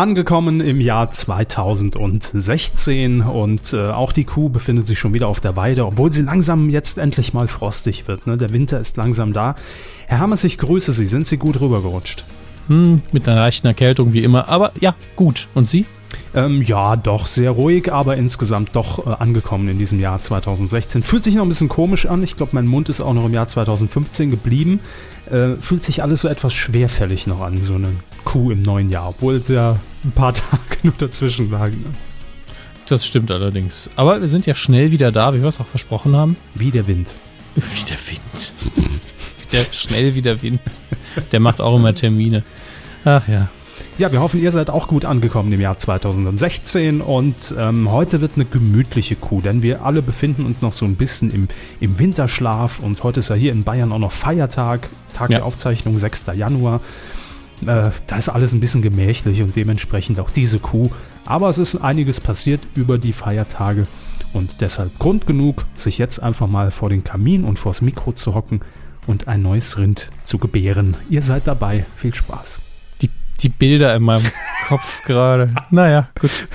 Angekommen im Jahr 2016 und äh, auch die Kuh befindet sich schon wieder auf der Weide, obwohl sie langsam jetzt endlich mal frostig wird. Ne? Der Winter ist langsam da. Herr Hammers, ich grüße Sie. Sind Sie gut rübergerutscht? Hm, mit einer leichten Erkältung wie immer, aber ja, gut. Und Sie? Ähm, ja, doch sehr ruhig, aber insgesamt doch äh, angekommen in diesem Jahr 2016. Fühlt sich noch ein bisschen komisch an. Ich glaube, mein Mund ist auch noch im Jahr 2015 geblieben. Äh, fühlt sich alles so etwas schwerfällig noch an, so eine Kuh im neuen Jahr, obwohl es ja ein paar Tage nur dazwischen lagen. Ne? Das stimmt allerdings. Aber wir sind ja schnell wieder da, wie wir es auch versprochen haben. Wie der Wind. Wie der Wind. der schnell wie der Wind. Der macht auch immer Termine. Ach ja. Ja, wir hoffen, ihr seid auch gut angekommen im Jahr 2016 und ähm, heute wird eine gemütliche Kuh, denn wir alle befinden uns noch so ein bisschen im, im Winterschlaf und heute ist ja hier in Bayern auch noch Feiertag, Tag ja. der Aufzeichnung, 6. Januar. Äh, da ist alles ein bisschen gemächlich und dementsprechend auch diese Kuh. Aber es ist einiges passiert über die Feiertage und deshalb Grund genug, sich jetzt einfach mal vor den Kamin und vors Mikro zu hocken und ein neues Rind zu gebären. Ihr seid dabei. Viel Spaß die Bilder in meinem Kopf gerade. Naja, gut.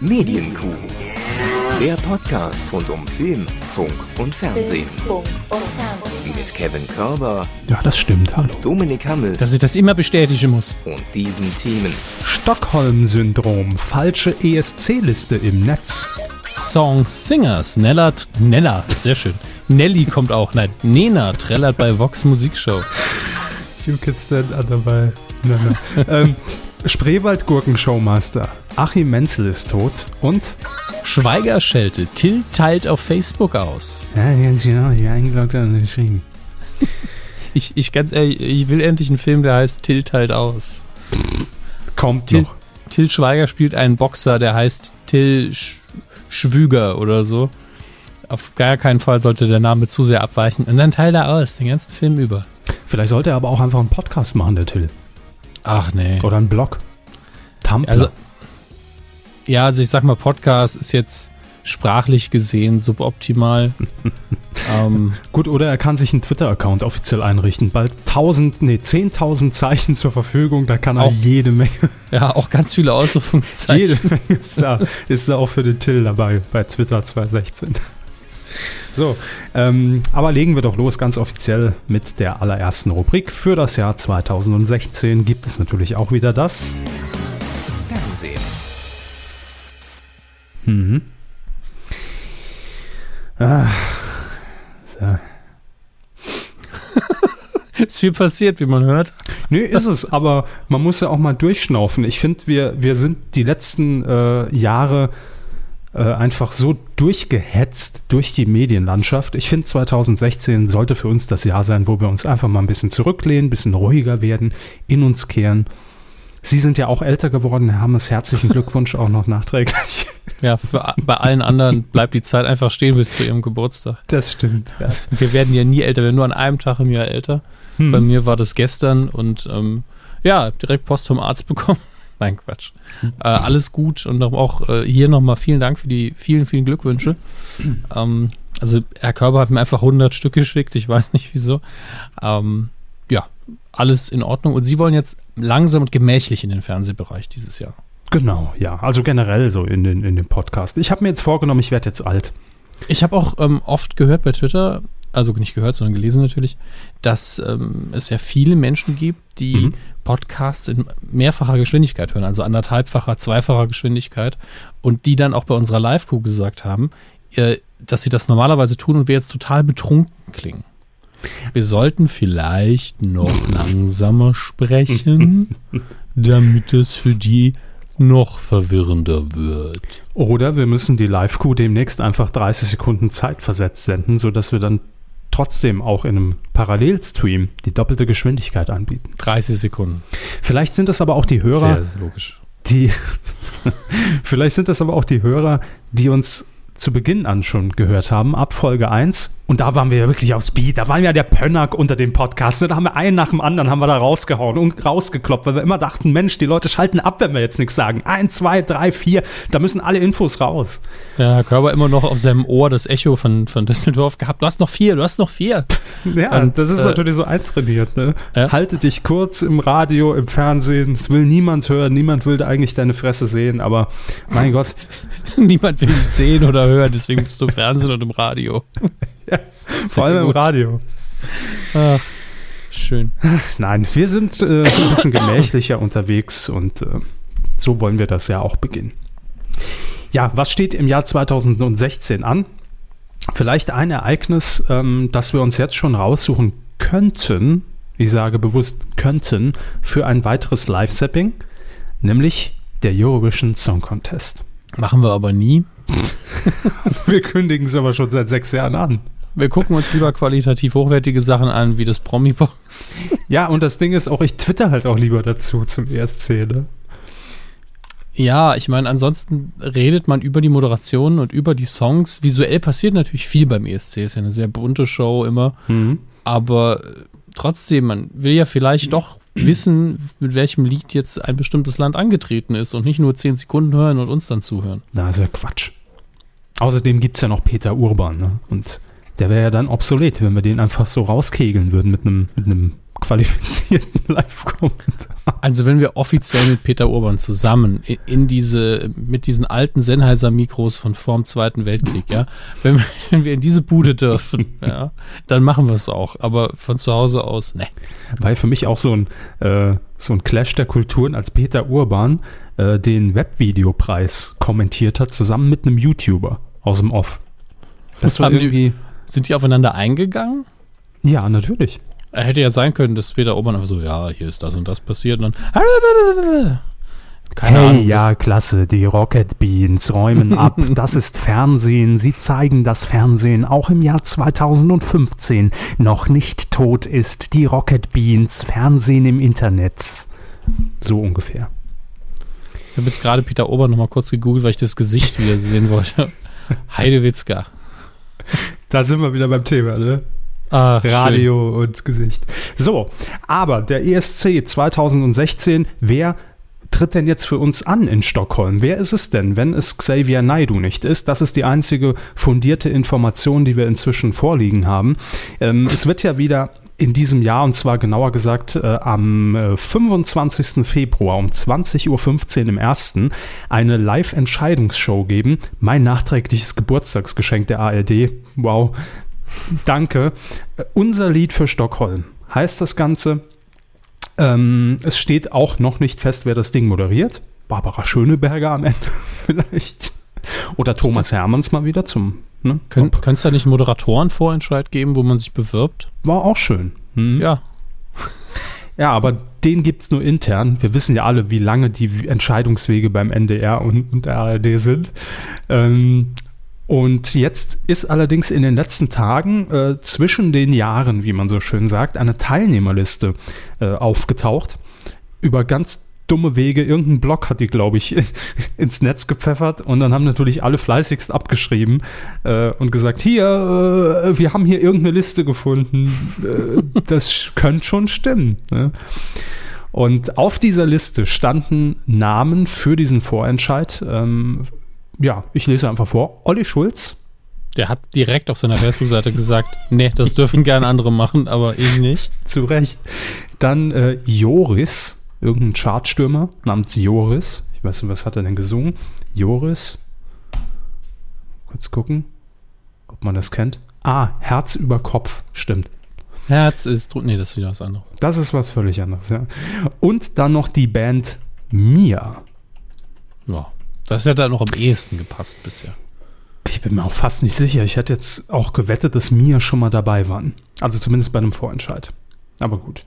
Medienkuh. Der Podcast rund um Film, Funk und Fernsehen. Mit Kevin Körber. Ja, das stimmt. Hallo. Dominik Hammes. Dass ich das immer bestätigen muss. Und diesen Themen. Stockholm-Syndrom. Falsche ESC-Liste im Netz. Song Singers. Nellert. Nella. Sehr schön. Nelly kommt auch. Nein, Nena trällert bei Vox Musikshow. You can stand dabei. Nein, nein. ähm, Spreewald-Gurken-Showmaster. Achim Menzel ist tot und Schweiger schelte. Till teilt auf Facebook aus. Ja, ganz genau. Hier eingeloggt und geschrieben. Ich, ich ganz ehrlich, ich will endlich einen Film, der heißt Till teilt aus. Kommt Till, noch. Till Schweiger spielt einen Boxer, der heißt Till Sch Schwüger oder so. Auf gar keinen Fall sollte der Name zu sehr abweichen. Und dann teilt er aus, den ganzen Film über. Vielleicht sollte er aber auch einfach einen Podcast machen, der Till. Ach nee. Oder einen Blog. Tumblr. Also, ja, also ich sag mal, Podcast ist jetzt sprachlich gesehen suboptimal. ähm, Gut, oder er kann sich einen Twitter-Account offiziell einrichten. Bald 1000, nee, 10.000 Zeichen zur Verfügung, da kann er auch, jede Menge. Ja, auch ganz viele Ausrufungszeichen. Jede Menge ist da, ist da auch für den Till dabei bei Twitter 2016. So, ähm, aber legen wir doch los ganz offiziell mit der allerersten Rubrik. Für das Jahr 2016 gibt es natürlich auch wieder das Fernsehen. Mhm. Ah, so. ist viel passiert, wie man hört. Nö, ist es, aber man muss ja auch mal durchschnaufen. Ich finde, wir, wir sind die letzten äh, Jahre äh, einfach so durchgehetzt durch die Medienlandschaft. Ich finde, 2016 sollte für uns das Jahr sein, wo wir uns einfach mal ein bisschen zurücklehnen, ein bisschen ruhiger werden, in uns kehren. Sie sind ja auch älter geworden, Herr Hammes. Herzlichen Glückwunsch auch noch nachträglich. Ja, für, bei allen anderen bleibt die Zeit einfach stehen bis zu ihrem Geburtstag. Das stimmt. Ja. Wir werden ja nie älter, wir werden nur an einem Tag im Jahr älter. Hm. Bei mir war das gestern und ähm, ja, direkt Post vom Arzt bekommen. Nein, Quatsch. Äh, alles gut und auch äh, hier nochmal vielen Dank für die vielen, vielen Glückwünsche. Ähm, also, Herr Körber hat mir einfach 100 Stück geschickt, ich weiß nicht wieso. Ähm, ja, alles in Ordnung. Und Sie wollen jetzt langsam und gemächlich in den Fernsehbereich dieses Jahr. Genau, ja. Also generell so in den, in den Podcast. Ich habe mir jetzt vorgenommen, ich werde jetzt alt. Ich habe auch ähm, oft gehört bei Twitter, also nicht gehört, sondern gelesen natürlich, dass ähm, es ja viele Menschen gibt, die mhm. Podcasts in mehrfacher Geschwindigkeit hören, also anderthalbfacher, zweifacher Geschwindigkeit und die dann auch bei unserer Live-Crew gesagt haben, äh, dass sie das normalerweise tun und wir jetzt total betrunken klingen. Wir sollten vielleicht noch langsamer sprechen, damit es für die noch verwirrender wird. Oder wir müssen die Live-Crew demnächst einfach 30 Sekunden Zeit versetzt senden, sodass wir dann trotzdem auch in einem Parallelstream die doppelte Geschwindigkeit anbieten. 30 Sekunden. Vielleicht sind das aber auch die Hörer, Sehr logisch. die vielleicht sind das aber auch die Hörer, die uns zu Beginn an schon gehört haben, ab Folge 1 und da waren wir ja wirklich auf Speed. Da waren wir ja der Pönnack unter dem Podcast. Ne? Da haben wir einen nach dem anderen haben wir da rausgehauen und rausgekloppt, weil wir immer dachten, Mensch, die Leute schalten ab, wenn wir jetzt nichts sagen. Eins, zwei, drei, vier, da müssen alle Infos raus. Ja, Herr Körber immer noch auf seinem Ohr das Echo von, von Düsseldorf gehabt. Du hast noch vier, du hast noch vier. Ja, und, das ist äh, natürlich so eintrainiert. Ne? Ja? Halte dich kurz im Radio, im Fernsehen. Es will niemand hören, niemand will eigentlich deine Fresse sehen, aber mein Gott. niemand will dich sehen oder hören, deswegen bist du im Fernsehen und im Radio. ja, vor allem im Radio. Ach, schön. Nein, wir sind äh, ein bisschen gemächlicher unterwegs und äh, so wollen wir das ja auch beginnen. Ja, was steht im Jahr 2016 an? Vielleicht ein Ereignis, ähm, das wir uns jetzt schon raussuchen könnten, ich sage bewusst könnten, für ein weiteres Live-Sapping, nämlich der Eurovision Song Contest. Machen wir aber nie. wir kündigen es aber schon seit sechs Jahren an. Wir gucken uns lieber qualitativ hochwertige Sachen an, wie das Promi-Box. Ja, und das Ding ist auch, ich twitter halt auch lieber dazu zum ESC, ne? Ja, ich meine, ansonsten redet man über die Moderation und über die Songs. Visuell passiert natürlich viel beim ESC, ist ja eine sehr bunte Show immer. Mhm. Aber trotzdem, man will ja vielleicht doch wissen, mit welchem Lied jetzt ein bestimmtes Land angetreten ist und nicht nur zehn Sekunden hören und uns dann zuhören. Na, ist ja Quatsch. Außerdem gibt es ja noch Peter Urban, ne? Und der wäre ja dann obsolet, wenn wir den einfach so rauskegeln würden mit einem mit einem qualifizierten Live-Kommentar. Also wenn wir offiziell mit Peter Urban zusammen in diese, mit diesen alten Sennheiser-Mikros von vorm Zweiten Weltkrieg, ja, wenn, wenn, wir in diese Bude dürfen, ja, dann machen wir es auch. Aber von zu Hause aus, ne. War für mich auch so ein, äh, so ein Clash der Kulturen, als Peter Urban äh, den Webvideopreis kommentiert hat, zusammen mit einem YouTuber aus dem Off. Das war irgendwie. Die, sind die aufeinander eingegangen? Ja, natürlich. Hätte ja sein können, dass Peter Obern einfach so, ja, hier ist das und das passiert und dann. Keine hey, Ahnung, ja, klasse, die Rocket Beans räumen ab. Das ist Fernsehen. Sie zeigen, dass Fernsehen auch im Jahr 2015 noch nicht tot ist. Die Rocket Beans, Fernsehen im Internet. So ungefähr. Ich habe jetzt gerade Peter Ober noch mal kurz gegoogelt, weil ich das Gesicht wieder sehen wollte. Heidewitzka. Da sind wir wieder beim Thema, ne? Ach, Radio schön. und Gesicht. So, aber der ESC 2016, wer tritt denn jetzt für uns an in Stockholm? Wer ist es denn, wenn es Xavier Naidu nicht ist? Das ist die einzige fundierte Information, die wir inzwischen vorliegen haben. Ähm, es wird ja wieder in diesem Jahr, und zwar genauer gesagt äh, am äh, 25. Februar um 20.15 Uhr im ersten, eine Live-Entscheidungsshow geben. Mein nachträgliches Geburtstagsgeschenk der ARD. Wow, Danke. Unser Lied für Stockholm heißt das Ganze. Ähm, es steht auch noch nicht fest, wer das Ding moderiert. Barbara Schöneberger am Ende vielleicht. Oder Thomas Hermanns mal wieder zum. Ne? Kön Könnte es da nicht einen Moderatorenvorentscheid geben, wo man sich bewirbt? War auch schön. Hm? Ja. Ja, aber den gibt es nur intern. Wir wissen ja alle, wie lange die Entscheidungswege beim NDR und, und der ARD sind. Ähm, und jetzt ist allerdings in den letzten Tagen äh, zwischen den Jahren, wie man so schön sagt, eine Teilnehmerliste äh, aufgetaucht. Über ganz dumme Wege. Irgendein Blog hat die, glaube ich, ins Netz gepfeffert und dann haben natürlich alle fleißigst abgeschrieben äh, und gesagt, hier, äh, wir haben hier irgendeine Liste gefunden. Äh, das könnte schon stimmen. Ne? Und auf dieser Liste standen Namen für diesen Vorentscheid ähm, ja, ich lese einfach vor. Olli Schulz. Der hat direkt auf seiner Facebook-Seite gesagt, nee, das dürfen gerne andere machen, aber ich nicht. Zu Recht. Dann äh, Joris, irgendein Chartstürmer namens Joris. Ich weiß nicht, was hat er denn gesungen? Joris. Kurz gucken, ob man das kennt. Ah, Herz über Kopf, stimmt. Herz ist, nee, das ist wieder was anderes. Das ist was völlig anderes, ja. Und dann noch die Band Mia. Ja, das hätte noch am ehesten gepasst bisher. Ich bin mir auch fast nicht sicher. Ich hätte jetzt auch gewettet, dass Mia schon mal dabei waren. Also zumindest bei einem Vorentscheid. Aber gut.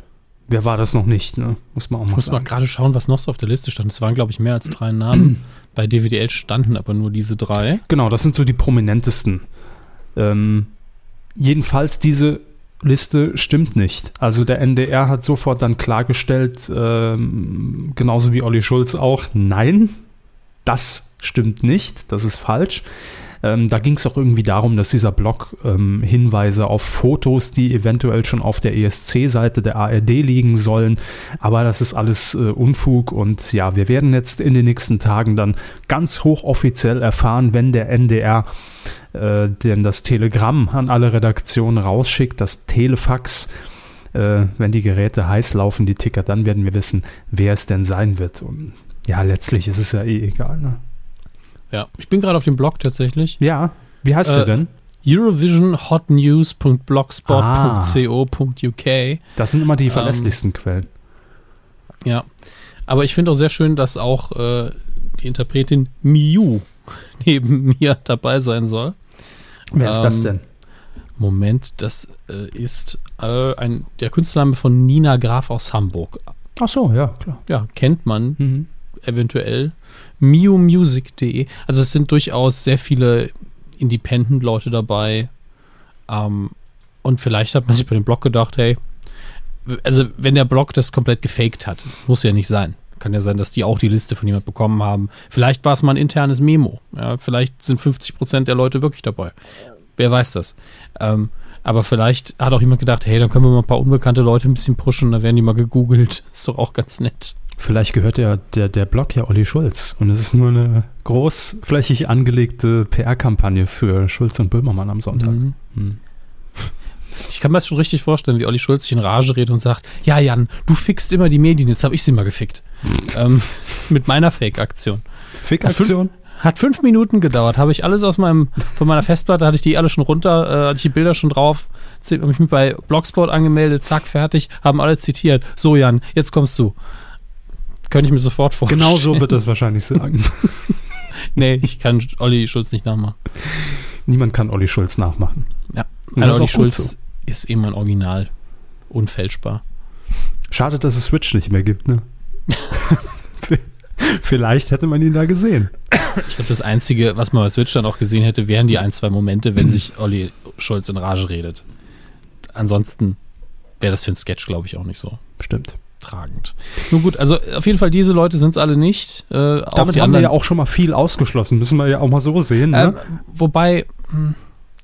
Wer war das noch nicht, ne? Muss man auch mal Muss sagen. mal gerade schauen, was noch so auf der Liste stand. Es waren, glaube ich, mehr als drei Namen. bei DWDL standen aber nur diese drei. Genau, das sind so die prominentesten. Ähm, jedenfalls diese Liste stimmt nicht. Also der NDR hat sofort dann klargestellt, ähm, genauso wie Olli Schulz auch, nein, das stimmt nicht, das ist falsch. Ähm, da ging es auch irgendwie darum, dass dieser Blog ähm, Hinweise auf Fotos, die eventuell schon auf der ESC-Seite der ARD liegen sollen. Aber das ist alles äh, Unfug und ja, wir werden jetzt in den nächsten Tagen dann ganz hochoffiziell erfahren, wenn der NDR äh, denn das Telegramm an alle Redaktionen rausschickt, das Telefax äh, wenn die Geräte heiß laufen, die Ticker, dann werden wir wissen, wer es denn sein wird. Und ja, letztlich ist es ja eh egal. Ne? Ja, ich bin gerade auf dem Blog tatsächlich. Ja, wie heißt äh, der denn? Eurovisionhotnews.blogspot.co.uk. Ah, das sind immer die ähm, verlässlichsten ähm, Quellen. Ja, aber ich finde auch sehr schön, dass auch äh, die Interpretin Miu neben mir dabei sein soll. Wer ist das ähm, denn? Moment, das äh, ist äh, ein, der Künstlername von Nina Graf aus Hamburg. Ach so, ja, klar. Ja, kennt man mhm. Eventuell. miumusic.de. Also es sind durchaus sehr viele Independent-Leute dabei. Ähm, und vielleicht hat man sich bei dem Blog gedacht, hey, also wenn der Blog das komplett gefaked hat, muss ja nicht sein. Kann ja sein, dass die auch die Liste von jemand bekommen haben. Vielleicht war es mal ein internes Memo. Ja, vielleicht sind 50% der Leute wirklich dabei. Wer weiß das. Ähm, aber vielleicht hat auch jemand gedacht, hey, dann können wir mal ein paar unbekannte Leute ein bisschen pushen, dann werden die mal gegoogelt. Ist doch auch ganz nett. Vielleicht gehört ja der, der Blog ja Olli Schulz und es ist nur eine großflächig angelegte PR-Kampagne für Schulz und Böhmermann am Sonntag. Mhm. Hm. Ich kann mir das schon richtig vorstellen, wie Olli Schulz sich in Rage redet und sagt, ja Jan, du fickst immer die Medien, jetzt habe ich sie mal gefickt. ähm, mit meiner Fake-Aktion. Fake-Aktion? Hat fünf Minuten gedauert. Habe ich alles aus meinem, von meiner Festplatte, hatte ich die alle schon runter, äh, hatte ich die Bilder schon drauf, habe mich bei Blogspot angemeldet, zack, fertig, haben alle zitiert. So, Jan, jetzt kommst du. Könnte ich mir sofort vorstellen. Genau so wird das wahrscheinlich sagen. nee, ich kann Olli Schulz nicht nachmachen. Niemand kann Olli Schulz nachmachen. Ja, also Olli Schulz so. ist eben ein Original. Unfälschbar. Schade, dass es Switch nicht mehr gibt, ne? Vielleicht hätte man ihn da gesehen. Ich glaube, das Einzige, was man bei Switch dann auch gesehen hätte, wären die ein, zwei Momente, wenn sich Olli Schulz in Rage redet. Ansonsten wäre das für ein Sketch, glaube ich, auch nicht so. Stimmt. Tragend. Nun gut, also auf jeden Fall, diese Leute sind es alle nicht. Äh, Damit haben anderen, wir ja auch schon mal viel ausgeschlossen, müssen wir ja auch mal so sehen. Ne? Ähm, wobei, hm,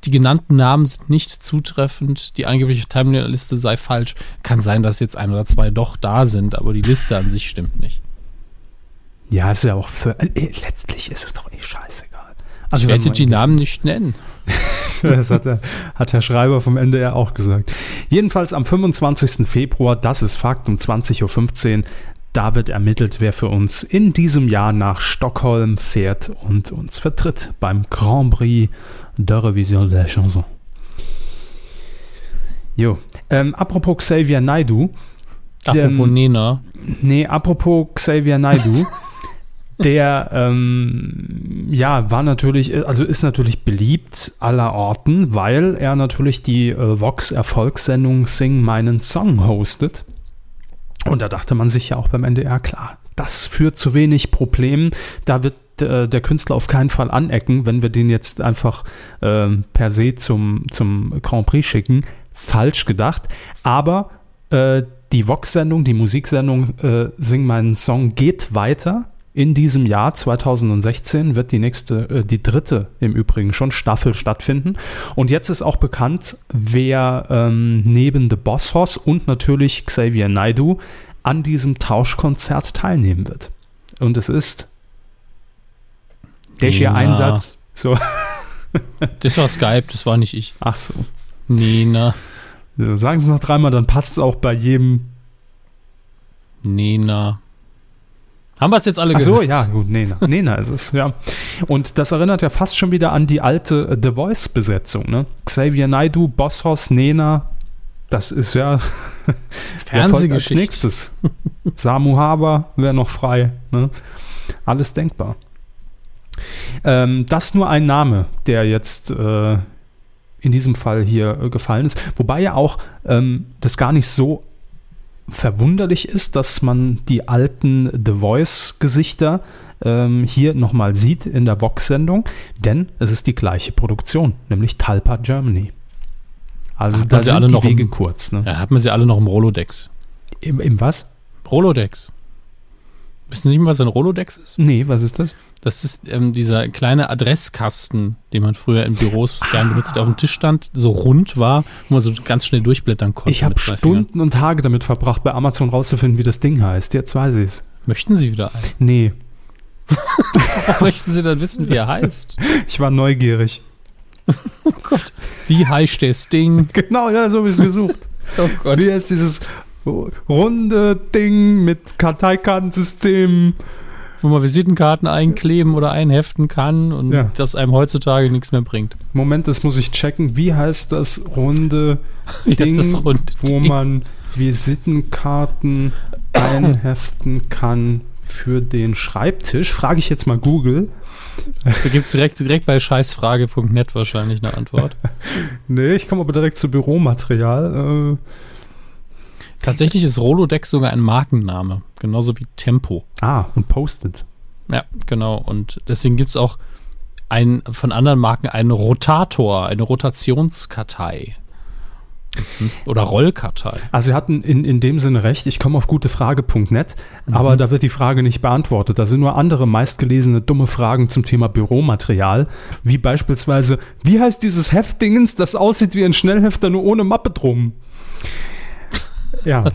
die genannten Namen sind nicht zutreffend, die angebliche Timeline-Liste sei falsch. Kann sein, dass jetzt ein oder zwei doch da sind, aber die Liste an sich stimmt nicht. Ja, ist ja auch für. Äh, letztlich ist es doch eh scheißegal. Also, ich werde die Namen nicht nennen. das hat, der, hat Herr Schreiber vom NDR auch gesagt. Jedenfalls am 25. Februar, das ist Fakt, um 20.15 Uhr, da wird ermittelt, wer für uns in diesem Jahr nach Stockholm fährt und uns vertritt beim Grand Prix de Revision de la Chanson. Jo, ähm, apropos Xavier Naidu. Apropos ähm, Nena. Nee, apropos Xavier Naidu. der ähm, ja war natürlich, also ist natürlich beliebt aller Orten, weil er natürlich die äh, Vox-Erfolgssendung Sing meinen Song hostet. Und da dachte man sich ja auch beim NDR, klar, das führt zu wenig Problemen. Da wird äh, der Künstler auf keinen Fall anecken, wenn wir den jetzt einfach äh, per se zum, zum Grand Prix schicken. Falsch gedacht. Aber äh, die Vox-Sendung, die Musiksendung äh, Sing meinen Song geht weiter in diesem Jahr 2016 wird die nächste, äh, die dritte im Übrigen schon Staffel stattfinden. Und jetzt ist auch bekannt, wer ähm, neben The Boss Hoss und natürlich Xavier Naidu an diesem Tauschkonzert teilnehmen wird. Und es ist der hier Einsatz. So. das war Skype, das war nicht ich. Ach so. Nina. Sagen Sie es noch dreimal, dann passt es auch bei jedem. Nina. Haben wir es jetzt alle Ach gehört? Ach so, ja, gut, Nena. Nena ist es, ja. Und das erinnert ja fast schon wieder an die alte äh, The Voice-Besetzung, ne? Xavier Naidu, Bosshaus, Nena, das ist ja Fernsehgeschichte. als nächstes. Samu Haber wäre noch frei, ne? Alles denkbar. Ähm, das nur ein Name, der jetzt äh, in diesem Fall hier äh, gefallen ist. Wobei ja auch ähm, das gar nicht so verwunderlich ist, dass man die alten The Voice-Gesichter ähm, hier nochmal sieht in der Vox-Sendung, denn es ist die gleiche Produktion, nämlich Talpa Germany. Also hat da sind alle die noch Wege im, kurz. Ne? Ja, hat man sie alle noch im Rolodex. Im, Im was? Rolodex. Wissen Sie nicht, was ein Rolodex ist? Nee, was ist das? Das ist ähm, dieser kleine Adresskasten, den man früher in Büros ah. gern benutzt, der auf dem Tisch stand, so rund war, wo man so ganz schnell durchblättern konnte. Ich habe Stunden und Tage damit verbracht, bei Amazon rauszufinden, wie das Ding heißt. Jetzt weiß ich es. Möchten Sie wieder einen? Nee. Möchten Sie dann wissen, wie er heißt? Ich war neugierig. oh Gott. Wie heißt das Ding? Genau, ja, so habe ich es gesucht. oh Gott. Wie heißt dieses runde Ding mit Karteikartensystem? Wo man Visitenkarten einkleben oder einheften kann und ja. das einem heutzutage nichts mehr bringt. Moment, das muss ich checken. Wie heißt das runde Ding, das runde wo Ding? man Visitenkarten einheften kann für den Schreibtisch? Frage ich jetzt mal Google. Da gibt es direkt, direkt bei scheißfrage.net wahrscheinlich eine Antwort. nee, ich komme aber direkt zu Büromaterial. Äh, Tatsächlich ist Rolodex sogar ein Markenname, genauso wie Tempo. Ah, und Posted. Ja, genau. Und deswegen gibt es auch ein, von anderen Marken einen Rotator, eine Rotationskartei. Mhm. Oder Rollkartei. Also Sie hatten in, in dem Sinne recht, ich komme auf gutefrage.net, mhm. aber da wird die Frage nicht beantwortet. Da sind nur andere meistgelesene dumme Fragen zum Thema Büromaterial, wie beispielsweise, wie heißt dieses Heftdingens, das aussieht wie ein Schnellhefter, nur ohne Mappe drum? Ja,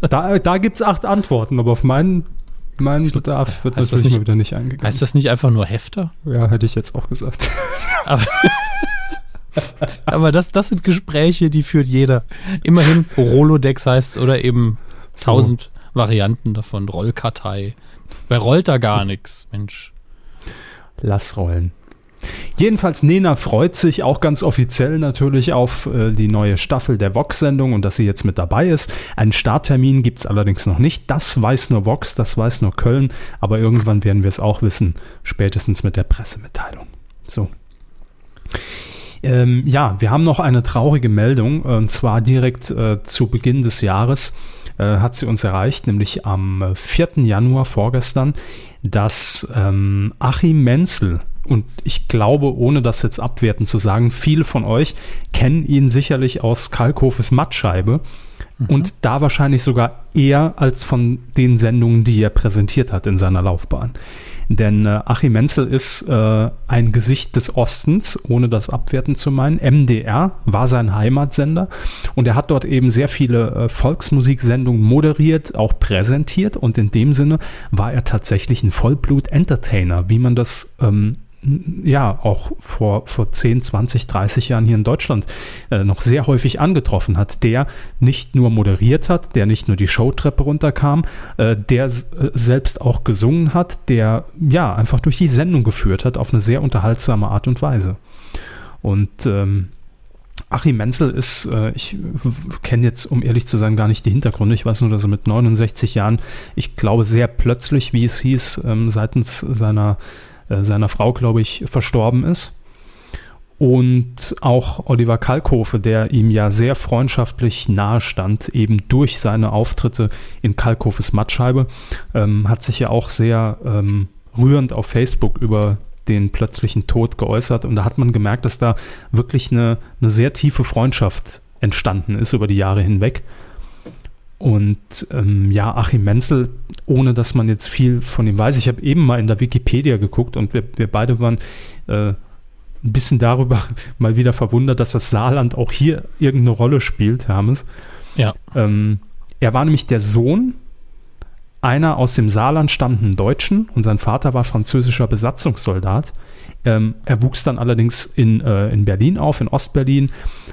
da, da gibt es acht Antworten, aber auf meinen, meinen Bedarf wird heißt natürlich nicht, mal wieder nicht eingegangen. Heißt das nicht einfach nur Hefter? Ja, hätte ich jetzt auch gesagt. Aber Aber das, das sind Gespräche, die führt jeder. Immerhin Rolodex heißt oder eben tausend so. Varianten davon. Rollkartei. Wer rollt da gar nichts, Mensch. Lass rollen. Jedenfalls, Nena freut sich auch ganz offiziell natürlich auf äh, die neue Staffel der Vox-Sendung und dass sie jetzt mit dabei ist. Einen Starttermin gibt es allerdings noch nicht. Das weiß nur Vox, das weiß nur Köln, aber irgendwann werden wir es auch wissen, spätestens mit der Pressemitteilung. So. Ähm, ja, wir haben noch eine traurige Meldung und zwar direkt äh, zu Beginn des Jahres äh, hat sie uns erreicht, nämlich am 4. Januar vorgestern, dass ähm, Achim Menzel und ich glaube, ohne das jetzt abwertend zu sagen, viele von euch kennen ihn sicherlich aus Kalkhofes Mattscheibe mhm. und da wahrscheinlich sogar eher als von den Sendungen, die er präsentiert hat in seiner Laufbahn. Denn äh, Achim Menzel ist äh, ein Gesicht des Ostens, ohne das abwerten zu meinen. MDR war sein Heimatsender und er hat dort eben sehr viele äh, Volksmusiksendungen moderiert, auch präsentiert und in dem Sinne war er tatsächlich ein Vollblut-Entertainer, wie man das ähm, ja auch vor, vor 10, 20, 30 Jahren hier in Deutschland äh, noch sehr häufig angetroffen hat, der nicht nur moderiert hat, der nicht nur die Showtreppe runterkam, äh, der äh, selbst auch gesungen hat, der ja einfach durch die Sendung geführt hat auf eine sehr unterhaltsame Art und Weise. Und ähm, Achim Menzel ist, äh, ich kenne jetzt, um ehrlich zu sein, gar nicht die Hintergründe. Ich weiß nur, dass er mit 69 Jahren, ich glaube, sehr plötzlich, wie es hieß, ähm, seitens seiner äh, seiner Frau, glaube ich, verstorben ist. Und auch Oliver Kalkofe, der ihm ja sehr freundschaftlich nahe stand, eben durch seine Auftritte in Kalkofes Mattscheibe, ähm, hat sich ja auch sehr ähm, rührend auf Facebook über den plötzlichen Tod geäußert. Und da hat man gemerkt, dass da wirklich eine, eine sehr tiefe Freundschaft entstanden ist über die Jahre hinweg. Und ähm, ja, Achim Menzel, ohne dass man jetzt viel von ihm weiß, ich habe eben mal in der Wikipedia geguckt und wir, wir beide waren äh, ein bisschen darüber mal wieder verwundert, dass das Saarland auch hier irgendeine Rolle spielt, Hermes. Ja. Ähm, er war nämlich der Sohn einer aus dem Saarland stammenden Deutschen und sein Vater war französischer Besatzungssoldat. Ähm, er wuchs dann allerdings in, äh, in Berlin auf, in Ostberlin,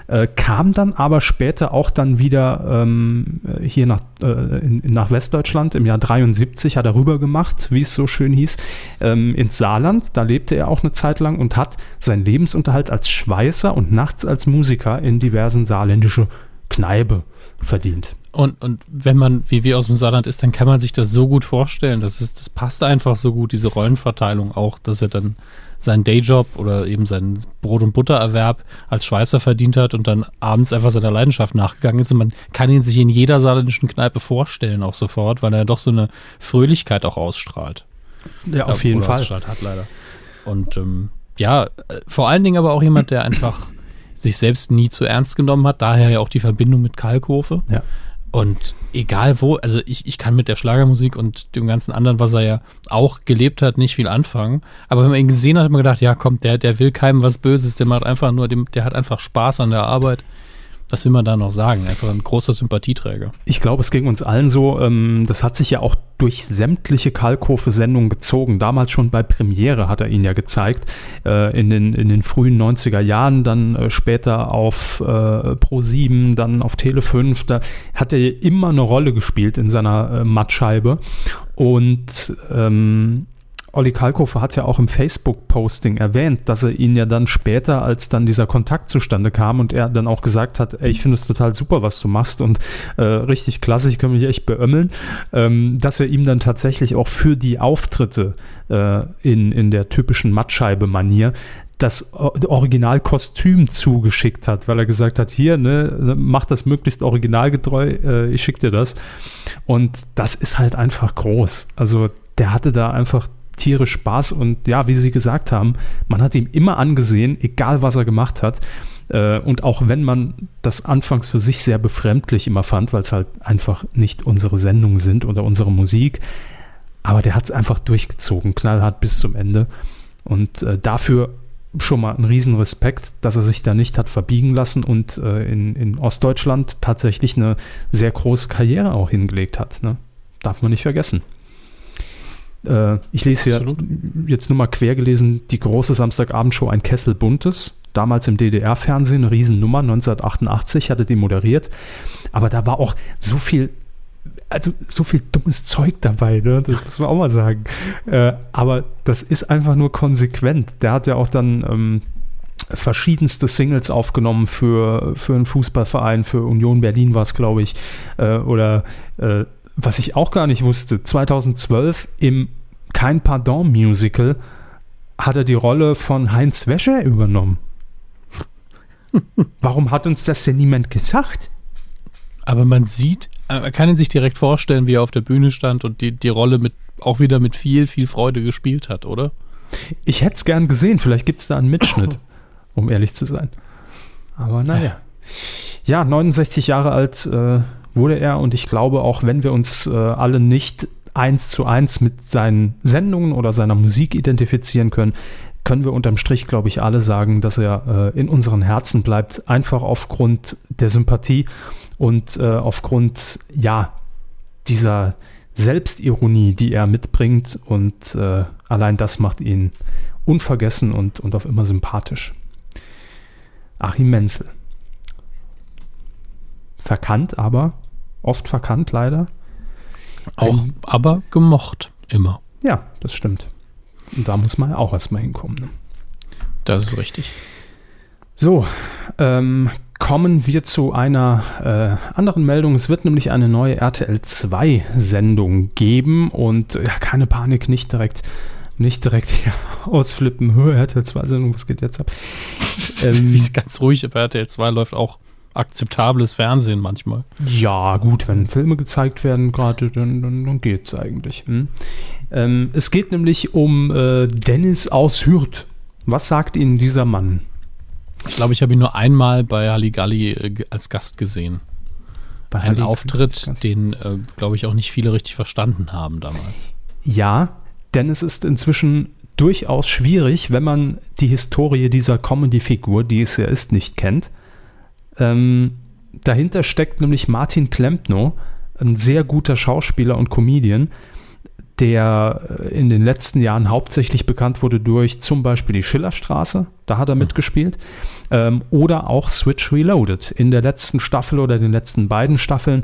äh, kam dann aber später auch dann wieder ähm, hier nach, äh, in, nach Westdeutschland. Im Jahr 73 hat er rüber gemacht, wie es so schön hieß, ähm, ins Saarland. Da lebte er auch eine Zeit lang und hat seinen Lebensunterhalt als Schweißer und nachts als Musiker in diversen saarländische Kneipe verdient. Und, und wenn man, wie wir aus dem Saarland ist, dann kann man sich das so gut vorstellen. Das, ist, das passt einfach so gut, diese Rollenverteilung auch, dass er dann seinen Dayjob oder eben seinen Brot- und Buttererwerb als Schweißer verdient hat und dann abends einfach seiner Leidenschaft nachgegangen ist. Und man kann ihn sich in jeder saarländischen Kneipe vorstellen, auch sofort, weil er doch so eine Fröhlichkeit auch ausstrahlt. Ja, auf jeden Fall. Ausstrahlt hat leider. Und ähm, ja, äh, vor allen Dingen aber auch jemand, der einfach sich selbst nie zu ernst genommen hat, daher ja auch die Verbindung mit Kalkofe. Ja. Und egal wo, also ich, ich kann mit der Schlagermusik und dem ganzen anderen, was er ja auch gelebt hat, nicht viel anfangen. Aber wenn man ihn gesehen hat, hat man gedacht, ja komm, der, der will keinem was Böses, der macht einfach nur, dem, der hat einfach Spaß an der Arbeit was will man da noch sagen? Einfach ein großer Sympathieträger. Ich glaube, es ging uns allen so. Ähm, das hat sich ja auch durch sämtliche Kalkofe-Sendungen gezogen. Damals schon bei Premiere hat er ihn ja gezeigt. Äh, in, den, in den frühen 90er Jahren, dann äh, später auf äh, Pro7, dann auf Tele 5. Da hat er immer eine Rolle gespielt in seiner äh, Mattscheibe. Und ähm, Olli Kalkofe hat ja auch im Facebook-Posting erwähnt, dass er ihn ja dann später, als dann dieser Kontakt zustande kam und er dann auch gesagt hat, ey, ich finde es total super, was du machst und äh, richtig klasse, ich kann mich echt beömmeln, ähm, dass er ihm dann tatsächlich auch für die Auftritte äh, in, in der typischen Mattscheibe-Manier das Originalkostüm zugeschickt hat, weil er gesagt hat, hier, ne, mach das möglichst originalgetreu, äh, ich schicke dir das. Und das ist halt einfach groß. Also der hatte da einfach tierisch Spaß und ja, wie Sie gesagt haben, man hat ihm immer angesehen, egal was er gemacht hat. Äh, und auch wenn man das anfangs für sich sehr befremdlich immer fand, weil es halt einfach nicht unsere Sendungen sind oder unsere Musik, aber der hat es einfach durchgezogen, knallhart bis zum Ende. Und äh, dafür schon mal ein Riesenrespekt, dass er sich da nicht hat verbiegen lassen und äh, in, in Ostdeutschland tatsächlich eine sehr große Karriere auch hingelegt hat. Ne? Darf man nicht vergessen. Äh, ich lese hier Absolut. jetzt nur mal quer gelesen, die große Samstagabendshow Ein Kessel Buntes. Damals im DDR-Fernsehen, eine Riesennummer, 1988 hatte die moderiert. Aber da war auch so viel also so viel dummes Zeug dabei, ne? das muss man auch mal sagen. Äh, aber das ist einfach nur konsequent. Der hat ja auch dann ähm, verschiedenste Singles aufgenommen für, für einen Fußballverein, für Union Berlin war es, glaube ich, äh, oder äh, was ich auch gar nicht wusste, 2012 im Kein Pardon Musical hat er die Rolle von Heinz Wäscher übernommen. Warum hat uns das denn niemand gesagt? Aber man sieht, äh, man kann ihn sich direkt vorstellen, wie er auf der Bühne stand und die, die Rolle mit, auch wieder mit viel, viel Freude gespielt hat, oder? Ich hätte es gern gesehen. Vielleicht gibt es da einen Mitschnitt, um ehrlich zu sein. Aber naja. Ja, 69 Jahre alt, äh, wurde er. Und ich glaube, auch wenn wir uns äh, alle nicht eins zu eins mit seinen Sendungen oder seiner Musik identifizieren können, können wir unterm Strich, glaube ich, alle sagen, dass er äh, in unseren Herzen bleibt, einfach aufgrund der Sympathie und äh, aufgrund, ja, dieser Selbstironie, die er mitbringt. Und äh, allein das macht ihn unvergessen und, und auf immer sympathisch. Achim Menzel. Verkannt aber oft verkannt, leider. Auch, Ein, aber gemocht, immer. Ja, das stimmt. Und da muss man auch erstmal hinkommen. Ne? Das ist richtig. So, ähm, kommen wir zu einer äh, anderen Meldung. Es wird nämlich eine neue RTL 2 Sendung geben und ja, keine Panik, nicht direkt, nicht direkt hier ausflippen. Höhe RTL 2 Sendung, was geht jetzt ab? Ähm, Wie ist ganz ruhig, aber RTL 2 läuft auch akzeptables Fernsehen manchmal. Ja, gut, wenn Filme gezeigt werden gerade, dann, dann, dann geht es eigentlich. Hm? Ähm, es geht nämlich um äh, Dennis aus Hürth. Was sagt Ihnen dieser Mann? Ich glaube, ich habe ihn nur einmal bei Halligalli äh, als Gast gesehen. Bei Ein Auftritt, den, äh, glaube ich, auch nicht viele richtig verstanden haben damals. Ja, denn es ist inzwischen durchaus schwierig, wenn man die Historie dieser Comedy-Figur, die es ja ist, nicht kennt ähm, dahinter steckt nämlich Martin Klempno, ein sehr guter Schauspieler und Comedian, der äh, in den letzten Jahren hauptsächlich bekannt wurde durch zum Beispiel die Schillerstraße, da hat er mhm. mitgespielt, ähm, oder auch Switch Reloaded. In der letzten Staffel oder den letzten beiden Staffeln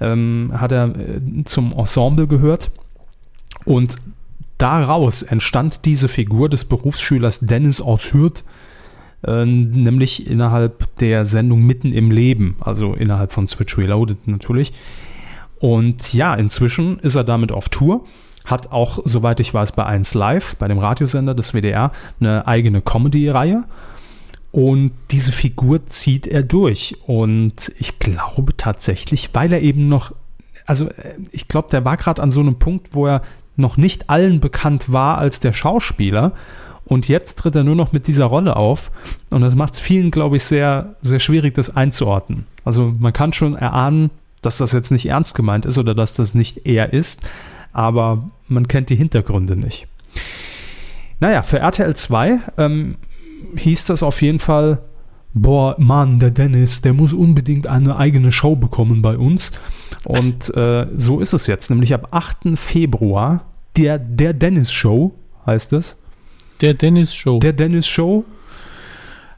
ähm, hat er äh, zum Ensemble gehört und daraus entstand diese Figur des Berufsschülers Dennis aus Hürth, äh, nämlich innerhalb der Sendung Mitten im Leben, also innerhalb von Switch Reloaded natürlich. Und ja, inzwischen ist er damit auf Tour, hat auch, soweit ich weiß, bei 1 Live, bei dem Radiosender des WDR, eine eigene Comedy-Reihe. Und diese Figur zieht er durch. Und ich glaube tatsächlich, weil er eben noch, also äh, ich glaube, der war gerade an so einem Punkt, wo er noch nicht allen bekannt war als der Schauspieler und jetzt tritt er nur noch mit dieser Rolle auf. Und das macht es vielen, glaube ich, sehr, sehr schwierig, das einzuordnen. Also man kann schon erahnen, dass das jetzt nicht ernst gemeint ist oder dass das nicht er ist, aber man kennt die Hintergründe nicht. Naja, für RTL 2 ähm, hieß das auf jeden Fall, boah, Mann, der Dennis, der muss unbedingt eine eigene Show bekommen bei uns. Und äh, so ist es jetzt, nämlich ab 8. Februar, der, der Dennis Show heißt es. Der Dennis Show. Der Dennis Show.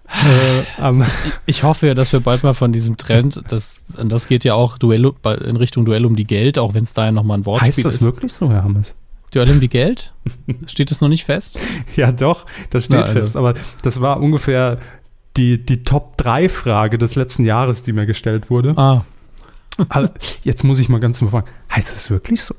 Äh, um, ich hoffe ja, dass wir bald mal von diesem Trend, das, das geht ja auch Duell, in Richtung Duell um die Geld, auch wenn es da ja nochmal ein Wortspiel ist. Heißt das ist. wirklich so, Herr Hammes? Duell um die Geld? Steht das noch nicht fest? Ja, doch, das steht Na, also. fest. Aber das war ungefähr die, die Top-3-Frage des letzten Jahres, die mir gestellt wurde. Ah. Jetzt muss ich mal ganz zum fragen, heißt das wirklich so?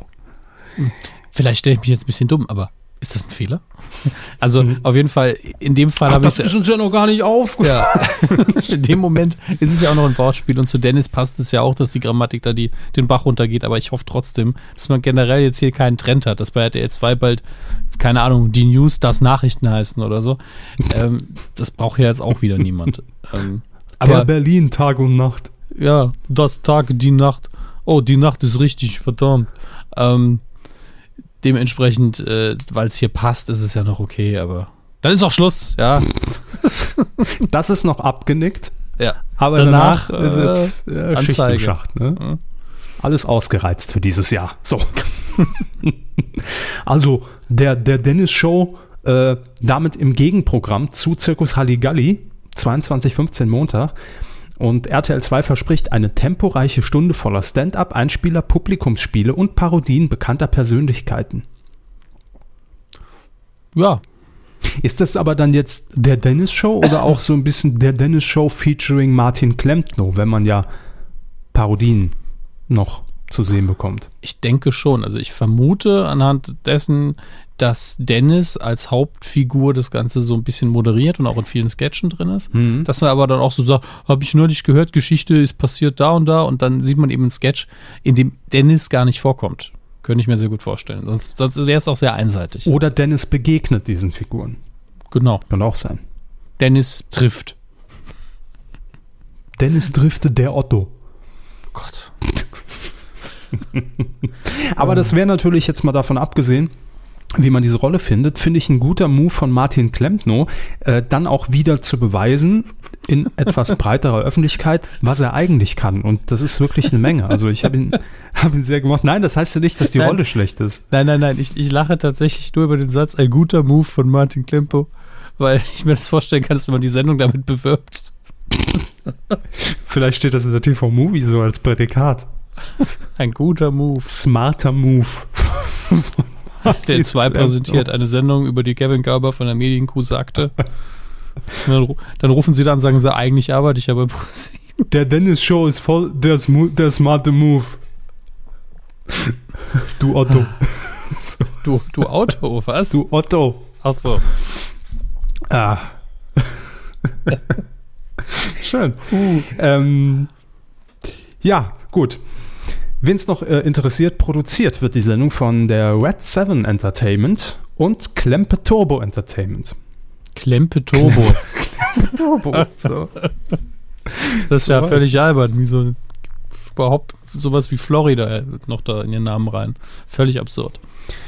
Vielleicht stelle ich mich jetzt ein bisschen dumm, aber ist das ein Fehler? Also mhm. auf jeden Fall, in dem Fall habe ich. Das ist uns ja noch gar nicht auf. Ja. in dem Moment ist es ja auch noch ein Wortspiel und zu Dennis passt es ja auch, dass die Grammatik da die, den Bach runtergeht, aber ich hoffe trotzdem, dass man generell jetzt hier keinen Trend hat, dass bei RTL 2 bald, keine Ahnung, die News das Nachrichten heißen oder so. ähm, das braucht ja jetzt auch wieder niemand. Ähm, aber, Der Berlin Tag und Nacht. Ja, das Tag, die Nacht. Oh, die Nacht ist richtig, verdammt. Ähm, dementsprechend, äh, weil es hier passt, ist es ja noch okay, aber dann ist auch Schluss, ja. das ist noch abgenickt. Ja. Aber danach, danach ist jetzt äh, Schicht im Schacht. Ne? Mhm. Alles ausgereizt für dieses Jahr. So. also, der, der Dennis-Show, äh, damit im Gegenprogramm zu Zirkus Halligalli, 22.15 Montag. Und RTL 2 verspricht eine temporeiche Stunde voller Stand-up, Einspieler, Publikumsspiele und Parodien bekannter Persönlichkeiten. Ja. Ist das aber dann jetzt der Dennis Show oder auch so ein bisschen der Dennis Show featuring Martin Klempno, wenn man ja Parodien noch zu sehen bekommt? Ich denke schon. Also ich vermute anhand dessen, dass Dennis als Hauptfigur das Ganze so ein bisschen moderiert und auch in vielen Sketchen drin ist. Mhm. Dass man aber dann auch so sagt, habe ich neulich gehört, Geschichte ist passiert da und da und dann sieht man eben einen Sketch, in dem Dennis gar nicht vorkommt. Könnte ich mir sehr gut vorstellen. Sonst, sonst wäre es auch sehr einseitig. Oder Dennis begegnet diesen Figuren. Genau. Kann auch sein. Dennis trifft. Dennis trifft der Otto. Gott. Aber das wäre natürlich jetzt mal davon abgesehen, wie man diese Rolle findet, finde ich ein guter Move von Martin Klempno, äh, dann auch wieder zu beweisen in etwas breiterer Öffentlichkeit, was er eigentlich kann. Und das ist wirklich eine Menge. Also ich habe ihn, hab ihn sehr gemacht. Nein, das heißt ja nicht, dass die nein, Rolle schlecht ist. Nein, nein, nein. Ich, ich lache tatsächlich nur über den Satz, ein guter Move von Martin Klempo, weil ich mir das vorstellen kann, dass man die Sendung damit bewirbt. Vielleicht steht das in der TV-Movie so als Prädikat. Ein guter Move. Smarter Move. Der 2 präsentiert eine Sendung, über die Kevin Gerber von der Medienkuh sagte. Dann, dann, rufen sie dann und sagen sie, eigentlich arbeite ich aber Der Dennis Show ist voll der, der smarte Move. Du Otto. Du, du Auto, was? Du Otto. Ach so. Ah. Schön. Uh. Ähm, ja, gut. Wen es noch äh, interessiert, produziert wird die Sendung von der Red 7 Entertainment und Klempe Turbo Entertainment. Klempe Turbo. Klempe Turbo. so. Das ist so ja völlig albern, wie so überhaupt sowas wie Florida noch da in ihren Namen rein. Völlig absurd.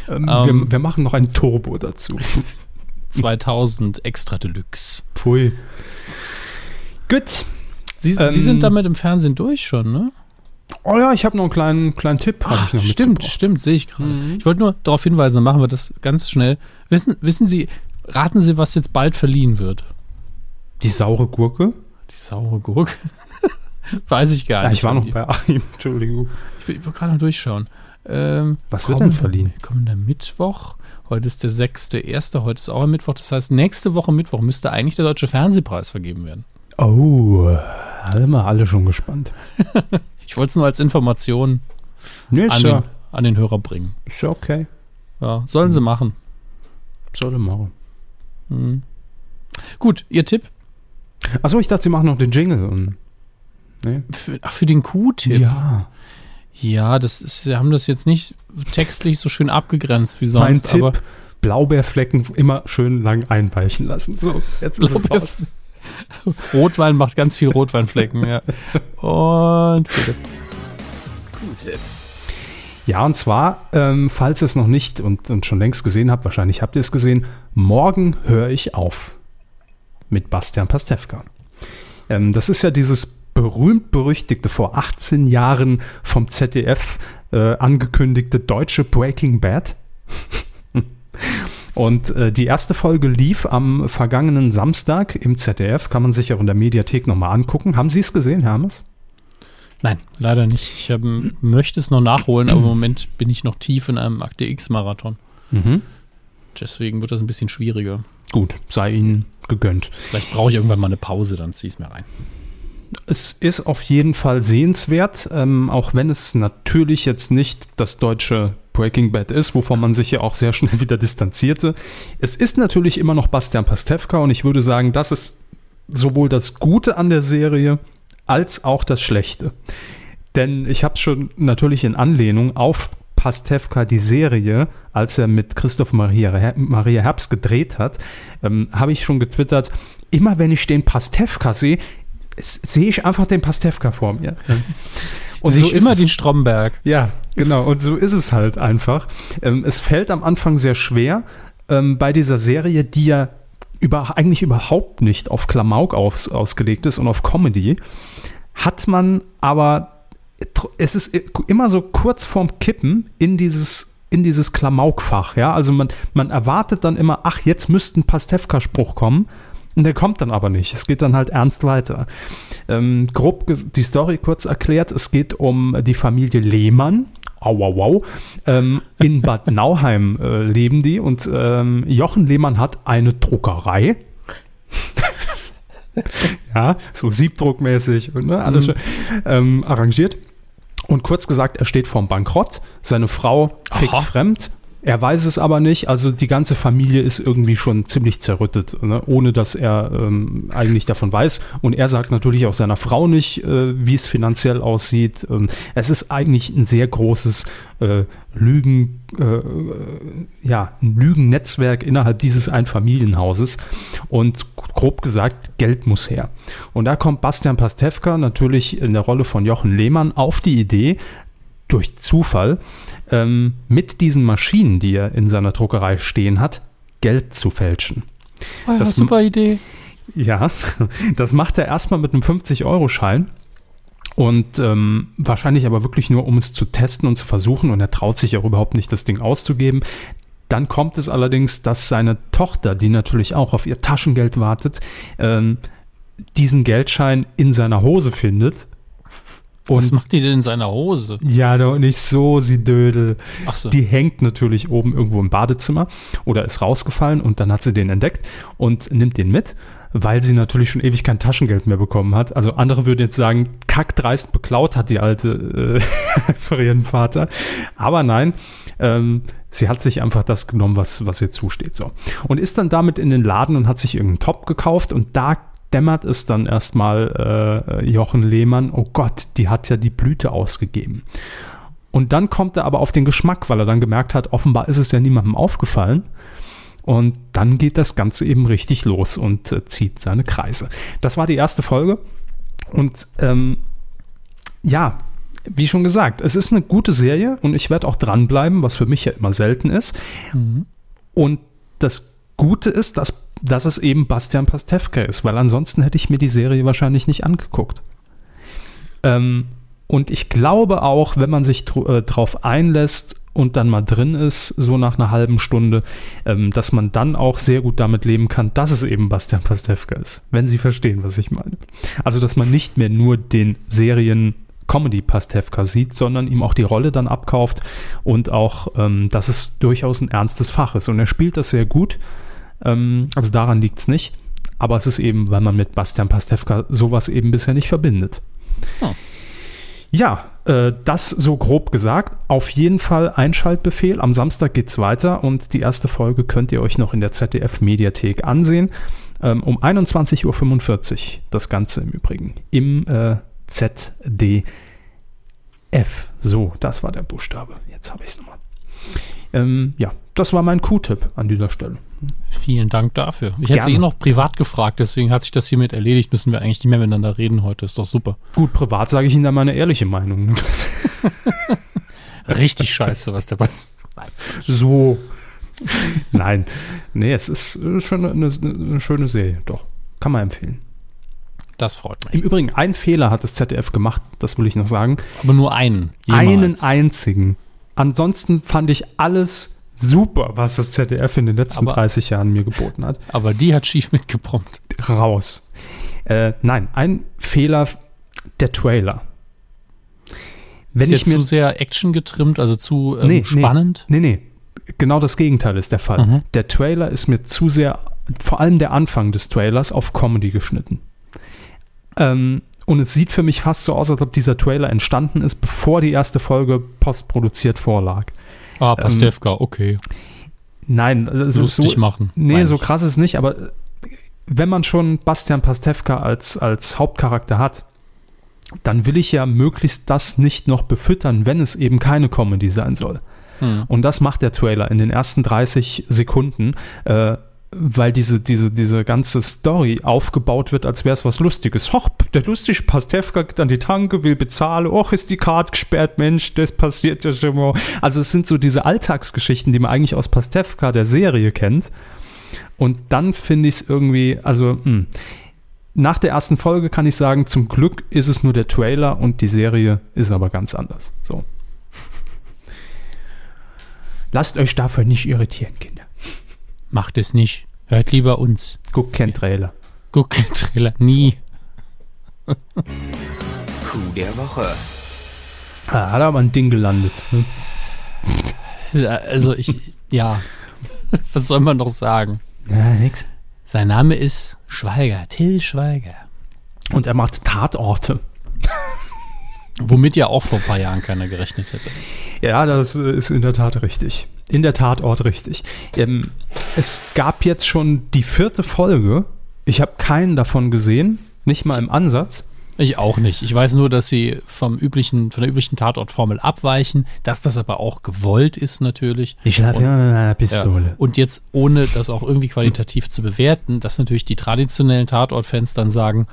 Ähm, ähm, wir, wir, machen noch ein Turbo dazu. 2000 Extra Deluxe. Pfui. Gut. Sie, ähm, Sie sind damit im Fernsehen durch schon, ne? Oh ja, ich habe noch einen kleinen, kleinen Tipp. Ach, stimmt, stimmt, sehe ich gerade. Mhm. Ich wollte nur darauf hinweisen, dann machen wir das ganz schnell. Wissen, wissen Sie, raten Sie, was jetzt bald verliehen wird? Die saure Gurke? Die saure Gurke? Weiß ich gar nicht. Ja, ich war noch bei Achim, Entschuldigung. Ich will, will gerade noch durchschauen. Ähm, was wird denn verliehen? Kommender Mittwoch. Heute ist der 6.1., heute ist auch ein Mittwoch. Das heißt, nächste Woche Mittwoch müsste eigentlich der Deutsche Fernsehpreis vergeben werden. Oh, sind wir alle schon gespannt. Ich wollte es nur als Information nee, an, den, an, den, Hörer bringen. Ist ja okay. Ja, sollen sie machen. Sollen machen. Mhm. Gut, Ihr Tipp? Achso, ich dachte, Sie machen noch den Jingle. Und, nee. für, ach, für den Q-Tipp? Ja. Ja, das ist, Sie haben das jetzt nicht textlich so schön abgegrenzt wie sonst. Mein Tipp, Blaubeerflecken immer schön lang einweichen lassen. So, jetzt ist es raus. Rotwein macht ganz viel Rotweinflecken, ja. Und bitte. Q-Tip. Ja, und zwar, ähm, falls ihr es noch nicht und, und schon längst gesehen habt, wahrscheinlich habt ihr es gesehen, morgen höre ich auf mit Bastian Pastewka. Ähm, das ist ja dieses berühmt-berüchtigte, vor 18 Jahren vom ZDF äh, angekündigte deutsche Breaking Bad. Und äh, die erste Folge lief am vergangenen Samstag im ZDF, kann man sich auch in der Mediathek nochmal angucken. Haben Sie es gesehen, Hermes? Nein, leider nicht. Ich hab, möchte es noch nachholen, aber im Moment bin ich noch tief in einem Akte X-Marathon. Mhm. Deswegen wird das ein bisschen schwieriger. Gut, sei Ihnen gegönnt. Vielleicht brauche ich irgendwann mal eine Pause, dann ziehe ich es mir rein. Es ist auf jeden Fall sehenswert, ähm, auch wenn es natürlich jetzt nicht das deutsche Breaking Bad ist, wovon man sich ja auch sehr schnell wieder distanzierte. Es ist natürlich immer noch Bastian Pastewka und ich würde sagen, das ist sowohl das Gute an der Serie als auch das Schlechte. Denn ich habe schon natürlich in Anlehnung auf Pastewka die Serie, als er mit Christoph Maria, Maria Herbst gedreht hat, ähm, habe ich schon getwittert, immer wenn ich den Pastewka sehe, sehe ich einfach den Pastewka vor mir. Und so immer den Stromberg. Ja, genau. Und so ist es halt einfach. Ähm, es fällt am Anfang sehr schwer ähm, bei dieser Serie, die ja über, eigentlich überhaupt nicht auf Klamauk aus, ausgelegt ist und auf Comedy, hat man aber, es ist immer so kurz vorm Kippen in dieses in dieses Klamaukfach, ja, also man, man erwartet dann immer, ach, jetzt müsste ein Pastewka-Spruch kommen der kommt dann aber nicht. Es geht dann halt ernst weiter. Ähm, grob die Story kurz erklärt: Es geht um die Familie Lehmann. Au, au, au. Ähm, in Bad Nauheim äh, leben die und ähm, Jochen Lehmann hat eine Druckerei. ja, so siebdruckmäßig und ne, alles mhm. ähm, arrangiert. Und kurz gesagt, er steht vorm Bankrott. Seine Frau fickt Aha. fremd er weiß es aber nicht. Also die ganze Familie ist irgendwie schon ziemlich zerrüttet, ne? ohne dass er ähm, eigentlich davon weiß. Und er sagt natürlich auch seiner Frau nicht, äh, wie es finanziell aussieht. Ähm, es ist eigentlich ein sehr großes äh, Lügen, äh, ja, ein Lügennetzwerk innerhalb dieses Einfamilienhauses. Und grob gesagt, Geld muss her. Und da kommt Bastian Pastewka natürlich in der Rolle von Jochen Lehmann auf die Idee, durch Zufall ähm, mit diesen Maschinen, die er in seiner Druckerei stehen hat, Geld zu fälschen. Oh ja, das, super Idee. Ja, das macht er erstmal mit einem 50-Euro-Schein. Und ähm, wahrscheinlich aber wirklich nur, um es zu testen und zu versuchen. Und er traut sich auch überhaupt nicht, das Ding auszugeben. Dann kommt es allerdings, dass seine Tochter, die natürlich auch auf ihr Taschengeld wartet, ähm, diesen Geldschein in seiner Hose findet und Was macht die denn in seiner Hose? Ja, doch nicht so, sie Dödel. Ach so. Die hängt natürlich oben irgendwo im Badezimmer oder ist rausgefallen und dann hat sie den entdeckt und nimmt den mit, weil sie natürlich schon ewig kein Taschengeld mehr bekommen hat. Also andere würden jetzt sagen, kackdreist beklaut hat die alte äh, für ihren Vater. Aber nein, ähm, sie hat sich einfach das genommen, was, was ihr zusteht. So. Und ist dann damit in den Laden und hat sich irgendeinen Top gekauft und da dämmert es dann erstmal äh, Jochen Lehmann, oh Gott, die hat ja die Blüte ausgegeben. Und dann kommt er aber auf den Geschmack, weil er dann gemerkt hat, offenbar ist es ja niemandem aufgefallen. Und dann geht das Ganze eben richtig los und äh, zieht seine Kreise. Das war die erste Folge. Und ähm, ja, wie schon gesagt, es ist eine gute Serie und ich werde auch dranbleiben, was für mich ja immer selten ist. Mhm. Und das Gute ist, dass dass es eben Bastian Pastewka ist, weil ansonsten hätte ich mir die Serie wahrscheinlich nicht angeguckt. Ähm, und ich glaube auch, wenn man sich äh, drauf einlässt und dann mal drin ist, so nach einer halben Stunde, ähm, dass man dann auch sehr gut damit leben kann, dass es eben Bastian Pastewka ist, wenn Sie verstehen, was ich meine. Also, dass man nicht mehr nur den Serien Comedy Pastewka sieht, sondern ihm auch die Rolle dann abkauft und auch, ähm, dass es durchaus ein ernstes Fach ist. Und er spielt das sehr gut. Ähm, also daran liegt es nicht. Aber es ist eben, weil man mit Bastian Pastewka sowas eben bisher nicht verbindet. Oh. Ja, äh, das so grob gesagt. Auf jeden Fall Einschaltbefehl. Am Samstag geht es weiter und die erste Folge könnt ihr euch noch in der ZDF-Mediathek ansehen. Ähm, um 21.45 Uhr das Ganze im Übrigen. Im äh, ZDF. So, das war der Buchstabe. Jetzt habe ich es nochmal. Ähm, ja, das war mein Q-Tipp an dieser Stelle. Vielen Dank dafür. Ich hätte Gerne. sie eh noch privat gefragt, deswegen hat sich das hiermit erledigt. Müssen wir eigentlich nicht mehr miteinander reden heute. Ist doch super. Gut, privat sage ich Ihnen da meine ehrliche Meinung. ne? Richtig scheiße, was da passiert. So. Nein. Nee, es ist schon eine, eine schöne Serie. Doch. Kann man empfehlen. Das freut mich. Im Übrigen, ein Fehler hat das ZDF gemacht, das will ich noch sagen. Aber nur einen. Einen Jemals. einzigen. Ansonsten fand ich alles super, was das ZDF in den letzten Aber- 30 Jahren mir geboten hat. Aber die hat schief mitgeprompt. Raus. Äh, nein, ein Fehler, der Trailer. Wenn ist ich jetzt mir zu sehr Action getrimmt, also zu ähm, Nee, spannend. Nee, nee. Genau das Gegenteil ist der Fall. Mhm. Der Trailer ist mir zu sehr, vor allem der Anfang des Trailers, auf Comedy geschnitten. Ähm, und es sieht für mich fast so aus, als ob dieser Trailer entstanden ist, bevor die erste Folge postproduziert vorlag. Ah, Pastewka, okay. Nein, also Lustig so, machen. Nee, so krass ist es nicht, aber äh, wenn man schon Bastian Pastewka als, als Hauptcharakter hat, dann will ich ja möglichst das nicht noch befüttern, wenn es eben keine Comedy sein soll. Hm. Und das macht der Trailer in den ersten 30 Sekunden, äh, weil diese, diese, diese ganze Story aufgebaut wird, als wäre es was Lustiges. Hoch, der lustige Pastewka geht an die Tanke, will bezahlen. Och, ist die Karte gesperrt, Mensch, das passiert ja schon mal. Also es sind so diese Alltagsgeschichten, die man eigentlich aus Pastewka, der Serie, kennt. Und dann finde ich es irgendwie, also hm. nach der ersten Folge kann ich sagen, zum Glück ist es nur der Trailer und die Serie ist aber ganz anders. So. Lasst euch dafür nicht irritieren, Kinder. Macht es nicht. Hört lieber uns. Guckt kein Trailer. Guck kein Trailer. Nie. Coup der Woche. Ah, hat aber ein Ding gelandet. ne? Also ich, ja. Was soll man noch sagen? Ja, nix. Sein Name ist Schweiger, Till Schweiger. Und er macht Tatorte. Womit ja auch vor ein paar Jahren keiner gerechnet hätte. Ja, das äh, ist in der Tat richtig. In der Tatort richtig. Ähm, es gab jetzt schon die vierte Folge. Ich habe keinen davon gesehen, nicht mal im Ansatz. Ich auch nicht. Ich weiß nur, dass sie vom üblichen, von der üblichen Tatortformel abweichen, dass das aber auch gewollt ist natürlich. Ich schlafe immer mit einer Ja. Pistole. Und jetzt, ohne das auch irgendwie qualitativ zu bewerten, dass natürlich die traditionellen Tatort-Fans dann sagen,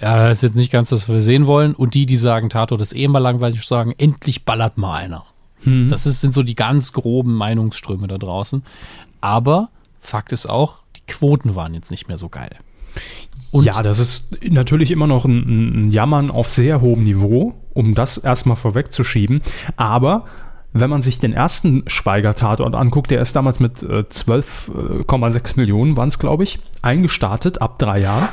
ja, das ist jetzt nicht ganz das, was wir sehen wollen. Und die, die sagen, Tatort ist eh immer langweilig, sagen, endlich ballert mal einer. Hm. Das ist, sind so die ganz groben Meinungsströme da draußen. Aber Fakt ist auch, die Quoten waren jetzt nicht mehr so geil. Und ja, das ist natürlich immer noch ein, ein Jammern auf sehr hohem Niveau, um das erstmal vorwegzuschieben. Aber wenn man sich den ersten Schweiger-Tatort anguckt, der ist damals mit äh, 12,6 Millionen, waren es, glaube ich, eingestartet ab drei Jahren.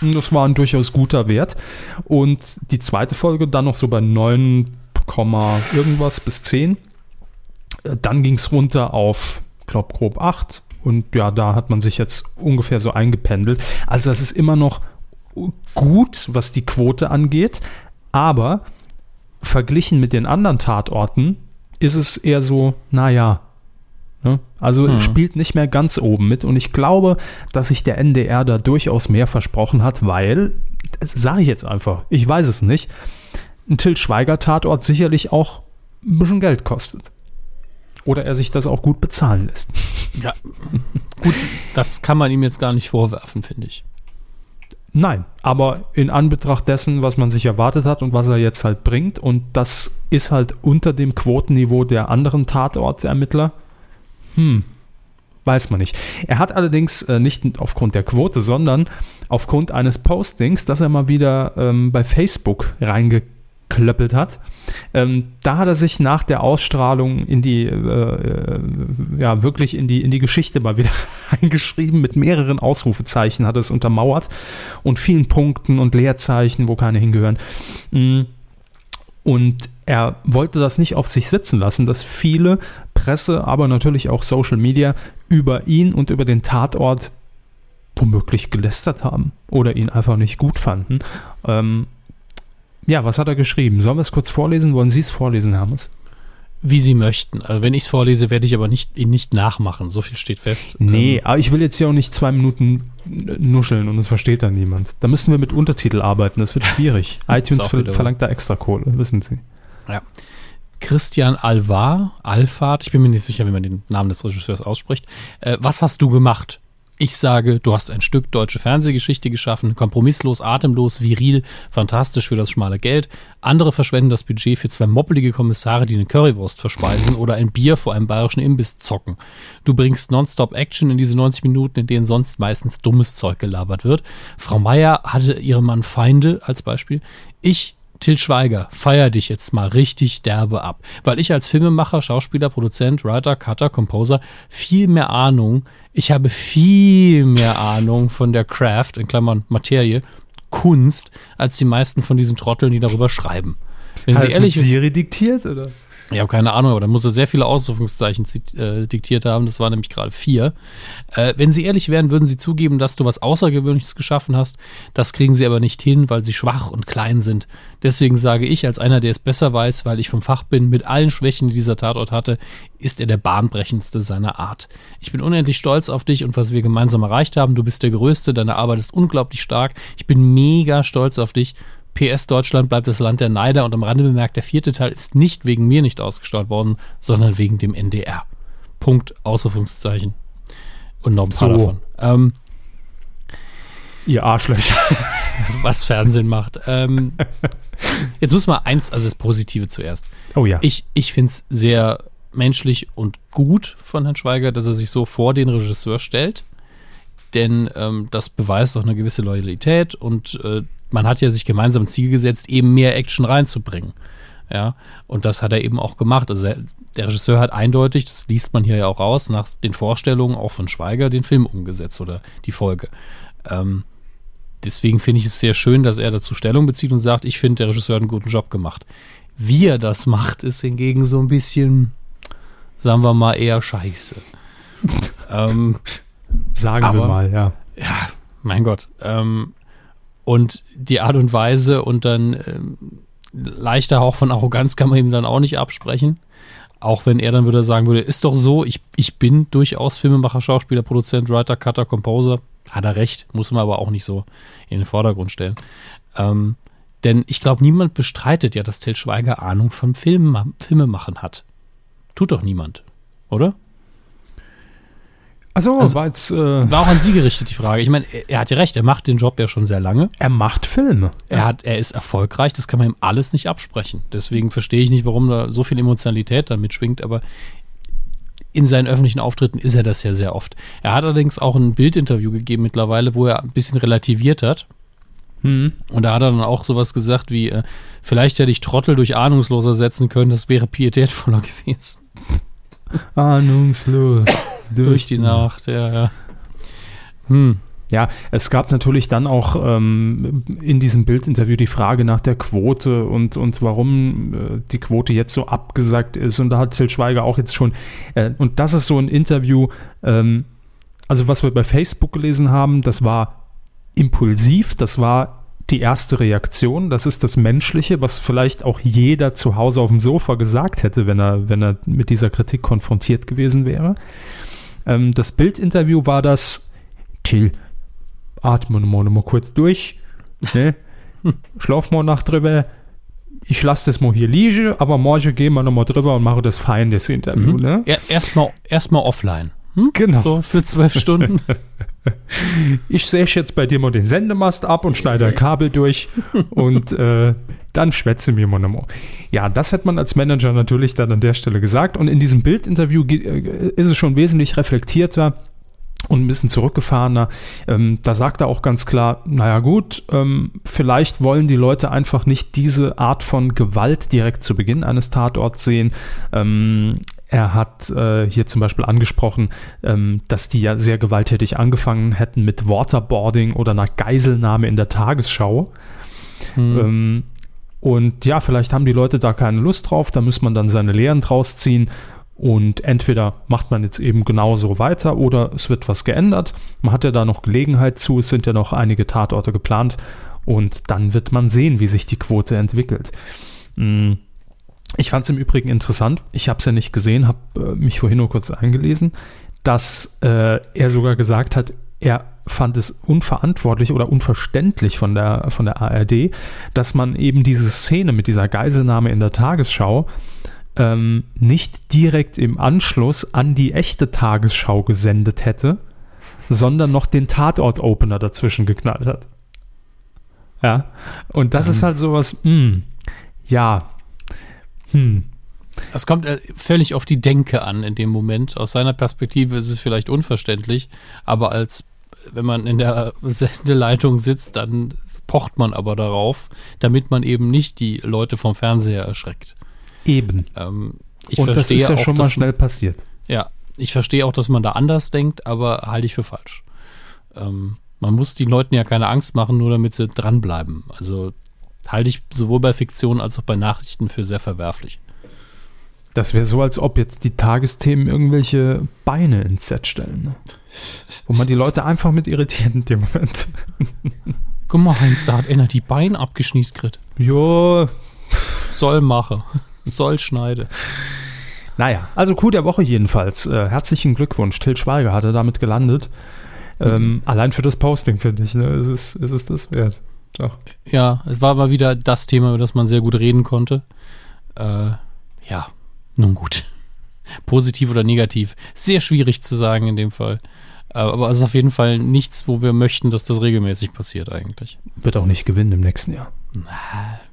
Das war ein durchaus guter Wert. Und die zweite Folge dann noch so bei 9, Komma irgendwas bis 10. Äh, Dann ging es runter auf, glaube grob 8. Und ja, da hat man sich jetzt ungefähr so eingependelt. Also es ist immer noch gut, was die Quote angeht. Aber verglichen mit den anderen Tatorten ist es eher so, naja. Ne? Also Hm. spielt nicht mehr ganz oben mit. Und ich glaube, dass sich der NDR da durchaus mehr versprochen hat, weil, das sage ich jetzt einfach, ich weiß es nicht, ein Till Schweiger-Tatort sicherlich auch ein bisschen Geld kostet. Oder er sich das auch gut bezahlen lässt. ja, gut, das kann man ihm jetzt gar nicht vorwerfen, finde ich. Nein, aber in Anbetracht dessen, was man sich erwartet hat und was er jetzt halt bringt, und das ist halt unter dem Quotenniveau der anderen Tatortermittler, hm, weiß man nicht. Er hat allerdings äh, nicht aufgrund der Quote, sondern aufgrund eines Postings, das er mal wieder ähm, bei Facebook reingeklöppelt hat. Ähm, da hat er sich nach der Ausstrahlung in die, äh, äh, ja, wirklich in die, in die Geschichte mal wieder eingeschrieben. Mit mehreren Ausrufezeichen hat er es untermauert und vielen Punkten und Leerzeichen, wo keine hingehören. Mm. Und er wollte das nicht auf sich sitzen lassen, dass viele Presse, aber natürlich auch Social Media über ihn und über den Tatort womöglich gelästert haben oder ihn einfach nicht gut fanden. Ähm, ja, was hat er geschrieben? Sollen wir es kurz vorlesen? Wollen Sie es vorlesen, Hermes? Wie sie möchten. Also wenn ich es vorlese, werde ich aber nicht, ihn nicht nachmachen. So viel steht fest. Nee, Ähm, aber ich will jetzt hier auch nicht zwei Minuten nuscheln und es versteht dann niemand. Da müssen wir mit Untertitel arbeiten, das wird schwierig. iTunes ver verlangt da extra Kohle, wissen Sie. Christian Alvar, Alfahrt, ich bin mir nicht sicher, wie man den Namen des Regisseurs ausspricht. Äh, was hast du gemacht? Ich sage, du hast ein Stück deutsche Fernsehgeschichte geschaffen, kompromisslos, atemlos, viril, fantastisch für das schmale Geld. Andere verschwenden das Budget für zwei moppelige Kommissare, die eine Currywurst verspeisen oder ein Bier vor einem bayerischen Imbiss zocken. Du bringst nonstop Action in diese 90 Minuten, in denen sonst meistens dummes Zeug gelabert wird. Frau Meier hatte ihrem Mann Feinde als Beispiel. Ich Till Schweiger, feier dich jetzt mal richtig derbe ab. Weil ich als Filmemacher, Schauspieler, Produzent, Writer, Cutter, Composer viel mehr Ahnung, ich habe viel mehr Ahnung von der Craft, in Klammern Materie, Kunst, als die meisten von diesen Trotteln, die darüber schreiben. Wenn Hat Sie ehrlich Siri diktiert, oder? Ich habe keine Ahnung, aber da muss er sehr viele Ausrufungszeichen äh, diktiert haben. Das waren nämlich gerade vier. Äh, wenn Sie ehrlich wären, würden Sie zugeben, dass du was Außergewöhnliches geschaffen hast. Das kriegen Sie aber nicht hin, weil Sie schwach und klein sind. Deswegen sage ich, als einer, der es besser weiß, weil ich vom Fach bin, mit allen Schwächen, die dieser Tatort hatte, ist er der bahnbrechendste seiner Art. Ich bin unendlich stolz auf dich und was wir gemeinsam erreicht haben. Du bist der Größte, deine Arbeit ist unglaublich stark. Ich bin mega stolz auf dich PS Deutschland bleibt das Land der Neider und am Rande bemerkt, der vierte Teil ist nicht wegen mir nicht ausgestrahlt worden, sondern wegen dem NDR. Punkt, Ausrufungszeichen. Und noch ein paar so. davon. Ähm, Ihr Arschlöcher. was Fernsehen macht. Ähm, jetzt muss man eins, also das Positive zuerst. Oh ja. Ich, ich finde es sehr menschlich und gut von Herrn Schweiger, dass er sich so vor den Regisseur stellt. Denn ähm, das beweist auch eine gewisse Loyalität und äh, man hat ja sich gemeinsam ein Ziel gesetzt, eben mehr Action reinzubringen. Ja, und das hat er eben auch gemacht. Also der Regisseur hat eindeutig, das liest man hier ja auch raus, nach den Vorstellungen auch von Schweiger den Film umgesetzt oder die Folge. Ähm, deswegen finde ich es sehr schön, dass er dazu Stellung bezieht und sagt, ich finde, der Regisseur hat einen guten Job gemacht. Wie er das macht, ist hingegen so ein bisschen, sagen wir mal, eher scheiße. ähm, Sagen wir mal, ja. Ja, mein Gott. Ähm, und die Art und Weise und dann ähm, leichter Hauch von Arroganz kann man ihm dann auch nicht absprechen. Auch wenn er dann wieder sagen würde, ist doch so, ich, ich bin durchaus Filmemacher, Schauspieler, Produzent, Writer, Cutter, Composer. Hat er recht, muss man aber auch nicht so in den Vordergrund stellen. Ähm, denn ich glaube, niemand bestreitet ja, dass Till Schweiger Ahnung Film, Filmemachen hat. Tut doch niemand, oder? Achso, also, war jetzt. Äh, war auch an Sie gerichtet, die Frage. Ich meine, er hat ja recht, er macht den Job ja schon sehr lange. Er macht Filme. Er, hat, er ist erfolgreich, das kann man ihm alles nicht absprechen. Deswegen verstehe ich nicht, warum da so viel Emotionalität damit schwingt, aber in seinen öffentlichen Auftritten ist er das ja sehr oft. Er hat allerdings auch ein Bildinterview gegeben mittlerweile, wo er ein bisschen relativiert hat. Hm. Und da hat er dann auch sowas gesagt wie, äh, vielleicht hätte ich Trottel durch Ahnungsloser setzen können, das wäre pietätvoller gewesen. Ahnungslos. Durch die Nacht, ja, ja. Hm. Ja, es gab natürlich dann auch ähm, in diesem Bildinterview die Frage nach der Quote und, und warum äh, die Quote jetzt so abgesagt ist. Und da hat Till Schweiger auch jetzt schon, äh, und das ist so ein Interview, ähm, also was wir bei Facebook gelesen haben, das war impulsiv, das war die erste Reaktion, das ist das Menschliche, was vielleicht auch jeder zu Hause auf dem Sofa gesagt hätte, wenn er, wenn er mit dieser Kritik konfrontiert gewesen wäre. Ähm, das Bildinterview war das, Till, atme mal, mal kurz durch, ne? schlaf mal nach drüber, ich lasse das mal hier liegen, aber morgen gehen wir nochmal drüber und machen das fein, das Interview. Mhm. Ne? Erstmal erst offline. Hm? Genau. So für zwölf Stunden. ich säge jetzt bei dir mal den Sendemast ab und schneide ein Kabel durch und äh, dann schwätze mir mal nochmal. Ja, das hat man als Manager natürlich dann an der Stelle gesagt. Und in diesem Bildinterview äh, ist es schon wesentlich reflektierter und ein bisschen zurückgefahrener. Ähm, da sagt er auch ganz klar, naja gut, ähm, vielleicht wollen die Leute einfach nicht diese Art von Gewalt direkt zu Beginn eines Tatorts sehen. Ähm, er hat äh, hier zum Beispiel angesprochen, ähm, dass die ja sehr gewalttätig angefangen hätten mit Waterboarding oder einer Geiselnahme in der Tagesschau. Hm. Und ja, vielleicht haben die Leute da keine Lust drauf, da muss man dann seine Lehren draus ziehen. Und entweder macht man jetzt eben genauso weiter oder es wird was geändert. Man hat ja da noch Gelegenheit zu, es sind ja noch einige Tatorte geplant und dann wird man sehen, wie sich die Quote entwickelt. Hm. Ich fand es im Übrigen interessant, ich habe es ja nicht gesehen, habe äh, mich vorhin nur kurz eingelesen, dass äh, er sogar gesagt hat, er fand es unverantwortlich oder unverständlich von der, von der ARD, dass man eben diese Szene mit dieser Geiselnahme in der Tagesschau ähm, nicht direkt im Anschluss an die echte Tagesschau gesendet hätte, sondern noch den Tatort-Opener dazwischen geknallt hat. Ja, und das Ähm. ist halt sowas, mh, ja, hm, Es kommt äh, völlig auf die Denke an in dem Moment. Aus seiner Perspektive ist es vielleicht unverständlich, aber als wenn man in der Sendeleitung sitzt, dann pocht man aber darauf, damit man eben nicht die Leute vom Fernseher erschreckt. eben. Ähm, ich und das verstehe ist ja auch, schon mal dass- schnell passiert. Ja, ich verstehe auch, dass man da anders denkt, aber halte ich für falsch. Ähm, man muss den Leuten ja keine Angst machen, nur damit sie dranbleiben. Also halte ich sowohl bei Fiktion als auch bei Nachrichten für sehr verwerflich. Das wäre so, als ob jetzt die Tagesthemen irgendwelche Beine ins Set stellen. Ne? Wo man die Leute einfach mit irritiert in dem Moment. Guck mal, Heinz, da hat einer die Beine abgeschniet, Grit. Jo, Soll mache. Soll schneide. Naja, also Coup der Woche jedenfalls. Äh, herzlichen Glückwunsch. Till Schweiger hatte damit gelandet. Ähm, allein für das Posting, finde ich, ne, ist, es, ist es das wert. Doch. Ja, es war mal wieder das Thema, über das man sehr gut reden konnte. Äh, ja, nun gut. Positiv oder negativ. Sehr schwierig zu sagen in dem Fall. Äh, aber es ist auf jeden Fall nichts, wo wir möchten, dass das regelmäßig passiert eigentlich. Wird auch nicht gewinnen im nächsten Jahr.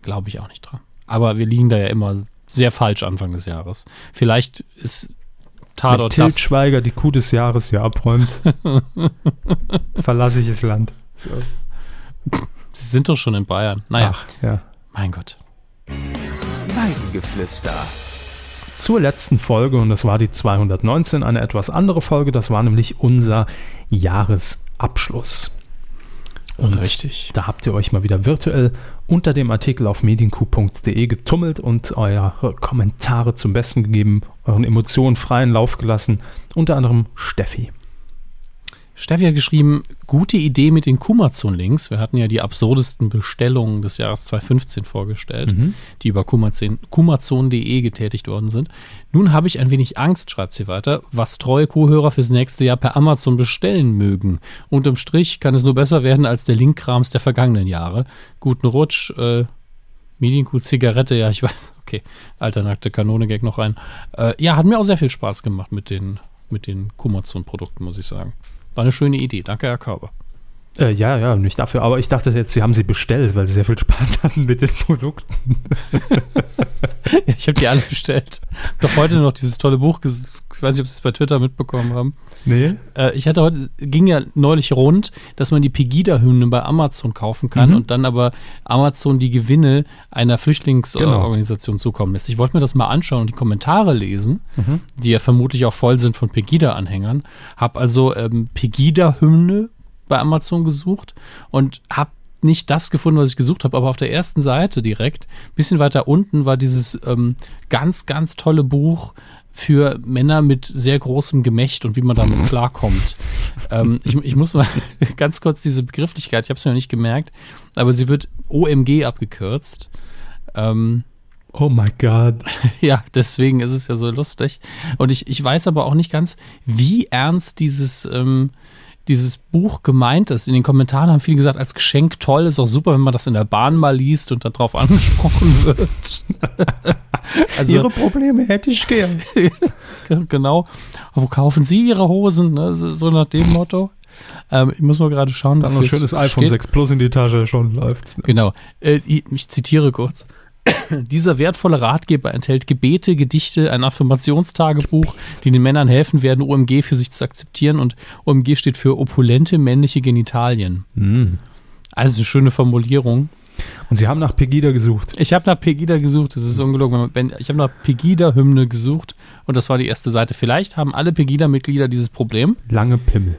Glaube ich auch nicht dran. Aber wir liegen da ja immer sehr falsch Anfang des Jahres. Vielleicht ist Wenn Tatort Till das. Schweiger die Coup des Jahres hier abräumt, verlasse ich das Land. Sie sind doch schon in Bayern. Naja, Ach, ja. mein Gott. Weidengeflüster. Zur letzten Folge und das war die 219, eine etwas andere Folge. Das war nämlich unser Jahresabschluss. Und Richtig. da habt ihr euch mal wieder virtuell unter dem Artikel auf medienku.de getummelt und eure Kommentare zum Besten gegeben, euren Emotionen freien Lauf gelassen. Unter anderem Steffi. Steffi hat geschrieben, gute Idee mit den Kumazon-Links. Wir hatten ja die absurdesten Bestellungen des Jahres 2015 vorgestellt, die über Kumazon- kumazon.de getätigt worden sind. Nun habe ich ein wenig Angst, schreibt sie weiter, was treue Co-Hörer fürs nächste Jahr per Amazon bestellen mögen. Unterm Strich kann es nur besser werden als der Linkkrams der vergangenen Jahre. Guten Rutsch, äh, Medienkuh, Zigarette, ja, ich weiß, okay, alter nackte Kanone-Gag noch rein. Äh, ja, hat mir auch sehr viel Spaß gemacht mit den, mit den Kumazon-Produkten, muss ich sagen. War eine schöne Idee. Danke, Herr Körber. Äh, ja, ja, nicht dafür, aber ich dachte jetzt, sie haben sie bestellt, weil sie sehr viel Spaß hatten mit den Produkten. Ja, ich habe die alle bestellt. Doch heute noch dieses tolle Buch, ges- ich weiß nicht, ob Sie es bei Twitter mitbekommen haben. Nee? Äh, ich hatte heute, ging ja neulich rund, dass man die Pegida-Hymne bei Amazon kaufen kann Mhm. und dann aber Amazon die Gewinne einer Flüchtlingsorganisation zukommen lässt. Ich wollte mir das mal anschauen und die Kommentare lesen, Mhm. die ja vermutlich auch voll sind von Pegida-Anhängern. Hab also ähm, Pegida-Hymne bei Amazon gesucht und hab nicht das gefunden, was ich gesucht habe, aber auf der ersten Seite direkt, bisschen weiter unten, war dieses ähm, ganz, ganz tolle Buch für Männer mit sehr großem Gemächt und wie man damit klarkommt. ähm, ich, ich muss mal ganz kurz diese Begrifflichkeit, ich habe es mir noch nicht gemerkt, aber sie wird OMG abgekürzt. Ähm, Oh my God. ja, deswegen ist es ja so lustig. Und ich, ich weiß aber auch nicht ganz, wie ernst dieses, ähm, dieses Buch gemeint ist. In den Kommentaren haben viele gesagt, als Geschenk toll, ist auch super, wenn man das in der Bahn mal liest und darauf angesprochen wird. also, Ihre Probleme hätte ich gern. genau. Wo kaufen Sie Ihre Hosen? Ne? So, nach dem Motto. Ähm, ich muss mal gerade schauen. Dann noch ein schönes iPhone steht. 6 Plus in die Tasche, schon läuft's. Ne? Genau. Äh, ich zitiere kurz. Dieser wertvolle Ratgeber enthält Gebete, Gedichte, ein Affirmationstagebuch, die den Männern helfen werden, OMG für sich zu akzeptieren. Und OMG steht für opulente männliche Genitalien. Mhm. Also eine schöne Formulierung. Und sie haben nach Pegida gesucht. Ich habe nach Pegida gesucht, das ist ungelogen. Ich habe nach Pegida-Hymne gesucht und das war die erste Seite. Vielleicht haben alle Pegida-Mitglieder dieses Problem. Lange Pimmel.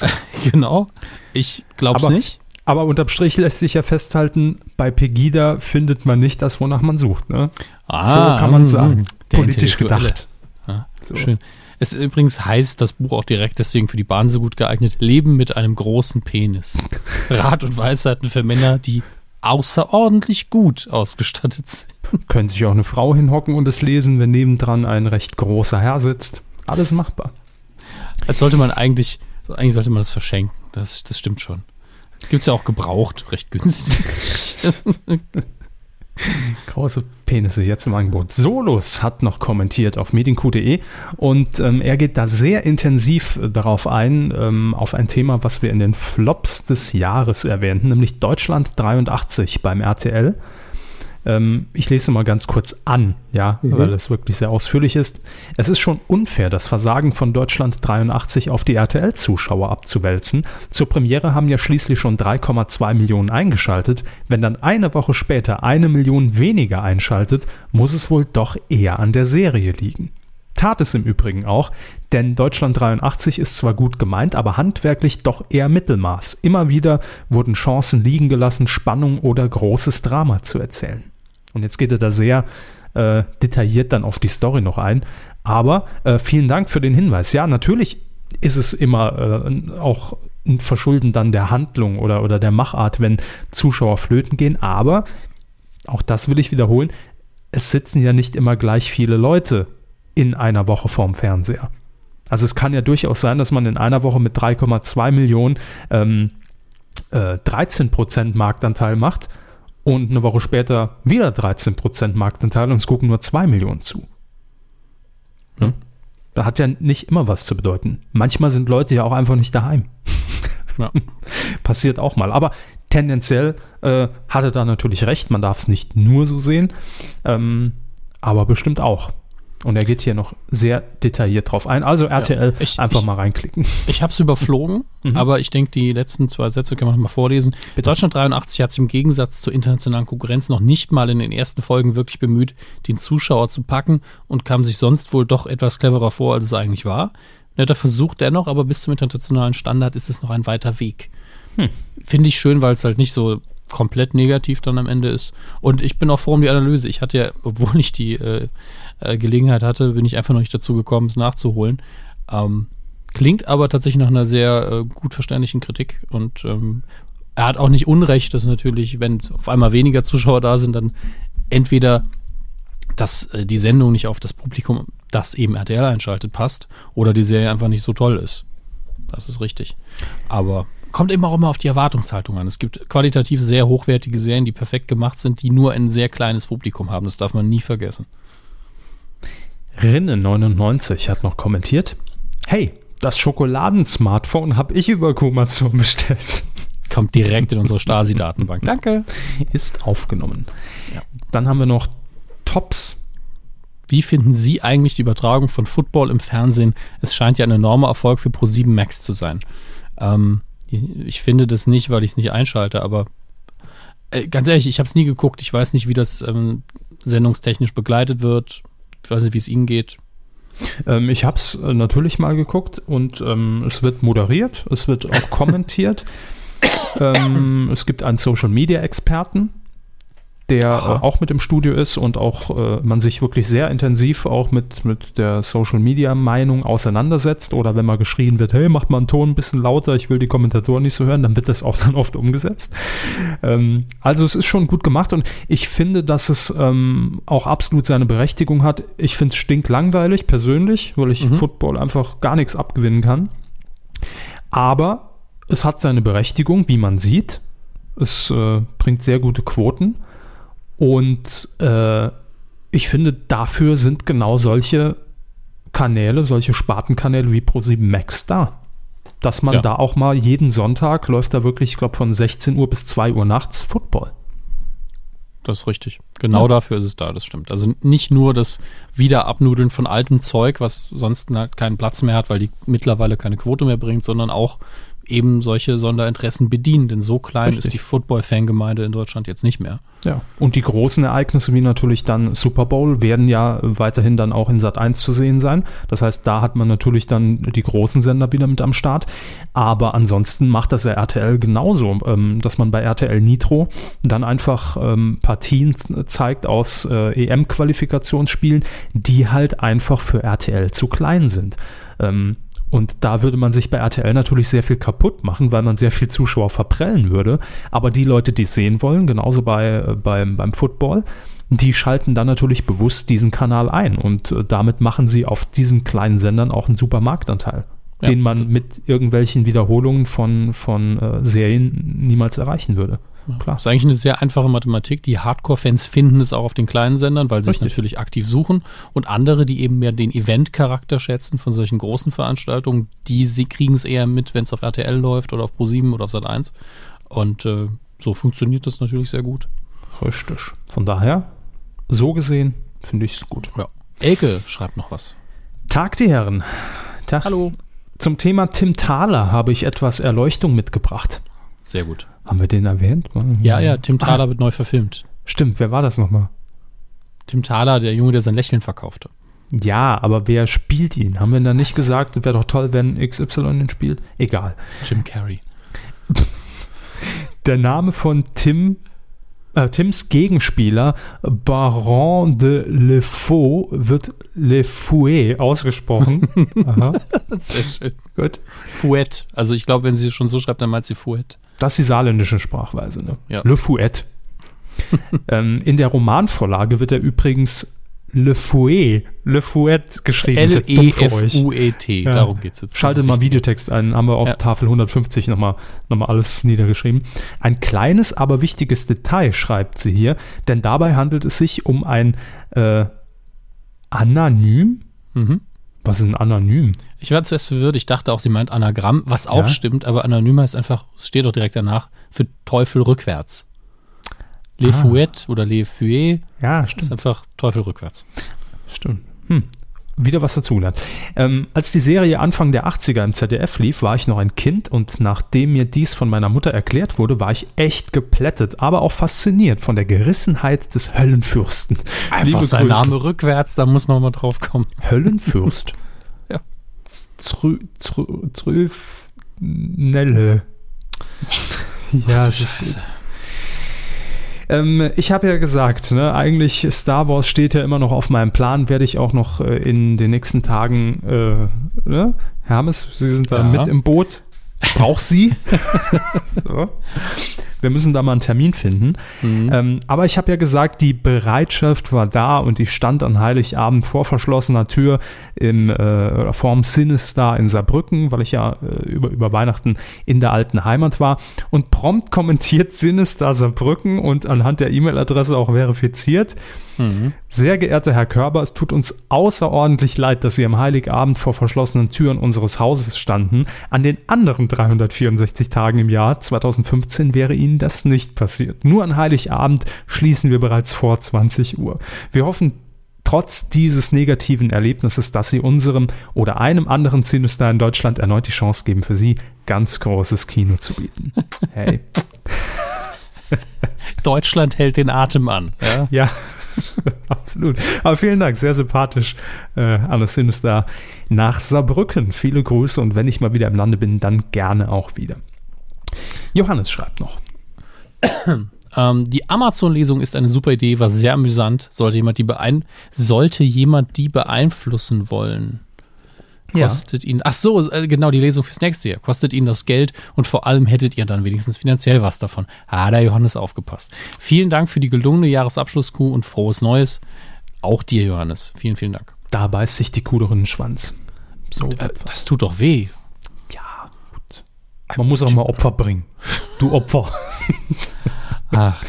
genau. Ich glaube es nicht. Aber unterm Strich lässt sich ja festhalten, bei Pegida findet man nicht das, wonach man sucht. Ne? so kann man mm, sagen. der Politisch gedacht. Ja, So. Schön. Es übrigens heißt das Buch auch direkt deswegen für die Bahn so gut geeignet: Leben mit einem großen Penis. Rat und Weisheiten für Männer, die außerordentlich gut ausgestattet sind. Können sich auch eine Frau hinhocken und es lesen, wenn nebendran ein recht großer Herr sitzt. Alles machbar. Das sollte man eigentlich, eigentlich sollte man das verschenken. Das, das stimmt schon. Gibt es ja auch gebraucht, recht günstig. Große Penisse jetzt im Angebot. Solus hat noch kommentiert auf medienq.de und ähm, er geht da sehr intensiv äh, darauf ein, ähm, auf ein Thema, was wir in den Flops des Jahres erwähnten, nämlich Deutschland 83 beim RTL. Ähm, ich lese mal ganz kurz an, ja, mhm. weil es wirklich sehr ausführlich ist. Es ist schon unfair, das Versagen von Deutschland 83 auf die RTL-Zuschauer abzuwälzen. Zur Premiere haben ja schließlich schon 3,2 Millionen eingeschaltet. Wenn dann eine Woche später eine Million weniger einschaltet, muss es wohl doch eher an der Serie liegen. Tat es im Übrigen auch, denn Deutschland 83 ist zwar gut gemeint, aber handwerklich doch eher Mittelmaß. Immer wieder wurden Chancen liegen gelassen, Spannung oder großes Drama zu erzählen. Und jetzt geht er da sehr äh, detailliert dann auf die Story noch ein. Aber äh, vielen Dank für den Hinweis. Ja, natürlich ist es immer äh, auch ein Verschulden dann der Handlung oder, oder der Machart, wenn Zuschauer flöten gehen. Aber auch das will ich wiederholen. Es sitzen ja nicht immer gleich viele Leute in einer Woche vorm Fernseher. Also es kann ja durchaus sein, dass man in einer Woche mit 3,2 Millionen ähm, äh, 13% Marktanteil macht und eine Woche später wieder 13% Marktanteil und es gucken nur 2 Millionen zu. Ne? Da hat ja nicht immer was zu bedeuten. Manchmal sind Leute ja auch einfach nicht daheim. Ja. Passiert auch mal. Aber tendenziell äh, hatte da natürlich recht. Man darf es nicht nur so sehen, ähm, aber bestimmt auch. Und er geht hier noch sehr detailliert drauf ein. Also RTL, ja, ich, einfach ich, mal reinklicken. Ich habe es überflogen, mhm. aber ich denke, die letzten zwei Sätze kann man noch mal vorlesen. Bitte. Deutschland 83 hat sich im Gegensatz zur internationalen Konkurrenz noch nicht mal in den ersten Folgen wirklich bemüht, den Zuschauer zu packen und kam sich sonst wohl doch etwas cleverer vor, als es eigentlich war. Netter Versuch dennoch, aber bis zum internationalen Standard ist es noch ein weiter Weg. Hm. Finde ich schön, weil es halt nicht so komplett negativ dann am Ende ist. Und ich bin auch froh um die Analyse. Ich hatte ja, obwohl ich die äh, äh, Gelegenheit hatte, bin ich einfach noch nicht dazu gekommen, es nachzuholen. Ähm, klingt aber tatsächlich nach einer sehr äh, gut verständlichen Kritik und ähm, er hat auch nicht Unrecht, dass natürlich, wenn auf einmal weniger Zuschauer da sind, dann entweder dass äh, die Sendung nicht auf das Publikum, das eben RTL einschaltet, passt oder die Serie einfach nicht so toll ist. Das ist richtig. Aber kommt eben auch immer auf die Erwartungshaltung an. Es gibt qualitativ sehr hochwertige Serien, die perfekt gemacht sind, die nur ein sehr kleines Publikum haben. Das darf man nie vergessen. Rinne99 hat noch kommentiert: Hey, das Schokoladen-Smartphone habe ich über Kumazon bestellt. Kommt direkt in unsere Stasi-Datenbank. Danke. Ist aufgenommen. Ja. Dann haben wir noch Tops. Wie finden Sie eigentlich die Übertragung von Football im Fernsehen? Es scheint ja ein enormer Erfolg für Pro7 Max zu sein. Ähm, ich finde das nicht, weil ich es nicht einschalte, aber äh, ganz ehrlich, ich habe es nie geguckt. Ich weiß nicht, wie das ähm, sendungstechnisch begleitet wird. Ich weiß nicht, wie es Ihnen geht. Ähm, ich habe es äh, natürlich mal geguckt und ähm, es wird moderiert, es wird auch kommentiert. Ähm, es gibt einen Social Media Experten, der äh, auch mit im Studio ist und auch äh, man sich wirklich sehr intensiv auch mit, mit der Social Media Meinung auseinandersetzt oder wenn mal geschrien wird, hey, macht mal einen Ton ein bisschen lauter, ich will die Kommentatoren nicht so hören, dann wird das auch dann oft umgesetzt. Ähm, also es ist schon gut gemacht und ich finde, dass es ähm, auch absolut seine Berechtigung hat. Ich finde es stinklangweilig persönlich, weil ich mhm. Football einfach gar nichts abgewinnen kann. Aber es hat seine Berechtigung, wie man sieht. Es äh, bringt sehr gute Quoten. Und äh, ich finde, dafür sind genau solche Kanäle, solche Spartenkanäle wie Pro7 Max da. Dass man ja. da auch mal jeden Sonntag läuft da wirklich, ich glaube, von 16 Uhr bis 2 Uhr nachts Football. Das ist richtig. Genau ja. dafür ist es da, das stimmt. Also nicht nur das Wiederabnudeln von altem Zeug, was sonst halt keinen Platz mehr hat, weil die mittlerweile keine Quote mehr bringt, sondern auch eben solche Sonderinteressen bedienen. Denn so klein Richtig. ist die Football-Fangemeinde in Deutschland jetzt nicht mehr. Ja, und die großen Ereignisse wie natürlich dann Super Bowl werden ja weiterhin dann auch in Sat 1 zu sehen sein. Das heißt, da hat man natürlich dann die großen Sender wieder mit am Start. Aber ansonsten macht das ja RTL genauso, ähm, dass man bei RTL Nitro dann einfach ähm, Partien zeigt aus äh, EM-Qualifikationsspielen, die halt einfach für RTL zu klein sind. Ähm, und da würde man sich bei RTL natürlich sehr viel kaputt machen, weil man sehr viel Zuschauer verprellen würde. Aber die Leute, die es sehen wollen, genauso bei, äh, beim, beim Football, die schalten dann natürlich bewusst diesen Kanal ein. Und äh, damit machen sie auf diesen kleinen Sendern auch einen super Marktanteil, ja. den man mit irgendwelchen Wiederholungen von, von äh, Serien niemals erreichen würde. Klar. Das ist eigentlich eine sehr einfache Mathematik. Die Hardcore-Fans finden es auch auf den kleinen Sendern, weil sie es Richtig. natürlich aktiv suchen. Und andere, die eben mehr den Event-Charakter schätzen von solchen großen Veranstaltungen, die sie kriegen es eher mit, wenn es auf RTL läuft oder auf Pro7 oder auf Sat1. Und äh, so funktioniert das natürlich sehr gut. Richtig. Von daher, so gesehen, finde ich es gut. Ja. Elke schreibt noch was. Tag, die Herren. Tag. Hallo. Zum Thema Tim Thaler habe ich etwas Erleuchtung mitgebracht. Sehr gut. Haben wir den erwähnt? Ja, ja, Tim Thaler wird neu verfilmt. Stimmt, wer war das nochmal? Tim Thaler, der Junge, der sein Lächeln verkaufte. Ja, aber wer spielt ihn? Haben wir da nicht gesagt, wäre doch toll, wenn XY ihn spielt? Egal. Jim Carrey. Der Name von Tim, äh, Tims Gegenspieler, Baron de Le Faux, wird Le Fouet ausgesprochen. Aha, Sehr schön. gut. Fouette. Also ich glaube, wenn sie schon so schreibt, dann meint sie Fouette. Das ist die saarländische Sprachweise, ne? Ja. Le Fouet. ähm, in der Romanvorlage wird er übrigens Le Fouet, Le Fouet geschrieben. Ist jetzt dumm für euch. L-E-F-U-E-T. Ja. Darum geht es jetzt. Schaltet mal wichtig. Videotext ein, haben wir auf Ja. Tafel 150 nochmal noch mal alles niedergeschrieben. Ein kleines, aber wichtiges Detail schreibt sie hier, denn dabei handelt es sich um ein äh, Anonym. Mhm. Was ist ein Anonym? Ich war zuerst verwirrt. Ich dachte auch, sie meint Anagramm, was auch Ja. stimmt, aber anonym heißt einfach, steht doch direkt danach, für Teufel rückwärts. Le Ah. Fouet oder Le Fouet Ja, ist einfach Teufel rückwärts. Stimmt. Hm. Wieder was dazugelernt. Ähm, als die Serie Anfang der 80er im ZDF lief, war ich noch ein Kind und nachdem mir dies von meiner Mutter erklärt wurde, war ich echt geplättet, aber auch fasziniert von der Gerissenheit des Höllenfürsten. Einfach Liebe sein Grüße. Name rückwärts, da muss man mal drauf kommen. Höllenfürst? Trüfnelle. Ja, es ist gut. Ähm, ich habe ja gesagt, ne, eigentlich Star Wars steht ja immer noch auf meinem Plan, werde ich auch noch äh, in den nächsten Tagen, äh, ne? Hermes, Sie sind da Ja. mit im Boot. Ich brauche Sie. so. Wir müssen da mal einen Termin finden. Mhm. Ähm, aber ich habe ja gesagt, die Bereitschaft war da und ich stand an Heiligabend vor verschlossener Tür im, äh, vorm Sinister in Saarbrücken, weil ich ja äh, über, über Weihnachten in der alten Heimat war. Und prompt kommentiert Sinister Saarbrücken und anhand der E-Mail-Adresse auch verifiziert. Mhm. Sehr geehrter Herr Körber, es tut uns außerordentlich leid, dass Sie am Heiligabend vor verschlossenen Türen unseres Hauses standen. An den anderen 364 Tagen im Jahr 2015 wäre Ihnen das nicht passiert. Nur an Heiligabend schließen wir bereits vor 20 Uhr. Wir hoffen trotz dieses negativen Erlebnisses, dass Sie unserem oder einem anderen Cinestar in Deutschland erneut die Chance geben, für Sie ganz großes Kino zu bieten. Hey. Deutschland hält den Atem an. Ja? Ja, absolut. Aber vielen Dank, sehr sympathisch äh, an das Sinister nach Saarbrücken. Viele Grüße und wenn ich mal wieder im Lande bin, dann gerne auch wieder. Johannes schreibt noch. Ähm, die Amazon-Lesung ist eine super Idee, war sehr amüsant. Sollte jemand die, beein sollte jemand die beeinflussen wollen, kostet ihn. Ach so, äh, genau, die Lesung fürs nächste Jahr. Kostet ihn das Geld und vor allem hättet ihr dann wenigstens finanziell was davon. Ah, der Johannes aufgepasst. Vielen Dank für die gelungene Jahresabschlusskuh und frohes Neues. Auch dir, Johannes. Vielen, vielen Dank. Da beißt sich die Kuh doch in den Schwanz. So Äh, das tut doch weh. Ja, gut. Man muss auch mal Opfer bringen. Du Opfer. Ach,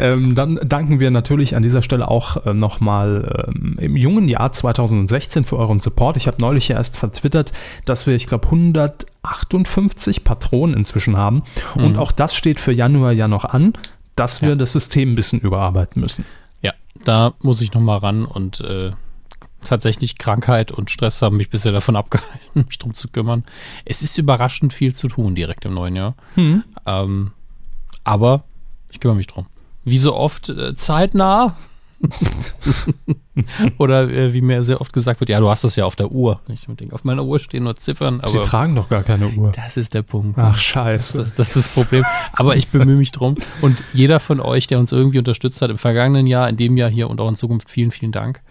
Ähm, dann danken wir natürlich an dieser Stelle auch äh, nochmal ähm, im jungen Jahr 2016 für euren Support. Ich habe neulich ja erst vertwittert, dass wir, ich glaube, 158 Patronen inzwischen haben. Und auch das steht für Januar ja noch an, dass wir Ja. das System ein bisschen überarbeiten müssen. Ja, da muss ich noch mal ran und äh, tatsächlich Krankheit und Stress haben mich bisher davon abgehalten, mich drum zu kümmern. Es ist überraschend viel zu tun direkt im neuen Jahr. Ähm, aber ich kümmere mich drum. Wie so oft äh, zeitnah. Oder äh, wie mir sehr oft gesagt wird, ja, du hast das ja auf der Uhr. Ich denke, auf meiner Uhr stehen nur Ziffern, Sie tragen doch gar keine Uhr. das ist der Punkt. Ach, Das, scheiße. das, das ist das Problem. Aber ich bemühe mich drum. Und jeder von euch, der uns irgendwie unterstützt hat im vergangenen Jahr, in dem Jahr hier und auch in Zukunft, vielen, vielen Dank.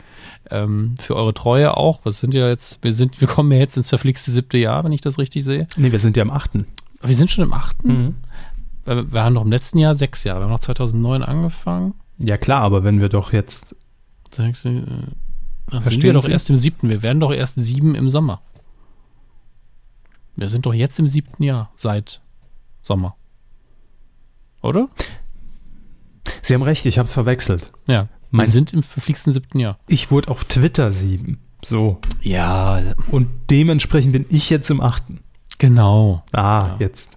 Ähm, für eure Treue auch. Was sind ja jetzt, wir sind, wir kommen ja jetzt ins verflixte siebte Jahr, wenn ich das richtig sehe. Nee, wir sind ja am 8. Wir sind schon im achten. Mhm. Wir haben doch im letzten Jahr sechs Jahre. Wir haben noch 2009 angefangen. Ja klar, aber wenn wir doch jetzt Sechs, äh, Verstehen wir doch Sie? erst im siebten. Wir werden doch erst sieben im Sommer. Wir sind doch jetzt im siebten Jahr seit Sommer. Oder? Sie haben recht, ich habe es verwechselt. Ja. Mein- Wir sind im verflixten siebten Jahr. Ich wurde auf Twitter sieben. So. Ja, Und dementsprechend bin ich jetzt im achten. genau. Ah, Ja. jetzt.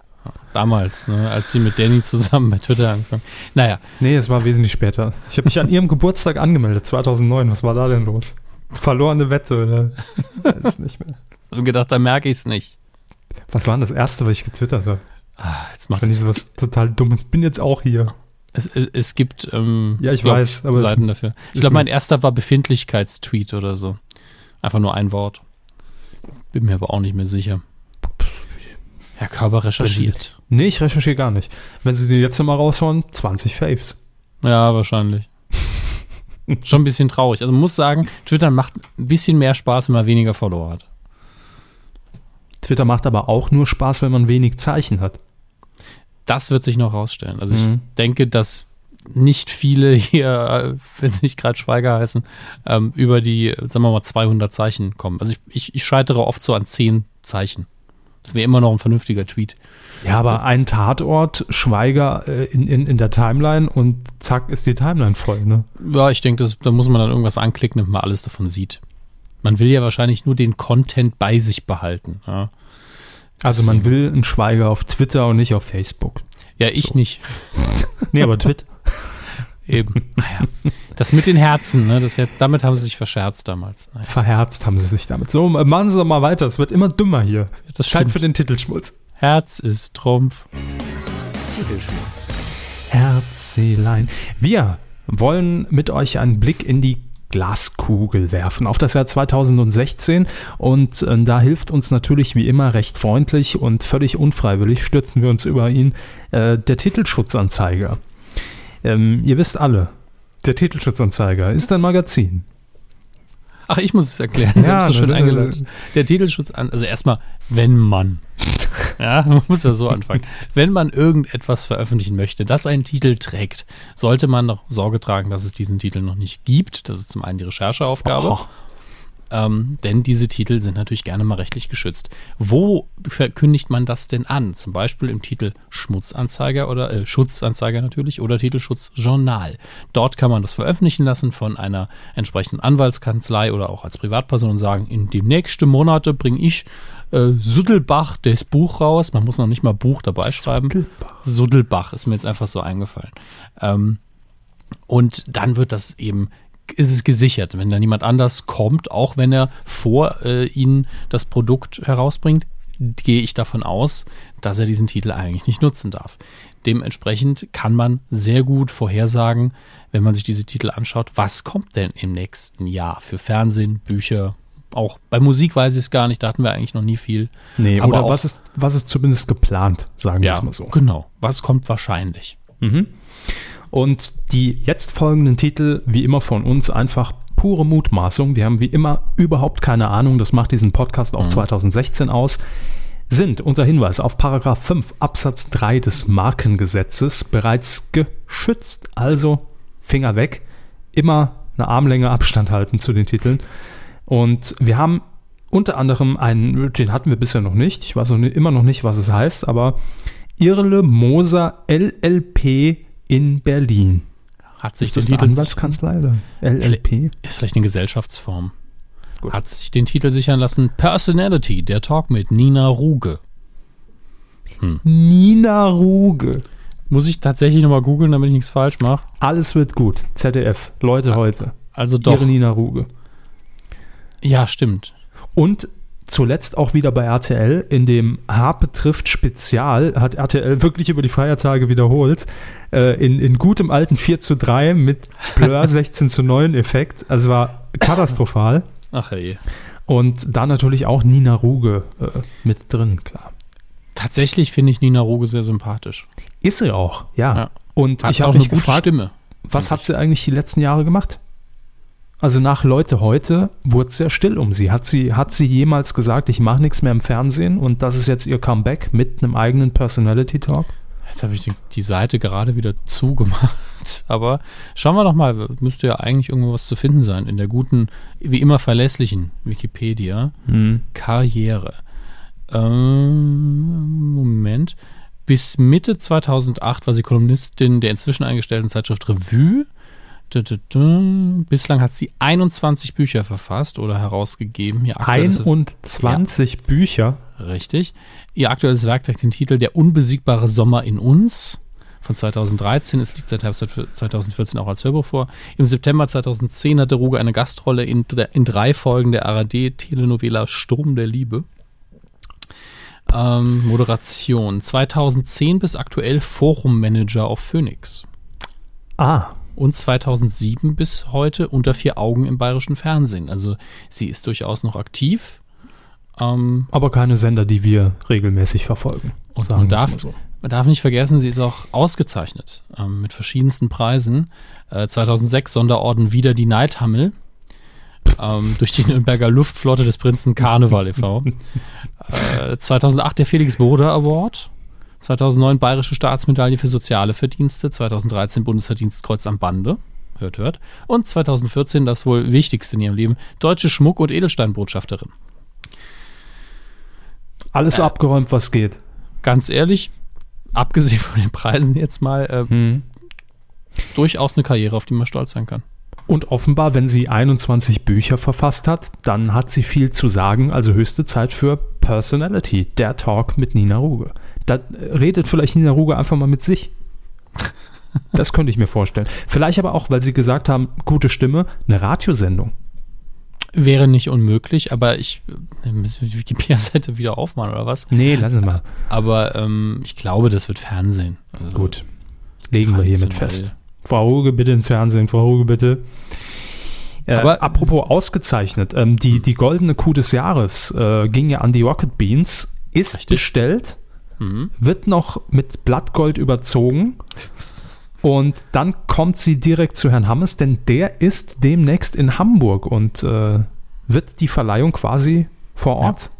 Damals, ne, als sie mit Danny zusammen bei Twitter angefangen. Naja, Nee, es war wesentlich später. Ich habe mich an ihrem Geburtstag angemeldet, 2009. Was war da denn los? Verlorene Wette, oder? Weiß nicht mehr. so gedacht, da merke ich es nicht. Was war denn das Erste, was ich getwittert habe? Ah, jetzt macht Wenn ich sowas total Dummes bin, jetzt auch hier. es, es, es gibt ähm, Ja, ich glaub weiß, aber es Seiten dafür. Ich glaube, mein erster war Befindlichkeitstweet oder so. Einfach nur ein Wort. Bin mir aber auch nicht mehr sicher. Herr Körper recherchiert. Nee, ich recherchiere gar nicht. Wenn sie den jetzt mal raushauen, 20 Faves. Ja, wahrscheinlich. Schon ein bisschen traurig. Also man muss sagen, Twitter macht ein bisschen mehr Spaß, wenn man weniger Follower hat. Twitter macht aber auch nur Spaß, wenn man wenig Zeichen hat. Das wird sich noch rausstellen. Also ich Mhm. denke, dass nicht viele hier, äh, wenn sie nicht gerade Schweiger heißen, ähm, über die, sagen wir mal, 200 Zeichen kommen. Also ich, ich, ich scheitere oft so an 10 Zeichen. Das wäre immer noch ein vernünftiger Tweet. Ja, aber ein Tatort, Schweiger äh, in, in, in der Timeline und zack ist die Timeline voll, ne? Ja, ich denke, da muss man dann irgendwas anklicken, damit man alles davon sieht. Man will ja wahrscheinlich nur den Content bei sich behalten. Ja, Also man will einen Schweiger auf Twitter und nicht auf Facebook. ja ich So. nicht. Nee, aber Twitter. Eben. Naja. Das mit den Herzen, ne, das, damit haben sie sich verscherzt damals. Naja, Verherzt haben sie sich damit. So, äh, machen Sie doch mal weiter. Es wird immer dümmer hier. das stimmt. für den Titelschmutz. Herz ist Trumpf. Titelschmutz. Herzelein. Wir wollen mit euch einen Blick in die Glaskugel werfen auf das Jahr 2016 und äh, da hilft uns natürlich wie immer recht freundlich und völlig unfreiwillig stürzen wir uns über ihn äh, der Titelschutzanzeiger. Ähm, ihr wisst alle, der Titelschutzanzeiger ist ein Magazin. Ach, ich muss es erklären. Sie Ja, haben es so schön eingeleitet. Der Titelschutz an, also erstmal, wenn man, ja, man muss ja so anfangen. Wenn man irgendetwas veröffentlichen möchte, das einen Titel trägt, sollte man noch Sorge tragen, dass es diesen Titel noch nicht gibt. Das ist zum einen die Rechercheaufgabe. Oh. Ähm, denn diese Titel sind natürlich gerne mal rechtlich geschützt. Wo verkündigt man das denn an? Zum Beispiel im Titel Schmutzanzeiger oder äh, Schutzanzeiger natürlich oder Titelschutzjournal. Dort kann man das veröffentlichen lassen von einer entsprechenden Anwaltskanzlei oder auch als Privatperson und sagen, in den nächsten Monate bringe ich äh, Suddelbach das Buch raus. Man muss noch nicht mal Buch dabei schreiben. Suddelbach ist mir jetzt einfach so eingefallen. Ähm, und dann wird das eben, ist es gesichert. Wenn da niemand anders kommt, auch wenn er vor äh, Ihnen das Produkt herausbringt, gehe ich davon aus, dass er diesen Titel eigentlich nicht nutzen darf. Dementsprechend kann man sehr gut vorhersagen, wenn man sich diese Titel anschaut, was kommt denn im nächsten Jahr für Fernsehen, Bücher, auch bei Musik weiß ich es gar nicht, da hatten wir eigentlich noch nie viel. Nee, Aber oder was ist, was ist zumindest geplant, sagen wir es mal so. genau. Was kommt wahrscheinlich? Und die jetzt folgenden Titel, wie immer von uns, einfach pure Mutmaßung. Wir haben wie immer überhaupt keine Ahnung, das macht diesen Podcast auch 2016 aus, sind unter Hinweis auf Paragraph 5 Absatz 3 des Markengesetzes bereits geschützt. Also Finger weg, immer eine Armlänge Abstand halten zu den Titeln. Und wir haben unter anderem einen, den hatten wir bisher noch nicht, ich weiß noch immer noch nicht, was es heißt, aber Irle Moser LLP in Berlin. Hat sich Ist das den eine Titel Anwaltskanzlei oder LLP? ist vielleicht eine Gesellschaftsform. Gut. Hat sich den Titel sichern lassen Personality, der Talk mit Nina Ruge. Nina Ruge. Muss ich tatsächlich nochmal googeln, damit ich nichts falsch mache? Alles wird gut. ZDF. Leute heute. Also doch. Ihre Nina Ruge. Ja, stimmt. Und zuletzt auch wieder bei RTL in dem Harpe trifft Spezial hat RTL wirklich über die Feiertage wiederholt. Äh, in, in gutem alten 4 zu 3 mit Blur 16 zu 9 Effekt. Also war katastrophal. Ach hey. Und da natürlich auch Nina Ruge äh, mit drin, klar. Tatsächlich finde ich Nina Ruge sehr sympathisch. Ist sie auch, ja. Ja. Und Hat ich habe eine mich gute gefragt, Stimme. was hat sie eigentlich die letzten Jahre gemacht? Also nach Leute heute wurde es sehr still um sie. Hat sie, hat sie jemals gesagt, ich mache nichts mehr im Fernsehen und das ist jetzt ihr Comeback mit einem eigenen Personality Talk? Jetzt habe ich die, die Seite gerade wieder zugemacht. Aber schauen wir doch mal, müsste ja eigentlich irgendwo was zu finden sein in der guten, wie immer verlässlichen Wikipedia. Karriere. Ähm, Moment. Bis Mitte 2008 war sie Kolumnistin der inzwischen eingestellten Zeitschrift Revue. Bislang hat sie 21 Bücher verfasst oder herausgegeben. Ihr aktuelles- 21 Bücher. Richtig. Ihr aktuelles Werk trägt den Titel Der unbesiegbare Sommer in uns von 2013. Es liegt seit Herbst 2014 auch als Hörbuch vor. Im September 2010 hatte Ruge eine Gastrolle in, in drei Folgen der ARD-Telenovela Sturm der Liebe. Ähm, Moderation. 2010 bis aktuell Forummanager auf Phoenix. Ah, Und 2007 bis heute unter vier Augen im bayerischen Fernsehen. Also sie ist durchaus noch aktiv. Ähm, aber keine Sender, die wir regelmäßig verfolgen. Und man darf, so. man darf nicht vergessen, sie ist auch ausgezeichnet ähm, mit verschiedensten Preisen. Äh, 2006 Sonderorden Wieder die Neidhammel ähm, durch die Nürnberger Luftflotte des Prinzen Karneval e.V. äh, 2008 der Felix Boder Award. 2009 Bayerische Staatsmedaille für soziale Verdienste. 2013 Bundesverdienstkreuz am Bande. Hört, hört. Und 2014 das wohl wichtigste in ihrem Leben, deutsche Schmuck- und Edelsteinbotschafterin. Alles so abgeräumt, was geht. Ganz ehrlich, abgesehen von den Preisen jetzt mal, äh, Hm. durchaus eine Karriere, auf die man stolz sein kann. Und offenbar, wenn sie 21 Bücher verfasst hat, dann hat sie viel zu sagen, also höchste Zeit für Personality, der Talk mit Nina Ruge. Da redet vielleicht Nina Ruge einfach mal mit sich. Das könnte ich mir vorstellen. Vielleicht aber auch, weil sie gesagt haben, gute Stimme, eine Radiosendung. Wäre nicht unmöglich, aber ich äh, müssen wir die Wikipedia-Seite wieder aufmachen oder was? Nee, lassen wir mal. Aber ähm, ich glaube, das wird Fernsehen. Also Gut. Legen wir hiermit fest. Frau Ruge, bitte ins Fernsehen, Frau Ruge, bitte. Äh, Aber- apropos ausgezeichnet, ähm, die, die goldene Kuh des Jahres äh, ging ja an die Rocket Beans, ist Richtig. bestellt, Mhm. wird noch mit Blattgold überzogen und dann kommt sie direkt zu Herrn Hammes, denn der ist demnächst in Hamburg und äh, wird die Verleihung quasi vor Ort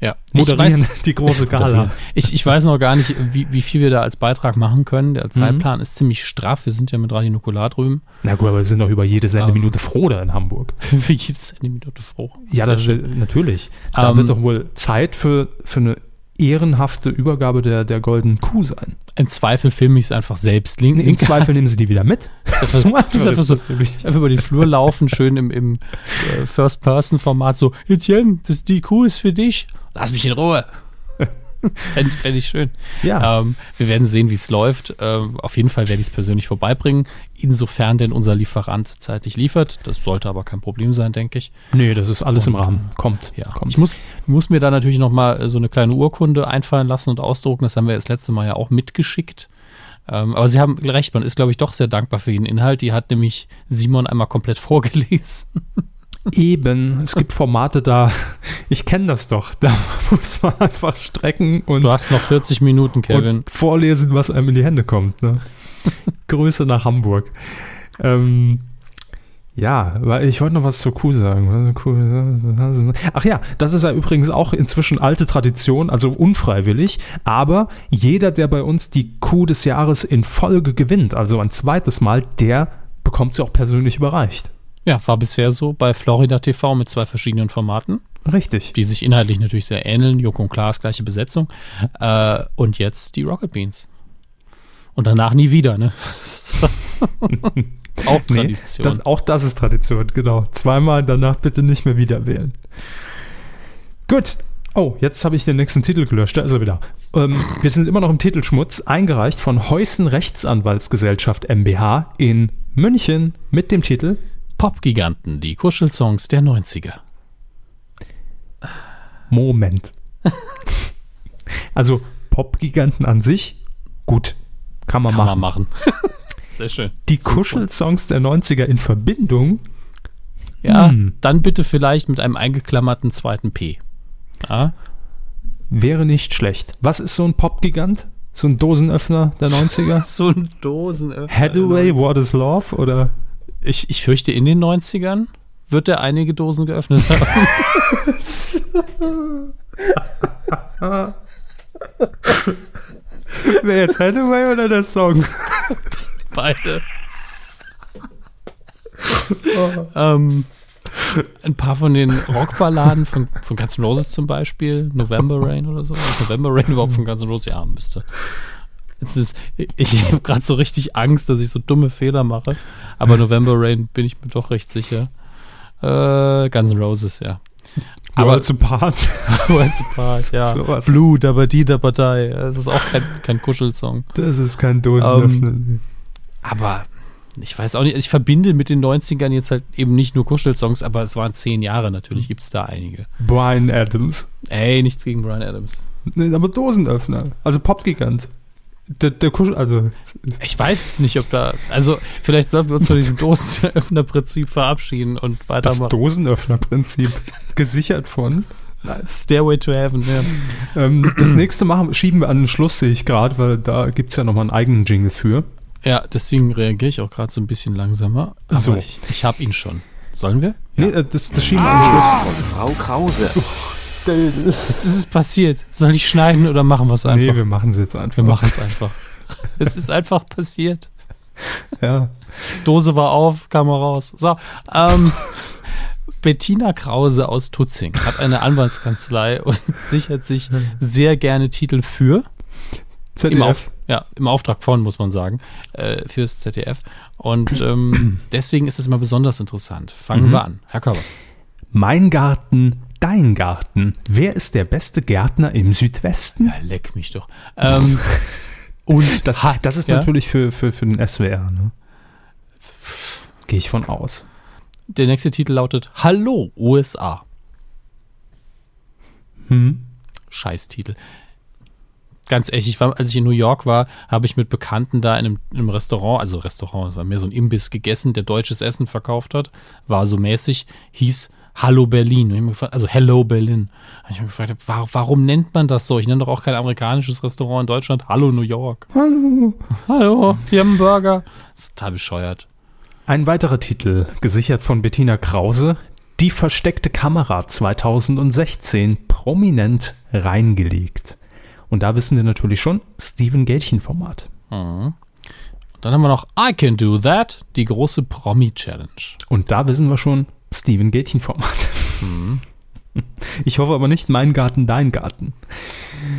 Ja, ich moderieren, weiß, die große Gala. ich, ich weiß noch gar nicht, wie, wie viel wir da als Beitrag machen können. Der Zeitplan ist ziemlich straff. Wir sind ja mit Radio Nukular drüben. Na gut, aber wir sind doch über jede Sendeminute froh da in Hamburg. Für jede Minute froh. Ja, das, schön. natürlich. Da Ähm, wird doch wohl Zeit für, für eine ehrenhafte Übergabe der, der goldenen Kuh sein. Im Zweifel filme ich es einfach selbst. Link, Im Zweifel nehmen sie die wieder mit. Das So ist einfach einfach, so, das nämlich. einfach über den Flur laufen, schön im, im äh, First-Person-Format, so, Etienne, das, die Kuh ist für dich. Lass mich in Ruhe. Fände fänd ich schön. Ja, Ähm, wir werden sehen, wie es läuft. Ähm, auf jeden Fall werde ich es persönlich vorbeibringen, insofern denn unser Lieferant zeitlich liefert. Das sollte aber kein Problem sein, denke ich. nee, das ist alles im Und, Rahmen. Kommt. Ja, kommt. ich muss, muss mir da natürlich noch mal äh, so eine kleine Urkunde einfallen lassen und ausdrucken. Das haben wir das letzte Mal ja auch mitgeschickt. Ähm, aber Sie haben recht, man ist, glaube ich, doch sehr dankbar für den Inhalt. Die hat nämlich Simon einmal komplett vorgelesen. Eben, es gibt Formate da, ich kenne das doch, da muss man einfach strecken und, Du hast noch 40 Minuten, Kevin. vorlesen, was einem in die Hände kommt. Ne? Grüße nach Hamburg. Ähm, ja, weil ich wollte noch was zur Kuh sagen. Ach ja, das ist ja übrigens auch inzwischen alte Tradition, also unfreiwillig. Aber jeder, der bei uns die Kuh des Jahres in Folge gewinnt, also ein zweites Mal, der bekommt sie auch persönlich überreicht. Ja, war bisher so bei Florida TV mit zwei verschiedenen Formaten, Richtig. die sich inhaltlich natürlich sehr ähneln. Joko und Klaas, gleiche Besetzung. Äh, und jetzt die Rocket Beans. Und danach nie wieder, ne? Auch Nee, Tradition. das, auch das ist Tradition, genau. Zweimal danach bitte nicht mehr wieder wählen. Gut. Oh, jetzt habe ich den nächsten Titel gelöscht. Da ist er wieder. Ähm, wir sind immer noch im Titelschmutz, eingereicht von Heusen Rechtsanwaltsgesellschaft MBH in München mit dem Titel Popgiganten, die Kuschelsongs der 90er. Moment. also Popgiganten an sich, gut, kann man Kann machen. man machen. Sehr schön. Die Super. Kuschelsongs der 90er in Verbindung, Ja, Hm. dann bitte vielleicht mit einem eingeklammerten zweiten P. Ja, wäre nicht schlecht. Was ist so ein Popgigant? So ein Dosenöffner der 90er? so ein Dosenöffner. Hathaway, What is Love? Oder Ich, ich fürchte, in den 90ern wird er einige Dosen geöffnet haben. wer jetzt Hathaway oder der Song? Beide. ähm, ein paar von den Rockballaden von, von Guns N' Roses zum Beispiel, November Rain oder so. Ist November Rain überhaupt von Guns N' Roses? Ja, müsste. Ist, ich habe gerade so richtig Angst, dass ich so dumme Fehler mache. Aber November Rain bin ich mir doch recht sicher. Äh, Guns N' Roses, ja. Aber Worlds Apart. Worlds Apart, ja. Sowas. Blue, Dabadi, Dabadai. Das ist auch kein, kein Kuschelsong. Das ist kein Dosenöffner. Aber ich weiß auch nicht, ich verbinde mit den 90ern jetzt halt eben nicht nur Kuschelsongs, aber es waren zehn Jahre, natürlich gibt es da einige. Brian Adams. Ey, nichts gegen Brian Adams. Nee, aber Dosenöffner. Also Popgigant. Der, der Kuschel, also Ich weiß es nicht, ob da, also vielleicht sollten wir uns von diesem Dosenöffner-Prinzip verabschieden und das weitermachen. Dosenöffner-Prinzip. Gesichert von. Stairway to Heaven, ja. Ähm, das nächste machen, schieben wir an den Schluss, sehe ich gerade, weil da gibt es ja nochmal einen eigenen Jingle für. Ja, deswegen reagiere ich auch gerade so ein bisschen langsamer. Aber So. ich, ich habe ihn schon. Sollen wir? Nee, äh, das, das schieben wir an den Schluss. Von Frau Krause. Jetzt ist es passiert. Soll ich schneiden oder machen wir es einfach? Nee, wir machen es jetzt einfach. wir machen es einfach. es ist einfach passiert. Ja. Dose war auf, kam raus. So, ähm, Bettina Krause aus Tutzing hat eine Anwaltskanzlei und sichert sich sehr gerne Titel für. Im, Auf, ZDF. ja, Im Auftrag von, muss man sagen, äh, fürs ZDF. Und ähm, deswegen ist es immer besonders interessant. Fangen Mhm. wir an. Herr Körber. Mein Garten, dein Garten. Wer ist der beste Gärtner im Südwesten? Ja, leck mich doch. Ähm, und Das, das ist ja? natürlich für, für, für den SWR. Ne? Gehe ich von aus. der nächste Titel lautet Hallo USA. Hm? Scheißtitel. Ganz ehrlich, ich war, als ich in New York war, habe ich mit Bekannten da in einem, in einem Restaurant, also Restaurant, es war mehr so ein Imbiss gegessen, der deutsches Essen verkauft hat, war so mäßig, hieß Hallo Berlin. Mir also Hello Berlin. Und ich habe mich gefragt, wa- warum nennt man das so? Ich nenne doch auch kein amerikanisches Restaurant in Deutschland. Hallo New York. Hallo. Hallo, wir haben einen Burger. Das ist total bescheuert. Ein weiterer Titel, gesichert von Bettina Krause. Die versteckte Kamera 2016 prominent reingelegt. Und da wissen wir natürlich schon, Steven Gätchen-Format. Mhm. Dann haben wir noch I Can Do That, die große Promi-Challenge. Und da wissen wir schon, Steven Gätchen-Format. Mhm. Ich hoffe aber nicht mein Garten, dein Garten.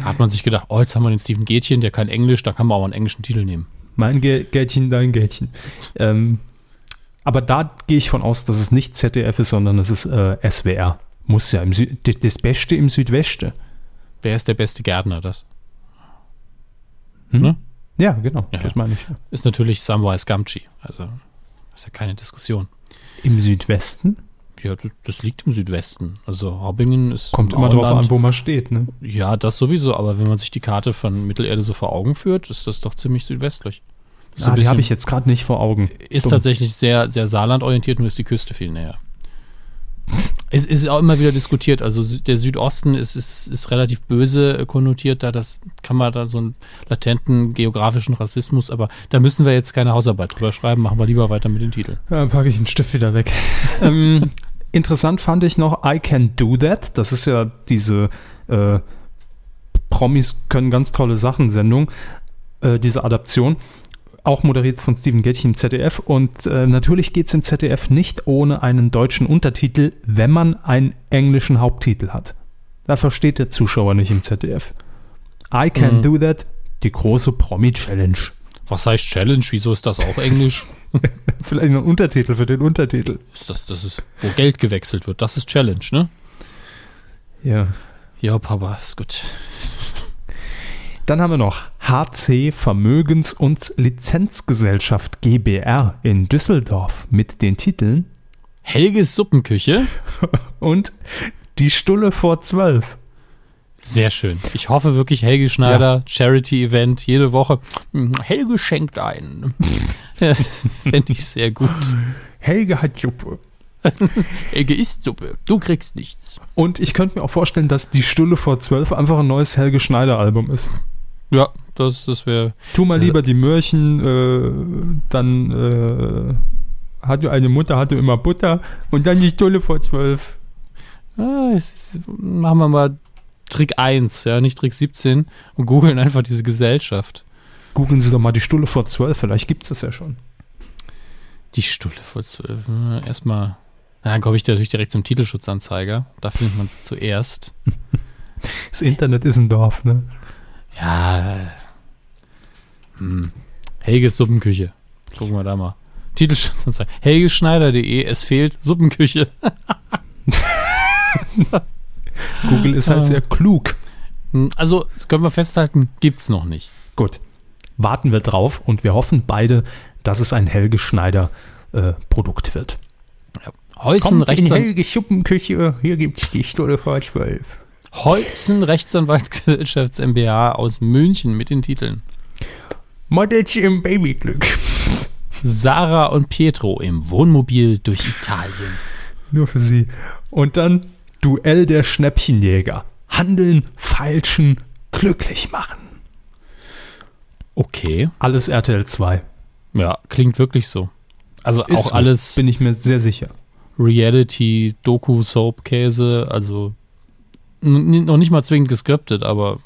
Hat man sich gedacht, oh, jetzt haben wir den Steven Gätchen, der kann Englisch, da kann man auch einen englischen Titel nehmen. Mein Gä Gätchen, dein Gätchen. Ähm, aber da gehe ich von aus, dass es nicht ZDF ist, sondern es ist äh, SWR. Muss ja im Sü das Beste im Südwesten. Wer ist der beste Gärtner? Das Hm? Ne? Ja, genau, Ja, das meine ich. ist natürlich Samwise Gamgee. Also, ist ja keine Diskussion. Im Südwesten? Ja, das, liegt im Südwesten. Also, Hobbingen ist. Kommt im immer drauf Auenland. an, wo man steht, ne? Ja, das sowieso. Aber wenn man sich die Karte von Mittelerde so vor Augen führt, ist das doch ziemlich südwestlich. Ist, so ah, die habe ich jetzt gerade nicht vor Augen. ist Dumm. tatsächlich sehr, sehr saarlandorientiert, nur ist die Küste viel näher. Es ist auch immer wieder diskutiert. Also der Südosten ist, ist, ist relativ böse äh, konnotiert, da das kann man da so einen latenten geografischen Rassismus, aber da müssen wir jetzt keine Hausarbeit drüber schreiben, machen wir lieber weiter mit den Titeln. Ja, dann packe ich den Stift wieder weg. ähm, interessant fand ich noch I Can Do That. Das ist ja diese äh, Promis können ganz tolle Sachen Sendung, äh, diese Adaption. Auch moderiert von Steven Gätchen im ZDF. Und äh, natürlich geht es im ZDF nicht ohne einen deutschen Untertitel, wenn man einen englischen Haupttitel hat. Da versteht der Zuschauer nicht im ZDF. I Can Mhm. Do That, die große Promi-Challenge. Was heißt Challenge? Wieso ist das auch Englisch? Vielleicht ein Untertitel für den Untertitel. ist das, das ist, wo Geld gewechselt wird. Das ist Challenge, ne? Ja. Ja, Papa, ist gut. Dann haben wir noch HC Vermögens- und Lizenzgesellschaft GBR in Düsseldorf mit den Titeln Helges Suppenküche. und Die Stulle vor zwölf. Sehr schön. Ich hoffe wirklich, Helge Schneider, Charity-Event, jede Woche. Hm, Helge schenkt ein. Fände ich sehr gut. Helge hat Juppe. Helge isst Suppe. Du kriegst nichts. Und ich könnte mir auch vorstellen, dass Die Stulle vor zwölf einfach ein neues Helge Schneider Album ist. Ja, das, das wäre. Tu mal Also- lieber die Möhrchen, äh, dann äh, hatte eine Mutter, hatte immer Butter und dann Die Stulle vor zwölf. Ah, es- machen wir mal Trick 1, ja, nicht Trick 17 und googeln einfach diese Gesellschaft. Googeln Sie doch mal Die Stulle vor zwölf, vielleicht gibt es das ja schon. Die Stulle vor 12. Hm, Erstmal. Na, Dann komme ich natürlich direkt zum Titelschutzanzeiger. Da findet man es zuerst. Das Internet ist ein Dorf, ne? Ja. Helges Suppenküche. Gucken wir da mal. Titelschutz. Helgeschneider.de, es fehlt Suppenküche. Google ist halt sehr klug. Hm, Also, das können wir festhalten, gibt's noch nicht. Gut, warten wir drauf und wir hoffen beide, dass es ein Helge Schneider äh, Produkt wird. Heusen, Rechtsan Helge Suppenküche, hier gibt's die Stunde vor 12. Heusen Rechtsanwaltsgesellschafts MBA aus München mit den Titeln Models im Babyglück. Sarah und Pietro im Wohnmobil durch Italien. Nur für sie. Und dann Duell der Schnäppchenjäger. Handeln, feilschen, glücklich machen. Okay, Alles RTL 2. ja, klingt wirklich so. Also Ist auch so, alles Bin ich mir sehr sicher. Reality, Doku, Soap, Käse, also noch nicht mal zwingend geskriptet, aber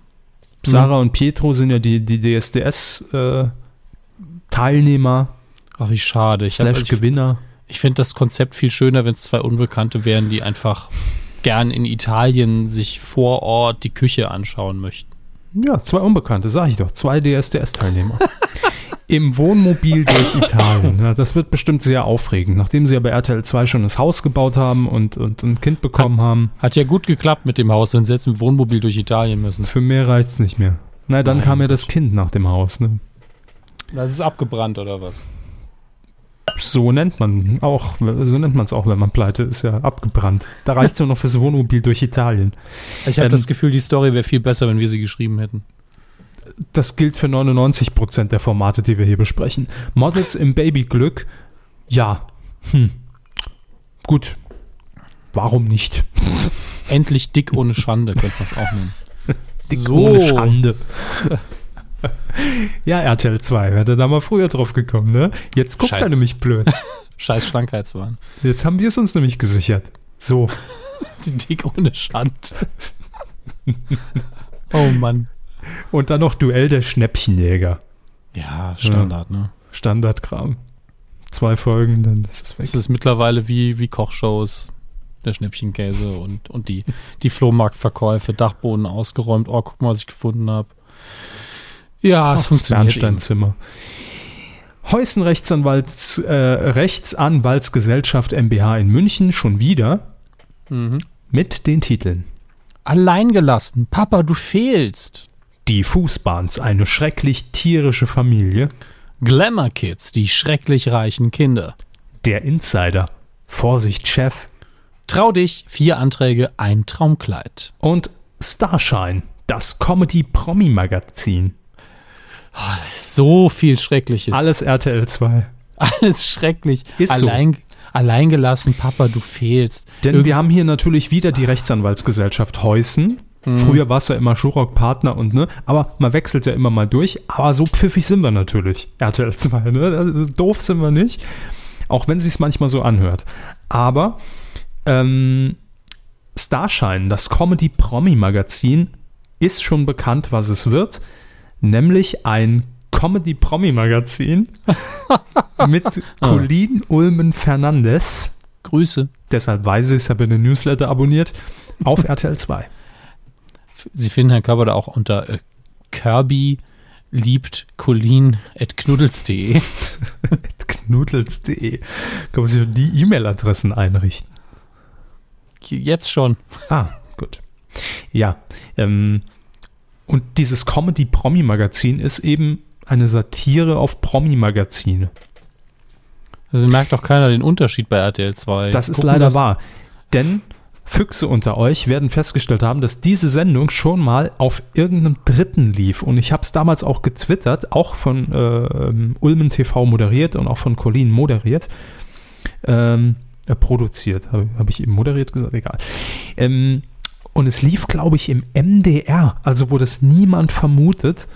Sarah und Pietro sind ja die, die DSDS-Teilnehmer ach wie schade. Ich, slash also ich, Gewinner. ich finde das Konzept viel schöner, wenn es zwei Unbekannte wären, die einfach gern in Italien sich vor Ort die Küche anschauen möchten. Ja, zwei Unbekannte, sag ich doch. Zwei DSDS-Teilnehmer. Im Wohnmobil durch Italien. Ja, das wird bestimmt sehr aufregend. Nachdem sie ja bei RTL 2 schon das Haus gebaut haben und, und ein Kind bekommen haben, Hat ja gut geklappt mit dem Haus, wenn sie jetzt im Wohnmobil durch Italien müssen. für mehr reicht's nicht mehr. Na, dann Mein kam ja das Kind nach dem Haus. Ne? Das ist abgebrannt oder was? So nennt man auch, so nennt man es auch, wenn man pleite ist, ja abgebrannt. Da reicht es nur noch fürs Wohnmobil durch Italien. Ich habe Ähm, das Gefühl, die Story wäre viel besser, wenn wir sie geschrieben hätten. Das gilt für 99% der Formate, die wir hier besprechen. Models im Babyglück, ja. Hm. Gut. Warum nicht? Endlich dick ohne Schande, könnte man es auch nennen. Dick so. ohne Schande. ja, RTL 2, wäre da mal früher drauf gekommen, ne? Jetzt guckt Scheiße. er nämlich blöd. Scheiß Schlankheitswahn. Jetzt haben wir es uns nämlich gesichert. So. Die dick ohne Schand. oh Mann. Und dann noch Duell der Schnäppchenjäger. Ja, Standard, ne? Standardkram. Zwei Folgen, dann ist es weg. Es ist mittlerweile wie, wie Kochshows. Der Schnäppchenkäse und, und die, die Flohmarktverkäufe, Dachboden ausgeräumt. Oh, guck mal, was ich gefunden habe. Ja, es Ach, funktioniert. Bernsteinzimmer. Heusen Rechtsanwalts, äh, Rechtsanwaltsgesellschaft MBH in München schon wieder Mhm. mit den Titeln Alleingelassen. Papa, du fehlst. Die Fußbahns, eine schrecklich tierische Familie, Glamour Kids, die schrecklich reichen Kinder. der Insider, Vorsicht Chef Trau dich, vier Anträge, ein Traumkleid. und Starshine, das Comedy-Promi-Magazin. Oh, da ist so viel Schreckliches. Alles RTL 2. Alles schrecklich. Ist so. Allein, Alleingelassen, Papa, du fehlst. Denn Irgend- wir haben hier natürlich wieder die Rechtsanwaltsgesellschaft Heusen. Mhm. Früher war es ja immer Schurok Partner und ne, aber man wechselt ja immer mal durch. Aber so pfiffig sind wir natürlich. RTL 2, ne? Also, doof sind wir nicht. Auch wenn sich manchmal so anhört. Aber ähm, Starshine, das Comedy-Promi-Magazin, ist schon bekannt, was es wird. Nämlich ein Comedy-Promi-Magazin mit Colin Ulmen Fernandes Grüße. deshalb weiß ich es, habe den Newsletter abonniert, auf RTL 2. Sie finden Herrn Körber da auch unter äh, Kirby liebt Colin at knuddels.de. Knudels.de. Kann man sich die E-Mail-Adressen einrichten. Jetzt schon. Ah, gut. Ja, ähm, und dieses Comedy-Promi-Magazin ist eben eine Satire auf Promi-Magazine. Also merkt doch keiner den Unterschied bei RTL 2. Das ist Gucken leider das- wahr. Denn Füchse unter euch werden festgestellt haben, dass diese Sendung schon mal auf irgendeinem Dritten lief. Und ich habe es damals auch getwittert, auch von äh, Ulmen TV moderiert und auch von Colin moderiert. Ähm, äh, produziert, habe hab ich eben moderiert gesagt, egal. Ähm, und es lief, glaube ich, im MDR, also wo das niemand vermutet.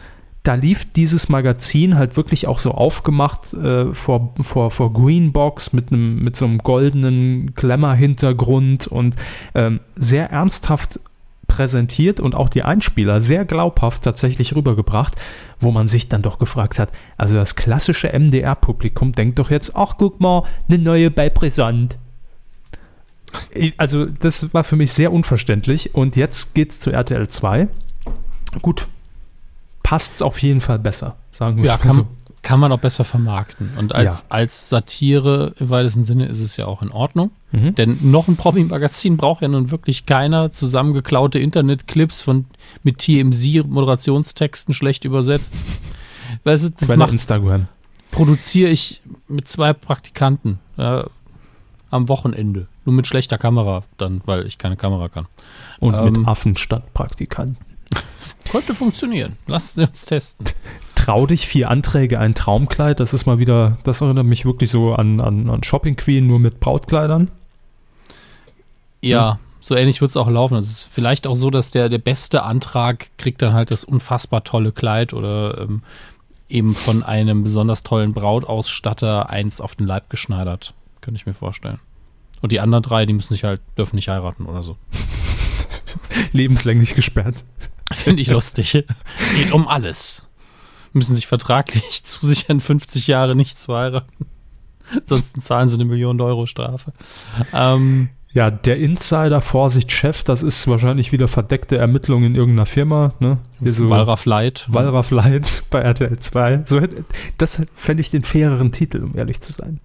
Da lief dieses Magazin halt wirklich auch so aufgemacht äh, vor, vor, vor Greenbox mit, einem, mit so einem goldenen Glamour-Hintergrund und ähm, sehr ernsthaft präsentiert und auch die Einspieler sehr glaubhaft tatsächlich rübergebracht, wo man sich dann doch gefragt hat, also das klassische MDR-Publikum denkt doch jetzt, ach guck mal, eine neue bei Brisant. Also das war für mich sehr unverständlich und jetzt geht's zu RTL 2. Gut, passt's auf jeden Fall besser. Sagen wir Ja, es kann, mal so. kann man auch besser vermarkten. Und als, Ja. als Satire im weitesten Sinne ist es ja auch in Ordnung. Mhm. Denn noch ein Promi-Magazin braucht ja nun wirklich keiner zusammengeklaute Internetclips von mit TMZ-Moderationstexten schlecht übersetzt. Weißt du, das Bei macht, Instagram. produziere ich mit zwei Praktikanten ja, am Wochenende. Nur mit schlechter Kamera dann, weil ich keine Kamera kann. Und Ähm. mit Affen statt Praktikanten. Könnte funktionieren. Lassen Sie uns testen. Trau dich, vier Anträge, ein Traumkleid. Das ist mal wieder, das erinnert mich wirklich so an, an, an Shopping Queen, nur mit Brautkleidern. Ja, so ähnlich wird es auch laufen. Also es ist vielleicht auch so, dass der, der beste Antrag kriegt dann halt das unfassbar tolle Kleid oder ähm, eben von einem besonders tollen Brautausstatter eins auf den Leib geschneidert. Könnte ich mir vorstellen. Und die anderen drei, die müssen sich halt, dürfen nicht heiraten oder so. Lebenslänglich gesperrt. Finde ich lustig. Es geht um alles. Müssen sich vertraglich zusichern, 50 Jahre nicht zu heiraten. Sonst zahlen sie eine Million Euro Strafe. Ähm, Ja, der Insider, Vorsicht, Chef, das ist wahrscheinlich wieder verdeckte Ermittlung in irgendeiner Firma. Ne? Hier so Wallraff Light. Wallraff Light bei RTL 2. So, das fände ich den faireren Titel, um ehrlich zu sein.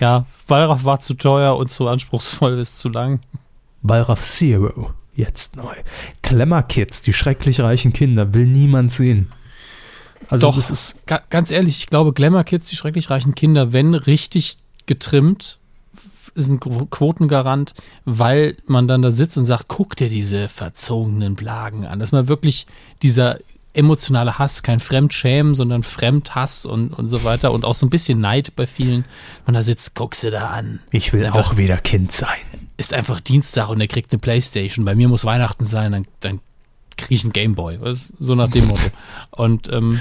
Ja, Wallraff war zu teuer und zu anspruchsvoll, ist zu lang. Wallraff Zero, jetzt neu. Klemmer Kids, die schrecklich reichen Kinder, will niemand sehen. Also Doch. das ist, Ga ganz ehrlich, ich glaube, Glamour Kids, die schrecklich reichen Kinder, wenn richtig getrimmt, ist ein Qu- Quotengarant, weil man dann da sitzt und sagt, guck dir diese verzogenen Blagen an. Dass man wirklich dieser emotionale Hass, kein Fremdschämen, sondern Fremdhass und, und so weiter und auch so ein bisschen Neid bei vielen. Man da sitzt, guck sie da an. ich will auch wieder Kind sein. Ist einfach Dienstag und er kriegt eine Playstation. Bei mir muss Weihnachten sein, dann, dann kriege ich einen Gameboy. So nach dem Motto. Und ähm,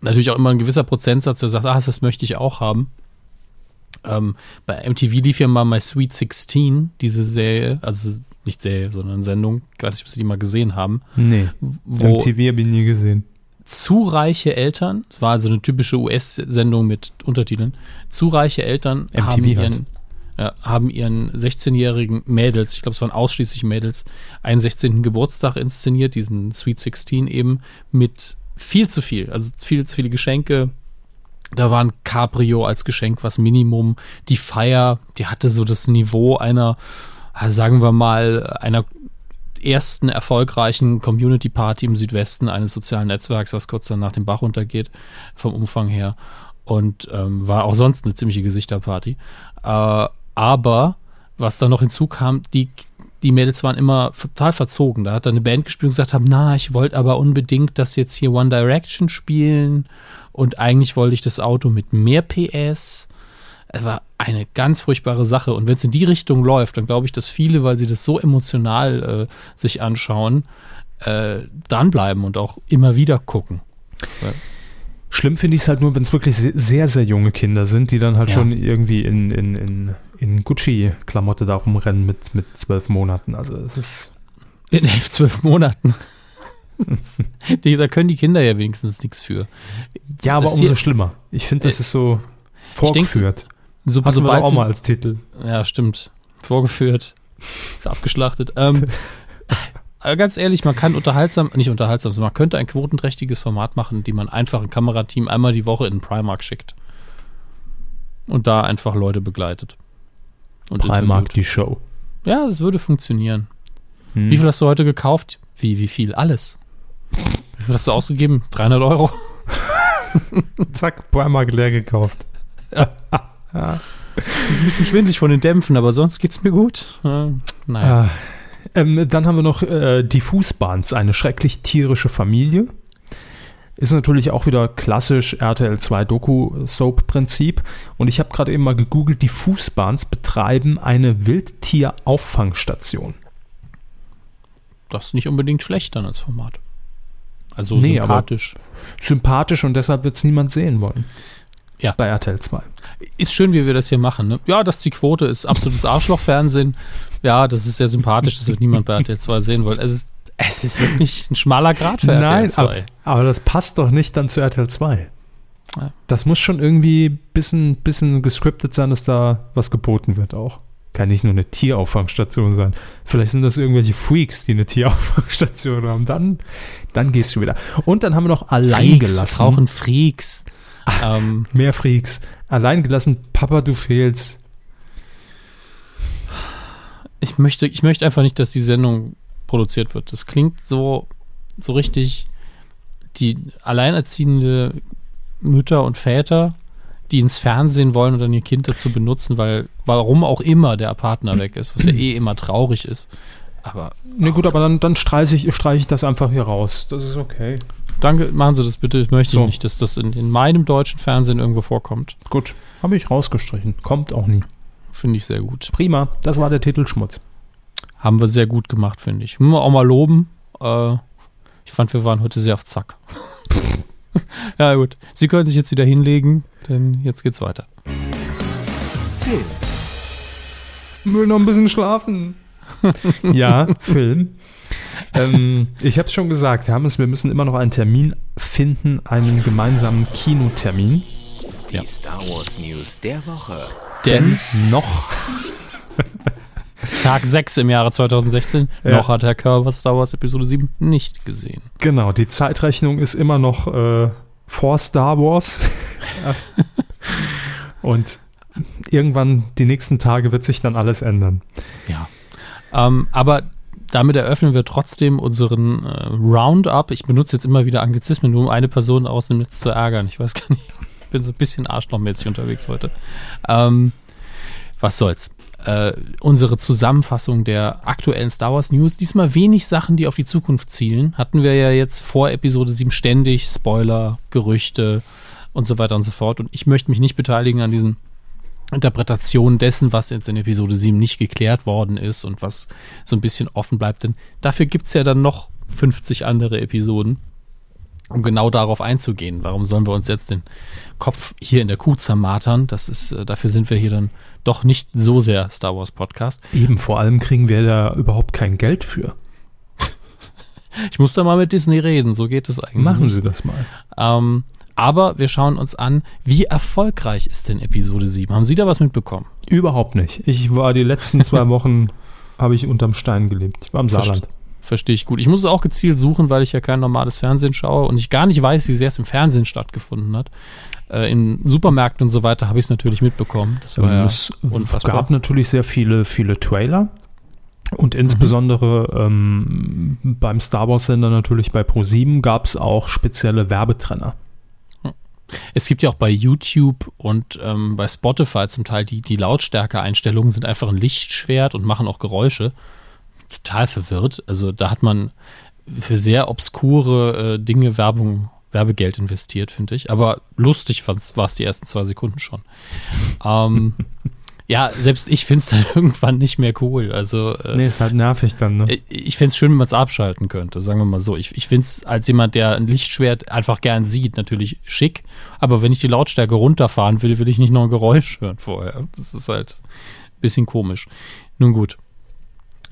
natürlich auch immer ein gewisser Prozentsatz, der sagt, ah, das möchte ich auch haben. Ähm, bei MTV lief ja mal My Sweet 16, diese Serie, also nicht Serie, sondern Sendung, ich weiß nicht, ob Sie die mal gesehen haben, Nee, MTV habe ich nie gesehen. zu reiche Eltern, es war also eine typische US-Sendung mit Untertiteln, zu reiche Eltern MTV haben halt. ihren, ja, haben ihren 16-jährigen Mädels, ich glaube es waren ausschließlich Mädels, einen 16. Geburtstag inszeniert, diesen Sweet 16 eben, mit viel zu viel, also viel zu viele Geschenke. Da war ein Cabrio als Geschenk was Minimum. Die Feier, die hatte so das Niveau einer, ah, sagen wir mal, einer ersten erfolgreichen Community Party im Südwesten eines sozialen Netzwerks, was kurz dann nach dem Bach runtergeht, vom Umfang her. Und ähm, war auch sonst eine ziemliche Gesichterparty. Äh, aber was dann noch hinzukam, die, die Mädels waren immer total verzogen. Da hat dann eine Band gespielt und gesagt haben, na, ich wollte aber unbedingt, dass jetzt hier One Direction spielen und eigentlich wollte ich das Auto mit mehr PS. Es war eine ganz furchtbare Sache. Und wenn es in die Richtung läuft, dann glaube ich, dass viele, weil sie das so emotional äh, sich anschauen, äh, dranbleiben und auch immer wieder gucken. Schlimm finde ich es halt nur, wenn es wirklich se- sehr, sehr junge Kinder sind, die dann halt Ja. schon irgendwie in, in, in, in Gucci-Klamotte da rumrennen mit, mit zwölf Monaten. Also es ist. In elf, zwölf Monaten. die, da können die Kinder ja wenigstens nichts für. Ja, aber Das umso hier- schlimmer. Ich finde, das Äh, ist so ich denk, vorgeführt. So, sobald auch mal als Titel. Ja, stimmt. Vorgeführt. Abgeschlachtet. Ähm, aber ganz ehrlich, man kann unterhaltsam, nicht unterhaltsam, sondern man könnte ein quotenträchtiges Format machen, die man einfach ein Kamerateam einmal die Woche in Primark schickt. Und da einfach Leute begleitet. Und Primark, die Show. Ja, das würde funktionieren. Hm. Wie viel hast du heute gekauft? Wie, wie viel? Alles. Wie viel hast du ausgegeben? 300 Euro? Zack, Primark leer gekauft. Ist ein bisschen schwindlig von den Dämpfen, aber sonst geht's mir gut. Äh, naja. Ah, ähm, dann haben wir noch äh, die Fußbahns, eine schrecklich tierische Familie. Ist natürlich auch wieder klassisch RTL 2 Doku-Soap-Prinzip. Und ich habe gerade eben mal gegoogelt, die Fußbahns betreiben eine Wildtier-Auffangstation. Das ist nicht unbedingt schlecht dann als Format. Also Nee, sympathisch. Sympathisch und deshalb wird es niemand sehen wollen. Ja. Bei RTL 2. Ist schön, wie wir das hier machen. Ne? Ja, das ist die Quote, ist absolutes Arschlochfernsehen. Ja, das ist sehr sympathisch, das wird niemand bei RTL 2 sehen wollen. Es ist, es ist wirklich ein schmaler Grad für RTL Nein, 2. aber, aber das passt doch nicht dann zu RTL 2. Ja. Das muss schon irgendwie ein bisschen, bisschen gescriptet sein, dass da was geboten wird auch. kann nicht nur eine Tierauffangstation sein. Vielleicht sind das irgendwelche Freaks, die eine Tierauffangstation haben. Dann, dann geht's schon wieder. Und dann haben wir noch allein Freaks, gelassen. Wir brauchen Freaks. ähm, mehr Freaks. Allein gelassen, Papa, du fehlst. Ich möchte, ich möchte einfach nicht, dass die Sendung produziert wird. Das klingt so, so richtig die alleinerziehende Mütter und Väter, die ins Fernsehen wollen und dann ihr Kind dazu benutzen, weil warum auch immer der Partner weg ist, was ja eh immer traurig ist. Aber. Ne, gut, aber dann, dann streiche ich, streich ich das einfach hier raus. Das ist okay. Danke, machen Sie das bitte. Ich möchte so. nicht, dass das in, in meinem deutschen Fernsehen irgendwo vorkommt. Gut, habe ich rausgestrichen. Kommt auch nie. Finde ich sehr gut. Prima, das war der Titelschmutz. Haben wir sehr gut gemacht, finde ich. Müssen wir auch mal loben. Äh, ich fand, wir waren heute sehr auf Zack. ja, gut. Sie können sich jetzt wieder hinlegen, denn jetzt geht's weiter. Film. Ich will noch ein bisschen schlafen. ja, Film. ähm, ich habe es schon gesagt, Hermes, wir müssen immer noch einen Termin finden, einen gemeinsamen Kinotermin. Die ja. Star Wars News der Woche. Denn noch Tag 6 im Jahre 2016. Ja. Noch hat Herr Körber Star Wars Episode 7 nicht gesehen. Genau, die Zeitrechnung ist immer noch äh, vor Star Wars. Und irgendwann die nächsten Tage wird sich dann alles ändern. Ja. Ähm, aber damit eröffnen wir trotzdem unseren äh, Roundup. Ich benutze jetzt immer wieder Anglizismen, nur um eine Person aus dem Netz zu ärgern. Ich weiß gar nicht, ich bin so ein bisschen arschlochmäßig unterwegs heute. Ähm, was soll's äh, unsere Zusammenfassung der aktuellen Star Wars News. Diesmal wenig Sachen, die auf die Zukunft zielen. Hatten wir ja jetzt vor Episode 7 ständig Spoiler, Gerüchte und so weiter und so fort. Und ich möchte mich nicht beteiligen an diesen Interpretationen dessen, was jetzt in Episode 7 nicht geklärt worden ist und was so ein bisschen offen bleibt. Denn dafür gibt es ja dann noch 50 andere Episoden um genau darauf einzugehen. Warum sollen wir uns jetzt den Kopf hier in der Kuh zermatern? Das ist, äh, dafür sind wir hier dann doch nicht so sehr Star Wars Podcast. Eben, vor allem kriegen wir da überhaupt kein Geld für. ich muss da mal mit Disney reden, so geht es eigentlich. Machen Sie das mal. Ähm, aber wir schauen uns an, wie erfolgreich ist denn Episode 7? Haben Sie da was mitbekommen? Überhaupt nicht. Ich war die letzten zwei Wochen, habe ich unterm Stein gelebt. Ich war im Saarland. Verstehe ich gut. Ich muss es auch gezielt suchen, weil ich ja kein normales Fernsehen schaue und ich gar nicht weiß, wie sehr es im Fernsehen stattgefunden hat. Äh, in Supermärkten und so weiter habe ich es natürlich mitbekommen. Das war ja es unfassbar. gab natürlich sehr viele, viele Trailer. Und insbesondere mhm. ähm, beim Star Wars-Sender natürlich bei Pro7 gab es auch spezielle Werbetrenner. Es gibt ja auch bei YouTube und ähm, bei Spotify zum Teil die, die Lautstärke-Einstellungen sind einfach ein Lichtschwert und machen auch Geräusche total verwirrt. Also da hat man für sehr obskure äh, Dinge Werbung, Werbegeld investiert, finde ich. Aber lustig war es die ersten zwei Sekunden schon. ähm, ja, selbst ich finde es dann irgendwann nicht mehr cool. Also, äh, nee, ist halt nervig dann, ne? Ich fände es schön, wenn man es abschalten könnte, sagen wir mal so. Ich, ich finde es als jemand, der ein Lichtschwert einfach gern sieht, natürlich schick. Aber wenn ich die Lautstärke runterfahren will, will ich nicht noch ein Geräusch hören vorher. Das ist halt ein bisschen komisch. Nun gut.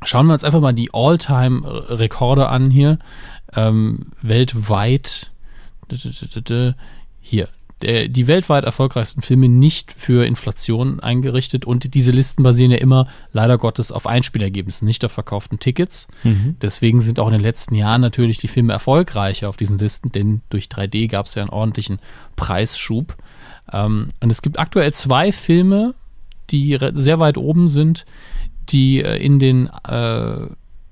Schauen wir uns einfach mal die All-Time-Rekorde an hier. Ähm, weltweit. Hier. Der, die weltweit erfolgreichsten Filme nicht für Inflation eingerichtet und diese Listen basieren ja immer leider Gottes auf Einspielergebnissen, nicht auf verkauften Tickets. Mhm. Deswegen sind auch in den letzten Jahren natürlich die Filme erfolgreicher auf diesen Listen, denn durch 3D gab es ja einen ordentlichen Preisschub. Ähm, und es gibt aktuell zwei Filme, die sehr weit oben sind, die äh, in den äh,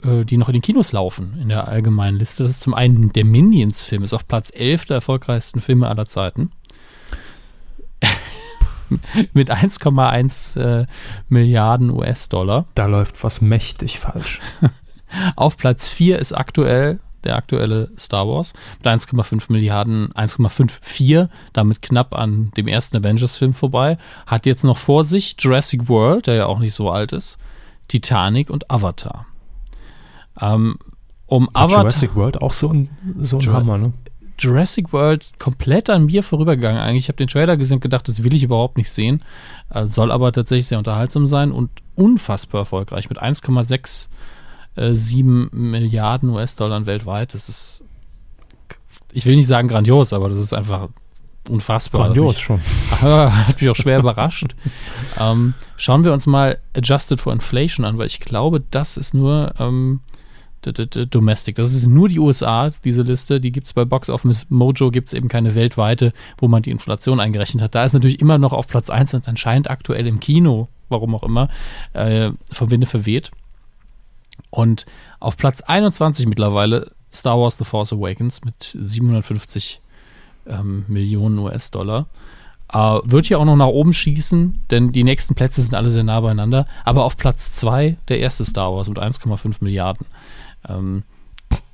äh, die noch in den Kinos laufen in der allgemeinen Liste. Das ist zum einen der Minions-Film, ist auf Platz 11 der erfolgreichsten Filme aller Zeiten. Mit 1,1 äh, Milliarden US-Dollar. Da läuft was mächtig falsch. auf Platz 4 ist aktuell der aktuelle Star Wars mit 1,5 Milliarden, 1,54, damit knapp an dem ersten Avengers-Film vorbei. Hat jetzt noch vor sich Jurassic World, der ja auch nicht so alt ist, Titanic und Avatar. Ähm, um Hat Avatar. Jurassic World auch so ein, so ein Jura Hammer, ne? Jurassic World komplett an mir vorübergegangen. Eigentlich, ich habe den Trailer gesehen und gedacht, das will ich überhaupt nicht sehen. Äh, soll aber tatsächlich sehr unterhaltsam sein und unfassbar erfolgreich mit 1,67 äh, Milliarden US-Dollar weltweit. Das ist, ich will nicht sagen grandios, aber das ist einfach unfassbar. Grandios schon. Hat mich auch schwer überrascht. Ähm, schauen wir uns mal Adjusted for Inflation an, weil ich glaube, das ist nur ähm, Domestic. Das ist nur die USA, diese Liste. Die gibt es bei Box Office Mojo, gibt es eben keine weltweite, wo man die Inflation eingerechnet hat. Da ist natürlich immer noch auf Platz 1 und anscheinend aktuell im Kino, warum auch immer, äh, vom Winde verweht. Und auf Platz 21 mittlerweile Star Wars The Force Awakens mit 750 ähm, Millionen US-Dollar. Äh, wird hier auch noch nach oben schießen, denn die nächsten Plätze sind alle sehr nah beieinander. Aber auf Platz 2 der erste Star Wars mit 1,5 Milliarden. Ähm,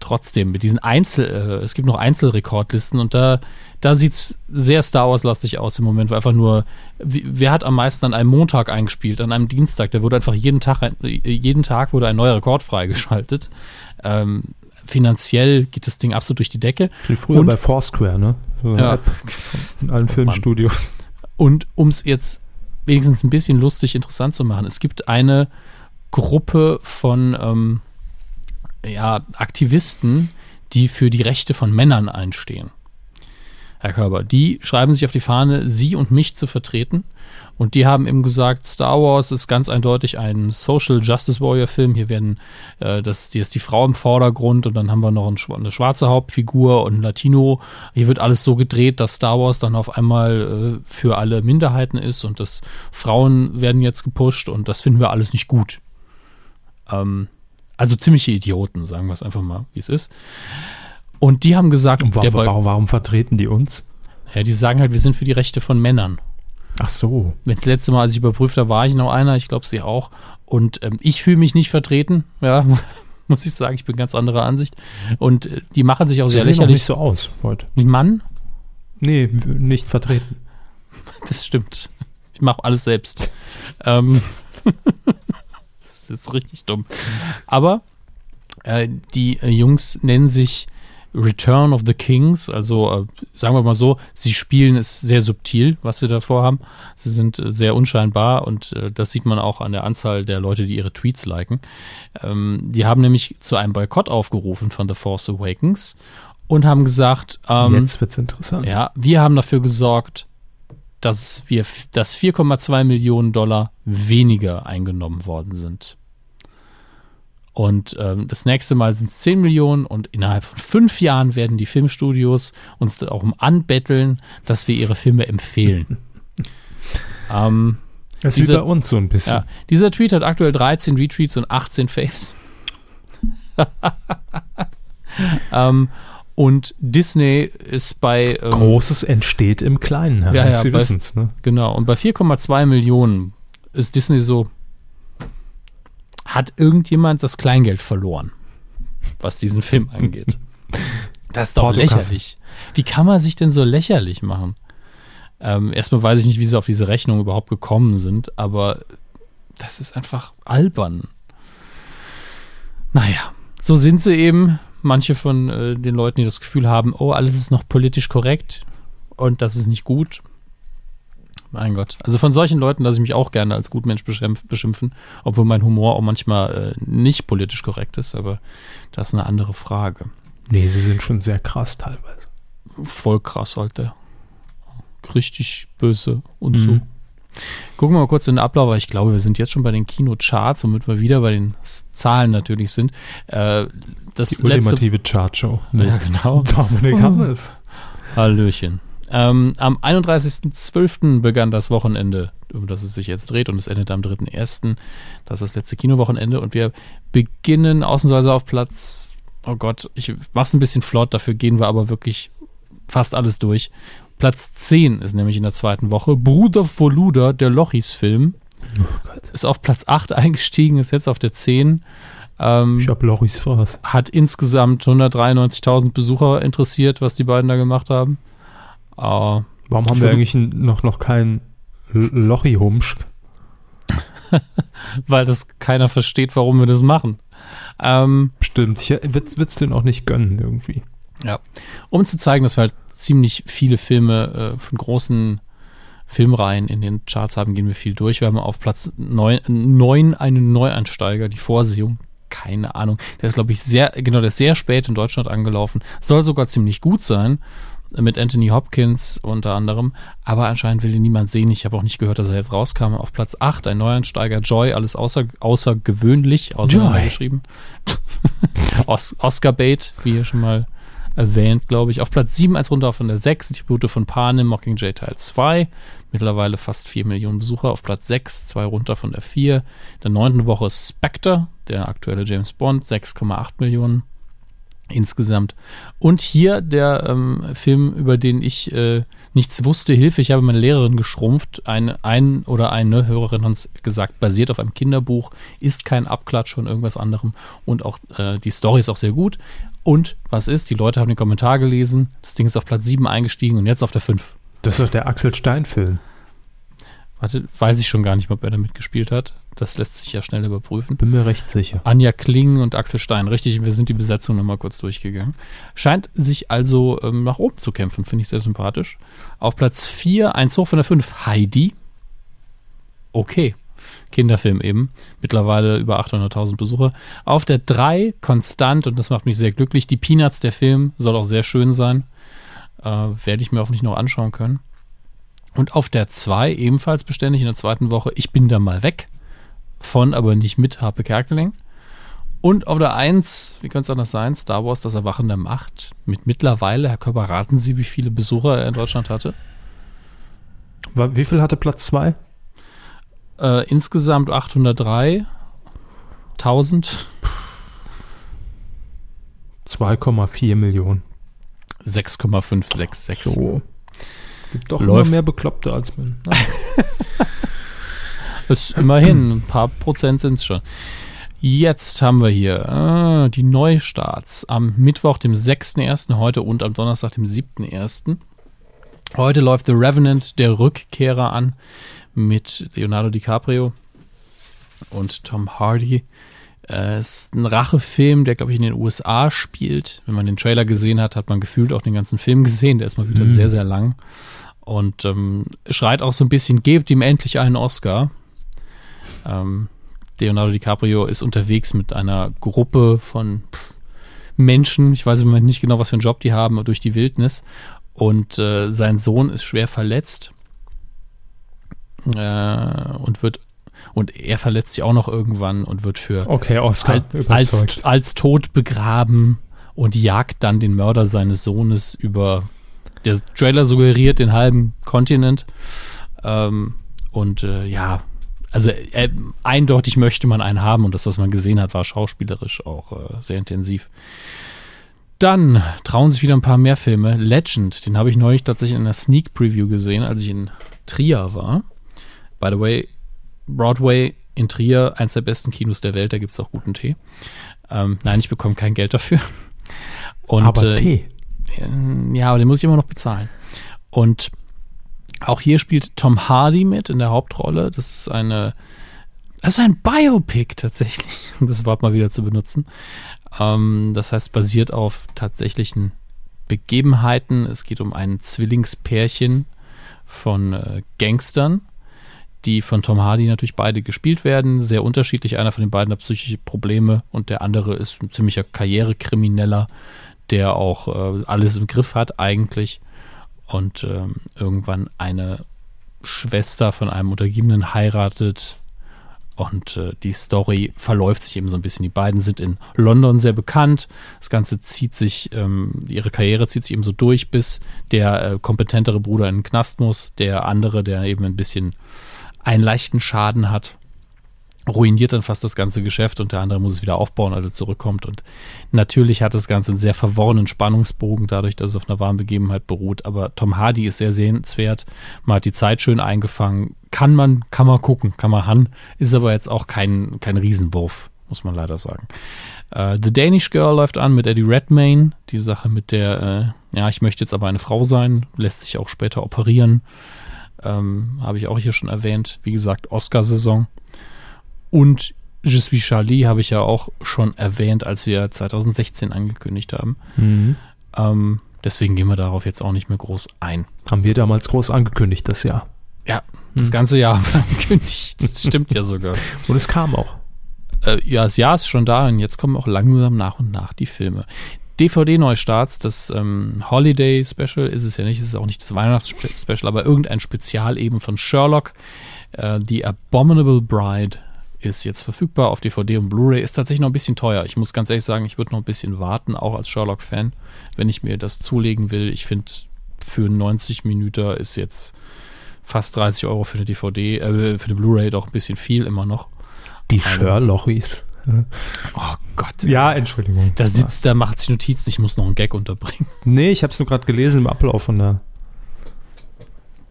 trotzdem, mit diesen Einzel, äh, es gibt noch Einzelrekordlisten und da, da sieht es sehr Star Wars-lastig aus im Moment, weil einfach nur, wie, wer hat am meisten an einem Montag eingespielt, an einem Dienstag, der wurde einfach jeden Tag, jeden Tag wurde ein neuer Rekord freigeschaltet. Ähm, finanziell geht das Ding absolut durch die Decke. Wie früher und, bei Foursquare, ne? So ja. in allen Filmstudios. Und um es jetzt wenigstens ein bisschen lustig interessant zu machen, es gibt eine Gruppe von ähm, ja, Aktivisten, die für die Rechte von Männern einstehen. Herr Körber, die schreiben sich auf die Fahne, Sie und mich zu vertreten. Und die haben eben gesagt, Star Wars ist ganz eindeutig ein Social Justice Warrior Film. Hier werden, äh, das, hier ist die Frau im Vordergrund und dann haben wir noch ein, eine schwarze Hauptfigur und ein Latino. Hier wird alles so gedreht, dass Star Wars dann auf einmal äh, für alle Minderheiten ist und dass Frauen werden jetzt gepusht und das finden wir alles nicht gut. Ähm, also ziemliche Idioten, sagen wir es einfach mal, wie es ist. Und die haben gesagt, und warum, warum, warum vertreten die uns? Ja, die sagen halt, wir sind für die Rechte von Männern. Ach so. Das letzte Mal, als ich überprüft habe, war ich noch einer, ich glaube sie auch. Und ähm, ich fühle mich nicht vertreten, ja, muss ich sagen, ich bin ganz anderer Ansicht. Und äh, die machen sich auch sie sehr sehen lächerlich. nicht so aus heute. Wie Mann? Nee, nicht vertreten. Das stimmt. Ich mache alles selbst. ähm, ist richtig dumm. Aber äh, die äh, Jungs nennen sich Return of the Kings, also äh, sagen wir mal so, sie spielen es sehr subtil, was sie davor haben. Sie sind äh, sehr unscheinbar und äh, das sieht man auch an der Anzahl der Leute, die ihre Tweets liken. Ähm, die haben nämlich zu einem Boykott aufgerufen von The Force Awakens und haben gesagt, ähm, jetzt wird's interessant. Ja, wir haben dafür gesorgt, dass wir, dass 4,2 Millionen Dollar weniger eingenommen worden sind. Und ähm, das nächste Mal sind es 10 Millionen und innerhalb von fünf Jahren werden die Filmstudios uns darum anbetteln, dass wir ihre Filme empfehlen. ähm, das ist dieser, wie bei uns so ein bisschen. Ja, dieser Tweet hat aktuell 13 Retweets und 18 Faves. ähm, und Disney ist bei. Ähm, Großes entsteht im Kleinen, ja, ja, Sie wissen es, ne? Genau. Und bei 4,2 Millionen ist Disney so, hat irgendjemand das Kleingeld verloren, was diesen Film angeht. Das ist doch lächerlich. Wie kann man sich denn so lächerlich machen? Ähm, erstmal weiß ich nicht, wie sie auf diese Rechnung überhaupt gekommen sind, aber das ist einfach albern. Naja, so sind sie eben. Manche von äh, den Leuten, die das Gefühl haben, oh, alles ist noch politisch korrekt und das ist nicht gut. Mein Gott. Also von solchen Leuten lasse ich mich auch gerne als Gutmensch beschimpfen, obwohl mein Humor auch manchmal äh, nicht politisch korrekt ist, aber das ist eine andere Frage. Nee, sie sind schon sehr krass teilweise. Voll krass, Alter. Richtig böse und mhm. so. Gucken wir mal kurz in den Ablauf, weil ich glaube, wir sind jetzt schon bei den Kinocharts, womit wir wieder bei den Zahlen natürlich sind. Äh, das Die ultimative Chartshow. Ja, genau. Dominik oh. Hammes. Hallöchen. Ähm, am 31.12. begann das Wochenende, um das es sich jetzt dreht, und es endet am 3.1. Das ist das letzte Kinowochenende. Und wir beginnen ausnahmsweise auf Platz, oh Gott, ich mach's ein bisschen flott, dafür gehen wir aber wirklich fast alles durch. Platz 10 ist nämlich in der zweiten Woche. Bruder Voluda, der Lochis-Film. Oh ist auf Platz 8 eingestiegen, ist jetzt auf der 10. Ähm, ich hab Lochis Fraß. Hat insgesamt 193.000 Besucher interessiert, was die beiden da gemacht haben. Uh, Warum haben wir eigentlich noch, noch keinen Lochi-Humsch? Weil das keiner versteht, warum wir das machen. Ähm, Stimmt, ich würde es denen auch nicht gönnen irgendwie. Ja, um zu zeigen, dass wir halt ziemlich viele Filme äh, von großen Filmreihen in den Charts haben, gehen wir viel durch. Wir haben auf Platz 9, 9 einen Neuansteiger, die Vorsehung. Keine Ahnung. Der ist, glaube ich, sehr, genau, der ist sehr spät in Deutschland angelaufen. Soll sogar ziemlich gut sein. Mit Anthony Hopkins unter anderem. Aber anscheinend will ihn niemand sehen. Ich habe auch nicht gehört, dass er jetzt rauskam. Auf Platz 8 ein Neuansteiger, Joy, alles außer, außergewöhnlich, auseinandergeschrieben. Os Oscar Bait, wie hier schon mal erwähnt, glaube ich. Auf Platz 7 als runter von der 6, die Tribute von Panem, Mockingjay Teil 2. Mittlerweile fast 4 Millionen Besucher. Auf Platz 6, zwei runter von der 4. Der neunten Woche Spectre, der aktuelle James Bond, 6,8 Millionen insgesamt. Und hier der ähm, Film, über den ich äh, nichts wusste, Hilfe, ich habe meine Lehrerin geschrumpft. Ein, ein oder eine Hörerin hat uns gesagt, basiert auf einem Kinderbuch, ist kein Abklatsch von irgendwas anderem und auch äh, die Story ist auch sehr gut. Und was ist? Die Leute haben den Kommentar gelesen, das Ding ist auf Platz 7 eingestiegen und jetzt auf der 5. Das ist doch der Axel Stein-Film. Warte, weiß ich schon gar nicht, ob er da mitgespielt hat. Das lässt sich ja schnell überprüfen. Bin mir recht sicher. Anja Kling und Axel Stein. Richtig, wir sind die Besetzung nochmal kurz durchgegangen. Scheint sich also ähm, nach oben zu kämpfen, finde ich sehr sympathisch. Auf Platz 4, eins hoch von der 5, Heidi. Okay. Kinderfilm eben. Mittlerweile über 800.000 Besucher. Auf der 3, konstant, und das macht mich sehr glücklich, die Peanuts, der Film, soll auch sehr schön sein. Äh, Werde ich mir hoffentlich noch anschauen können. Und auf der 2 ebenfalls beständig in der zweiten Woche Ich bin da mal weg. Von, aber nicht mit Harpe Kerkeling. Und auf der 1, wie könnte es anders sein? Star Wars, das Erwachen der Macht. Mit mittlerweile, Herr Körper, raten Sie, wie viele Besucher er in Deutschland hatte? Wie viel hatte Platz 2? Äh, insgesamt 803. 1000. 2,4 Millionen. 6,566. So. Gibt doch Läuft. immer mehr Bekloppte als man. ist immerhin, ein paar Prozent sind es schon. Jetzt haben wir hier ah, die Neustarts am Mittwoch, dem 6.1. heute und am Donnerstag, dem 7.1. Heute läuft The Revenant, der Rückkehrer an mit Leonardo DiCaprio und Tom Hardy. Es ist ein Rachefilm, der, glaube ich, in den USA spielt. Wenn man den Trailer gesehen hat, hat man gefühlt auch den ganzen Film gesehen. Der ist mal wieder mhm. sehr, sehr lang. Und ähm, schreit auch so ein bisschen, gebt ihm endlich einen Oscar. Ähm, Leonardo DiCaprio ist unterwegs mit einer Gruppe von pff, Menschen, ich weiß im Moment nicht genau, was für einen Job die haben, durch die Wildnis. Und äh, sein Sohn ist schwer verletzt äh, und wird und er verletzt sich auch noch irgendwann und wird für okay, Oscar als, als, als tot begraben und jagt dann den Mörder seines Sohnes über der Trailer suggeriert den halben Kontinent. Ähm, und äh, ja, also äh, eindeutig möchte man einen haben und das, was man gesehen hat, war schauspielerisch auch äh, sehr intensiv. Dann trauen sich wieder ein paar mehr Filme. Legend, den habe ich neulich tatsächlich in einer Sneak Preview gesehen, als ich in Trier war. By the way, Broadway in Trier, eins der besten Kinos der Welt, da gibt es auch guten Tee. Ähm, nein, ich bekomme kein Geld dafür. Und, Aber äh, Tee. Ja, aber den muss ich immer noch bezahlen. Und auch hier spielt Tom Hardy mit in der Hauptrolle. Das ist eine, das ist ein Biopic tatsächlich, um das Wort mal wieder zu benutzen. Ähm, das heißt, basiert auf tatsächlichen Begebenheiten. Es geht um ein Zwillingspärchen von äh, Gangstern, die von Tom Hardy natürlich beide gespielt werden. Sehr unterschiedlich. Einer von den beiden hat psychische Probleme und der andere ist ein ziemlicher Karrierekrimineller, der auch äh, alles im Griff hat eigentlich und ähm, irgendwann eine Schwester von einem Untergebenen heiratet und äh, die Story verläuft sich eben so ein bisschen. Die beiden sind in London sehr bekannt. Das Ganze zieht sich, ähm, ihre Karriere zieht sich eben so durch, bis der äh, kompetentere Bruder in den Knast muss, der andere, der eben ein bisschen einen leichten Schaden hat, ruiniert dann fast das ganze Geschäft und der andere muss es wieder aufbauen, als er zurückkommt. Und natürlich hat das Ganze einen sehr verworrenen Spannungsbogen, dadurch, dass es auf einer wahren Begebenheit beruht. Aber Tom Hardy ist sehr sehenswert. Man hat die Zeit schön eingefangen. Kann man, kann man gucken, kann man han. Ist aber jetzt auch kein, kein Riesenwurf, muss man leider sagen. Uh, The Danish Girl läuft an mit Eddie Redmayne. Die Sache mit der, äh, ja, ich möchte jetzt aber eine Frau sein, lässt sich auch später operieren. Ähm, Habe ich auch hier schon erwähnt. Wie gesagt, Oscar-Saison. Und Je suis Charlie habe ich ja auch schon erwähnt, als wir 2016 angekündigt haben. Mhm. Ähm, deswegen gehen wir darauf jetzt auch nicht mehr groß ein. Haben wir damals groß angekündigt, das Jahr. Ja, das mhm. ganze Jahr angekündigt. Das stimmt ja sogar. Und es kam auch. Äh, ja, das Jahr ist schon da und jetzt kommen auch langsam nach und nach die Filme. DVD-Neustarts, das ähm, Holiday Special ist es ja nicht, es ist auch nicht das Weihnachts-Special, aber irgendein Spezial eben von Sherlock. Äh, The Abominable Bride ist jetzt verfügbar auf DVD und Blu-ray. Ist tatsächlich noch ein bisschen teuer. Ich muss ganz ehrlich sagen, ich würde noch ein bisschen warten, auch als Sherlock-Fan, wenn ich mir das zulegen will. Ich finde, für 90 Minuten ist jetzt fast 30 Euro für eine DVD, äh, für eine Blu-ray doch ein bisschen viel immer noch. Die Sherlockis. Oh Gott. Ja, Entschuldigung. Da sitzt, da macht sich Notizen, ich muss noch einen Gag unterbringen. Nee, ich habe es nur gerade gelesen im Ablauf von der.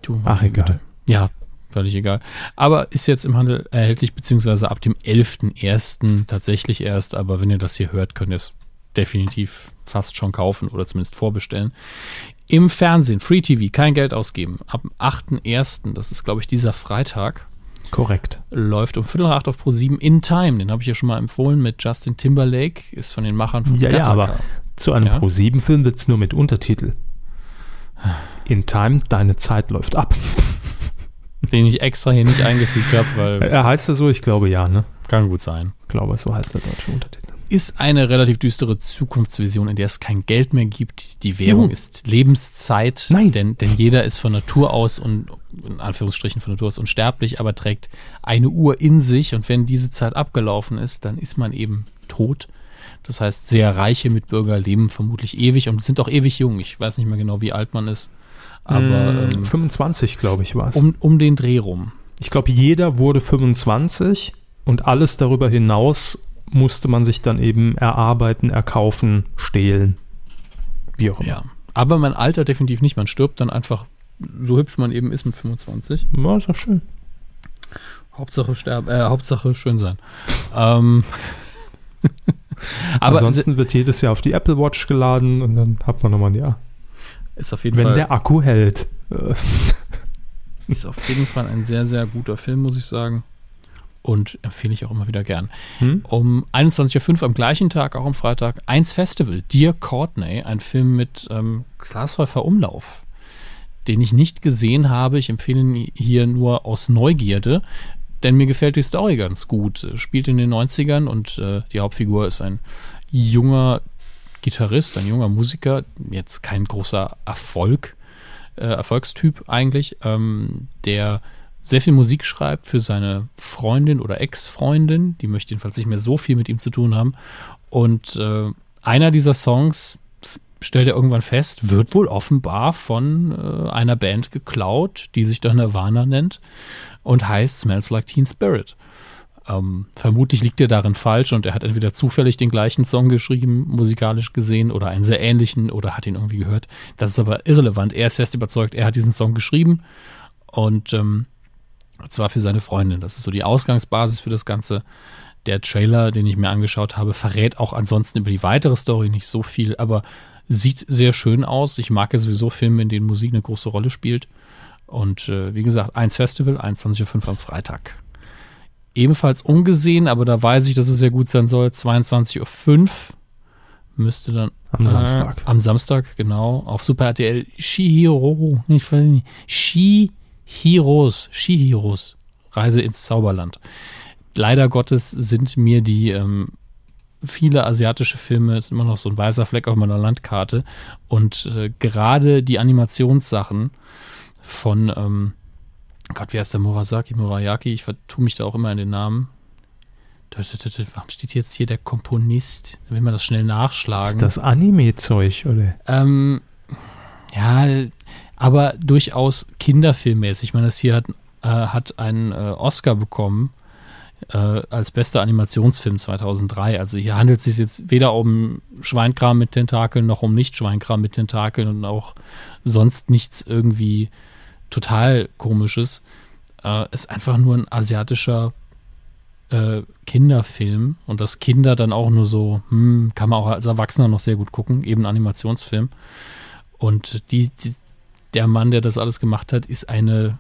Du, Ach, egal. Güte. Ja, völlig egal. Aber ist jetzt im Handel erhältlich, beziehungsweise ab dem 11.01. tatsächlich erst. Aber wenn ihr das hier hört, könnt ihr es definitiv fast schon kaufen oder zumindest vorbestellen. Im Fernsehen, Free TV, kein Geld ausgeben. Ab dem 8.01., das ist glaube ich dieser Freitag, Korrekt. läuft um Viertel nach acht auf Pro 7 In Time. Den habe ich ja schon mal empfohlen mit Justin Timberlake, ist von den Machern von Ja, ja, Gattaca. aber zu einem Ja. Pro-7-Film wird es nur mit Untertitel. In Time, deine Zeit läuft ab. Den ich extra hier nicht eingefügt habe, weil Er heißt er so? Ich glaube ja, ne? kann gut sein. Ich glaube, so heißt der deutsche Untertitel. Ist eine relativ düstere Zukunftsvision, in der es kein Geld mehr gibt. Die Währung Juhu. ist Lebenszeit, Nein. Denn, denn jeder ist von Natur aus und in Anführungsstrichen von Natur aus unsterblich, aber trägt eine Uhr in sich und wenn diese Zeit abgelaufen ist, dann ist man eben tot. Das heißt, sehr reiche Mitbürger leben vermutlich ewig und sind auch ewig jung. Ich weiß nicht mehr genau, wie alt man ist, aber Mm, ähm, 25, glaube ich, war es. um, um den Dreh rum. Ich glaube, jeder wurde 25 und alles darüber hinaus musste man sich dann eben erarbeiten, erkaufen, stehlen. Wie auch immer. Ja. Aber man altert definitiv nicht. Man stirbt dann einfach so hübsch man eben ist mit 25. Ja, ist doch schön. Hauptsache sterben, äh, Hauptsache schön sein. Ähm, aber Ansonsten wird jedes Jahr auf die Apple Watch geladen und dann hat man nochmal ein Jahr. ist auf jeden Wenn Fall der Akku hält. Ist auf jeden Fall ein sehr sehr guter Film, muss ich sagen. Und empfehle ich auch immer wieder gern. Hm? Um 21.05 Uhr am gleichen Tag, auch am Freitag, Eins Festival, Dear Courtney, ein Film mit ähm, Klaas Häufer Umlauf, den ich nicht gesehen habe. Ich empfehle ihn hier nur aus Neugierde, denn mir gefällt die Story ganz gut. Spielt in den 90ern und äh, die Hauptfigur ist ein junger Gitarrist, ein junger Musiker, jetzt kein großer Erfolg, äh, Erfolgstyp eigentlich, ähm, der sehr viel Musik schreibt für seine Freundin oder Ex-Freundin. Die möchte jedenfalls nicht mehr so viel mit ihm zu tun haben. Und äh, einer dieser Songs, stellt er irgendwann fest, wird wohl offenbar von äh, einer Band geklaut, die sich dann Nirvana nennt und heißt Smells Like Teen Spirit. Ähm, vermutlich liegt er darin falsch und er hat entweder zufällig den gleichen Song geschrieben, musikalisch gesehen, oder einen sehr ähnlichen oder hat ihn irgendwie gehört. Das ist aber irrelevant. Er ist fest überzeugt, er hat diesen Song geschrieben und ähm, zwar für seine Freundin. Das ist so die Ausgangsbasis für das Ganze. Der Trailer, den ich mir angeschaut habe, verrät auch ansonsten über die weitere Story nicht so viel, aber sieht sehr schön aus. Ich mag ja sowieso Filme, in denen Musik eine große Rolle spielt. Und äh, wie gesagt, eins Festival, 21.05 Uhr am Freitag. Ebenfalls ungesehen, aber da weiß ich, dass es sehr gut sein soll. 22.05 Uhr müsste dann Am Samstag. Äh, am Samstag, genau. Auf Super RTL Shihiro. Ich weiß nicht. Shihiros. Shihiros. Reise ins Zauberland. Leider Gottes sind mir die ähm, viele asiatische Filme, ist immer noch so ein weißer Fleck auf meiner Landkarte. Und äh, gerade die Animationssachen von, ähm, Gott, wie heißt der Murasaki, Murayaki? Ich vertue mich da auch immer in den Namen. Warum steht jetzt hier der Komponist? Will man das schnell nachschlagen. Ist das Anime-Zeug, oder? Ähm, ja, aber durchaus kinderfilmmäßig. Ich meine, das hier hat, äh, hat einen äh, Oscar bekommen äh, als bester Animationsfilm 2003. Also hier handelt es sich jetzt weder um Schweinkram mit Tentakeln noch um Nicht-Schweinkram mit Tentakeln und auch sonst nichts irgendwie total komisches. Äh, ist einfach nur ein asiatischer äh, Kinderfilm und das Kinder dann auch nur so, hm, kann man auch als Erwachsener noch sehr gut gucken, eben Animationsfilm. Und die, die, der Mann, der das alles gemacht hat, ist eine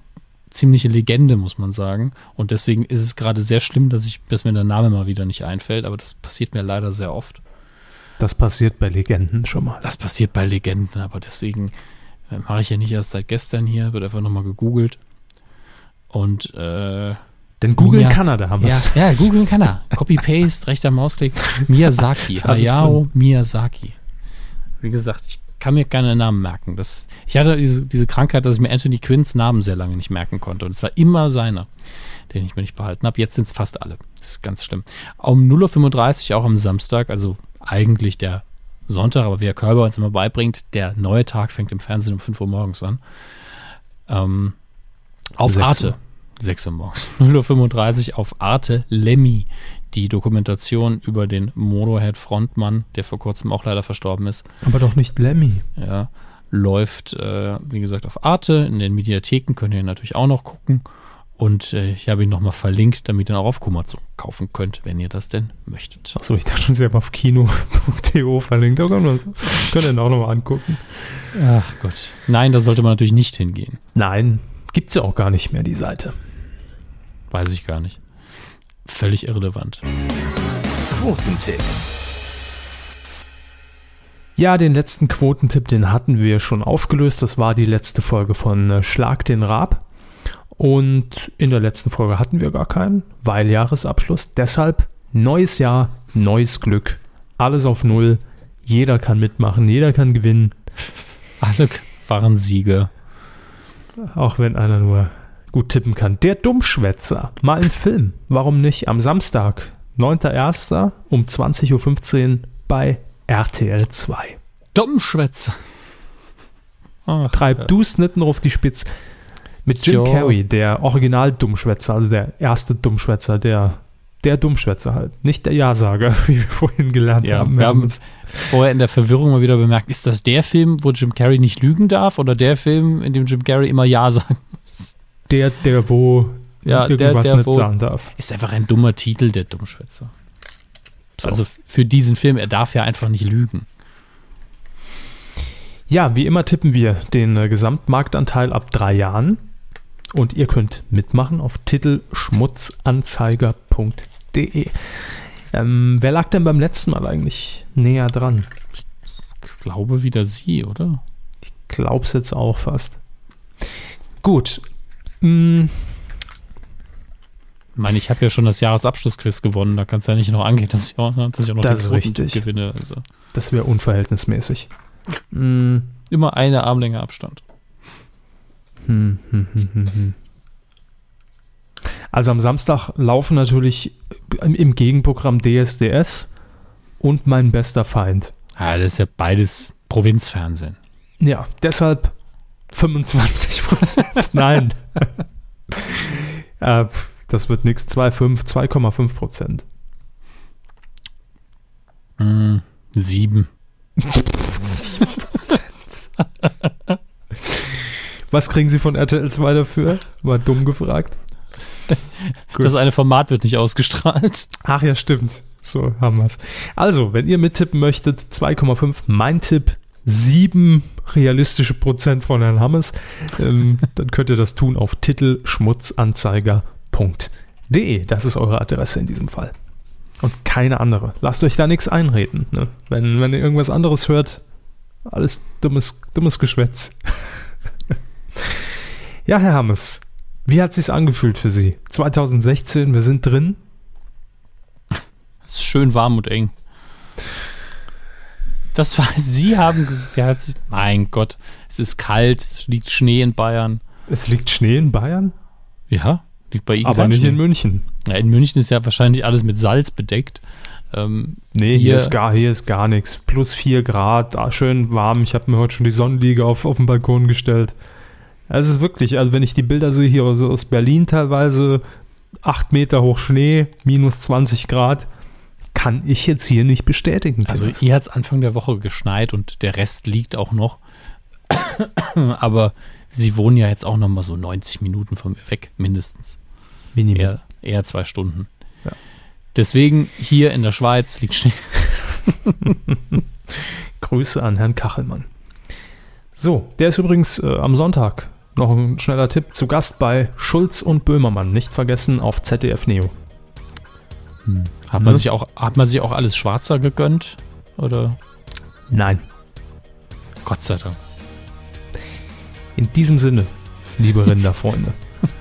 ziemliche Legende, muss man sagen. Und deswegen ist es gerade sehr schlimm, dass, ich, dass mir der Name mal wieder nicht einfällt, aber das passiert mir leider sehr oft. Das passiert bei Legenden schon mal. Das passiert bei Legenden, aber deswegen äh, mache ich ja nicht erst seit gestern hier, wird einfach nochmal gegoogelt. Und äh, Denn Google Ja. kann er, da haben wir ja, es. ja, googeln kann er. Copy-Paste, rechter Mausklick. Miyazaki, Hayao Miyazaki. Wie gesagt, ich kann mir keine Namen merken. Das, ich hatte diese, diese Krankheit, dass ich mir Anthony Quinns Namen sehr lange nicht merken konnte. Und es war immer seiner, den ich mir nicht behalten habe. Jetzt sind es fast alle. Das ist ganz schlimm. Um 0.35 Uhr, auch am Samstag, also eigentlich der Sonntag, aber wie Herr Körber uns immer beibringt, der neue Tag fängt im Fernsehen um 5 Uhr morgens an. Ähm, auf 6 Arte. Uhr. 6 Uhr morgens. 0.35 Uhr auf Arte Lemmy. Die Dokumentation über den Motorhead-Frontmann, der vor kurzem auch leider verstorben ist. Aber doch nicht Lemmy. Ja. Läuft, äh, wie gesagt, auf Arte. In den Mediatheken könnt ihr natürlich auch noch gucken. Und äh, ich habe ihn nochmal verlinkt, damit ihr ihn auch auf Kumazon kaufen könnt, wenn ihr das denn möchtet. Achso, ich dachte schon, sie haben auf kino.to verlinkt. Oh, könnt ihr ihn auch nochmal angucken. Ach Gott. Nein, da sollte man natürlich nicht hingehen. Nein, gibt es ja auch gar nicht mehr, die Seite. Weiß ich gar nicht. Völlig irrelevant. Quotentipp. Ja, den letzten Quotentipp, den hatten wir schon aufgelöst. Das war die letzte Folge von äh, Schlag den Rab. Und in der letzten Folge hatten wir gar keinen, weil Jahresabschluss. Deshalb neues Jahr, neues Glück. Alles auf Null. Jeder kann mitmachen, jeder kann gewinnen. Alle waren Siege. Auch wenn einer nur gut tippen kann. Der Dummschwätzer. Mal ein Film. Warum nicht? Am Samstag, 9.1. um 20.15 Uhr bei RTL 2. Dummschwätzer. Ach, Treib ja. du's nicht auf die Spitze. Mit Jim jo. Carrey, der Original-Dummschwätzer, also der erste Dummschwätzer, der, der Dummschwätzer halt. Nicht der Ja-Sager, wie wir vorhin gelernt ja, haben. Wir haben uns vorher in der Verwirrung mal wieder bemerkt, ist das der Film, wo Jim Carrey nicht lügen darf oder der Film, in dem Jim Carrey immer Ja sagen? Der, der wo ja, irgendwas der, der, nicht sagen darf. Ist einfach ein dummer Titel, der Dummschwätzer. So. Also für diesen Film, er darf ja einfach nicht lügen. Ja, wie immer tippen wir den äh, Gesamtmarktanteil ab drei Jahren. Und ihr könnt mitmachen auf titelschmutzanzeiger.de. Ähm, wer lag denn beim letzten Mal eigentlich näher dran? Ich glaube wieder sie, oder? Ich glaube es jetzt auch fast. Gut. Hm. Ich meine, ich habe ja schon das Jahresabschlussquiz gewonnen. Da kannst du ja nicht noch angehen, dass ich auch, dass ich auch noch das den richtig. gewinne. Also. Das wäre unverhältnismäßig. Hm. Immer eine Armlänge Abstand. Hm, hm, hm, also am Samstag laufen natürlich im Gegenprogramm DSDS und mein bester Feind. Ja, das ist ja beides Provinzfernsehen. Ja, deshalb 25 Prozent. Nein. äh, das wird nichts. 2,5, 2,5 Prozent. Mm, sieben. Sieben Prozent. Was kriegen Sie von RTL 2 dafür? War dumm gefragt. Das eine Format wird nicht ausgestrahlt. Ach ja, stimmt. So haben wir es. Also, wenn ihr mittippen möchtet, 2,5 mein Tipp, 7 realistische Prozent von Herrn Hammes, ähm, dann könnt ihr das tun auf titelschmutzanzeiger.de. Das ist eure Adresse in diesem Fall. Und keine andere. Lasst euch da nichts einreden. Ne? Wenn, wenn ihr irgendwas anderes hört, alles dummes, dummes Geschwätz. Ja, Herr Hammes, wie hat es sich angefühlt für Sie? 2016, wir sind drin. Es ist schön warm und eng. Das war, Sie haben gesagt, mein Gott, es ist kalt, es liegt Schnee in Bayern. Es liegt Schnee in Bayern? Ja, liegt bei Ihnen. Aber nicht Schnee. in München. Ja, in München ist ja wahrscheinlich alles mit Salz bedeckt. Ähm, nee, hier, hier, ist gar, hier ist gar nichts. Plus 4 Grad, ah, schön warm. Ich habe mir heute schon die Sonnenliege auf, auf den Balkon gestellt. Es ist wirklich, also wenn ich die Bilder sehe hier so aus Berlin teilweise, 8 Meter hoch Schnee, minus 20 Grad, kann ich jetzt hier nicht bestätigen. Also hier hat es Anfang der Woche geschneit und der Rest liegt auch noch. Aber sie wohnen ja jetzt auch noch mal so 90 Minuten von mir weg, mindestens. Minimum. Eher, eher zwei Stunden. Ja. Deswegen hier in der Schweiz liegt Schnee. Grüße an Herrn Kachelmann. So, der ist übrigens äh, am Sonntag noch ein schneller Tipp. Zu Gast bei Schulz und Böhmermann. Nicht vergessen auf ZDF Neo. Hm. Hat, man hm. sich auch, hat man sich auch alles schwarzer gegönnt? Oder? Nein. Gott sei Dank. In diesem Sinne, liebe Rinderfreunde.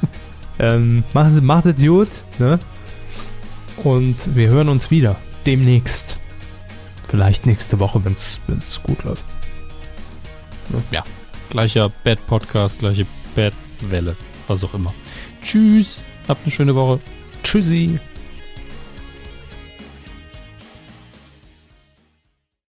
ähm, macht, macht es gut, ne? Und wir hören uns wieder demnächst. Vielleicht nächste Woche, wenn es gut läuft. Ja, gleicher Bad-Podcast, gleiche Bad-Welle, was auch immer. Tschüss, habt eine schöne Woche. Tschüssi.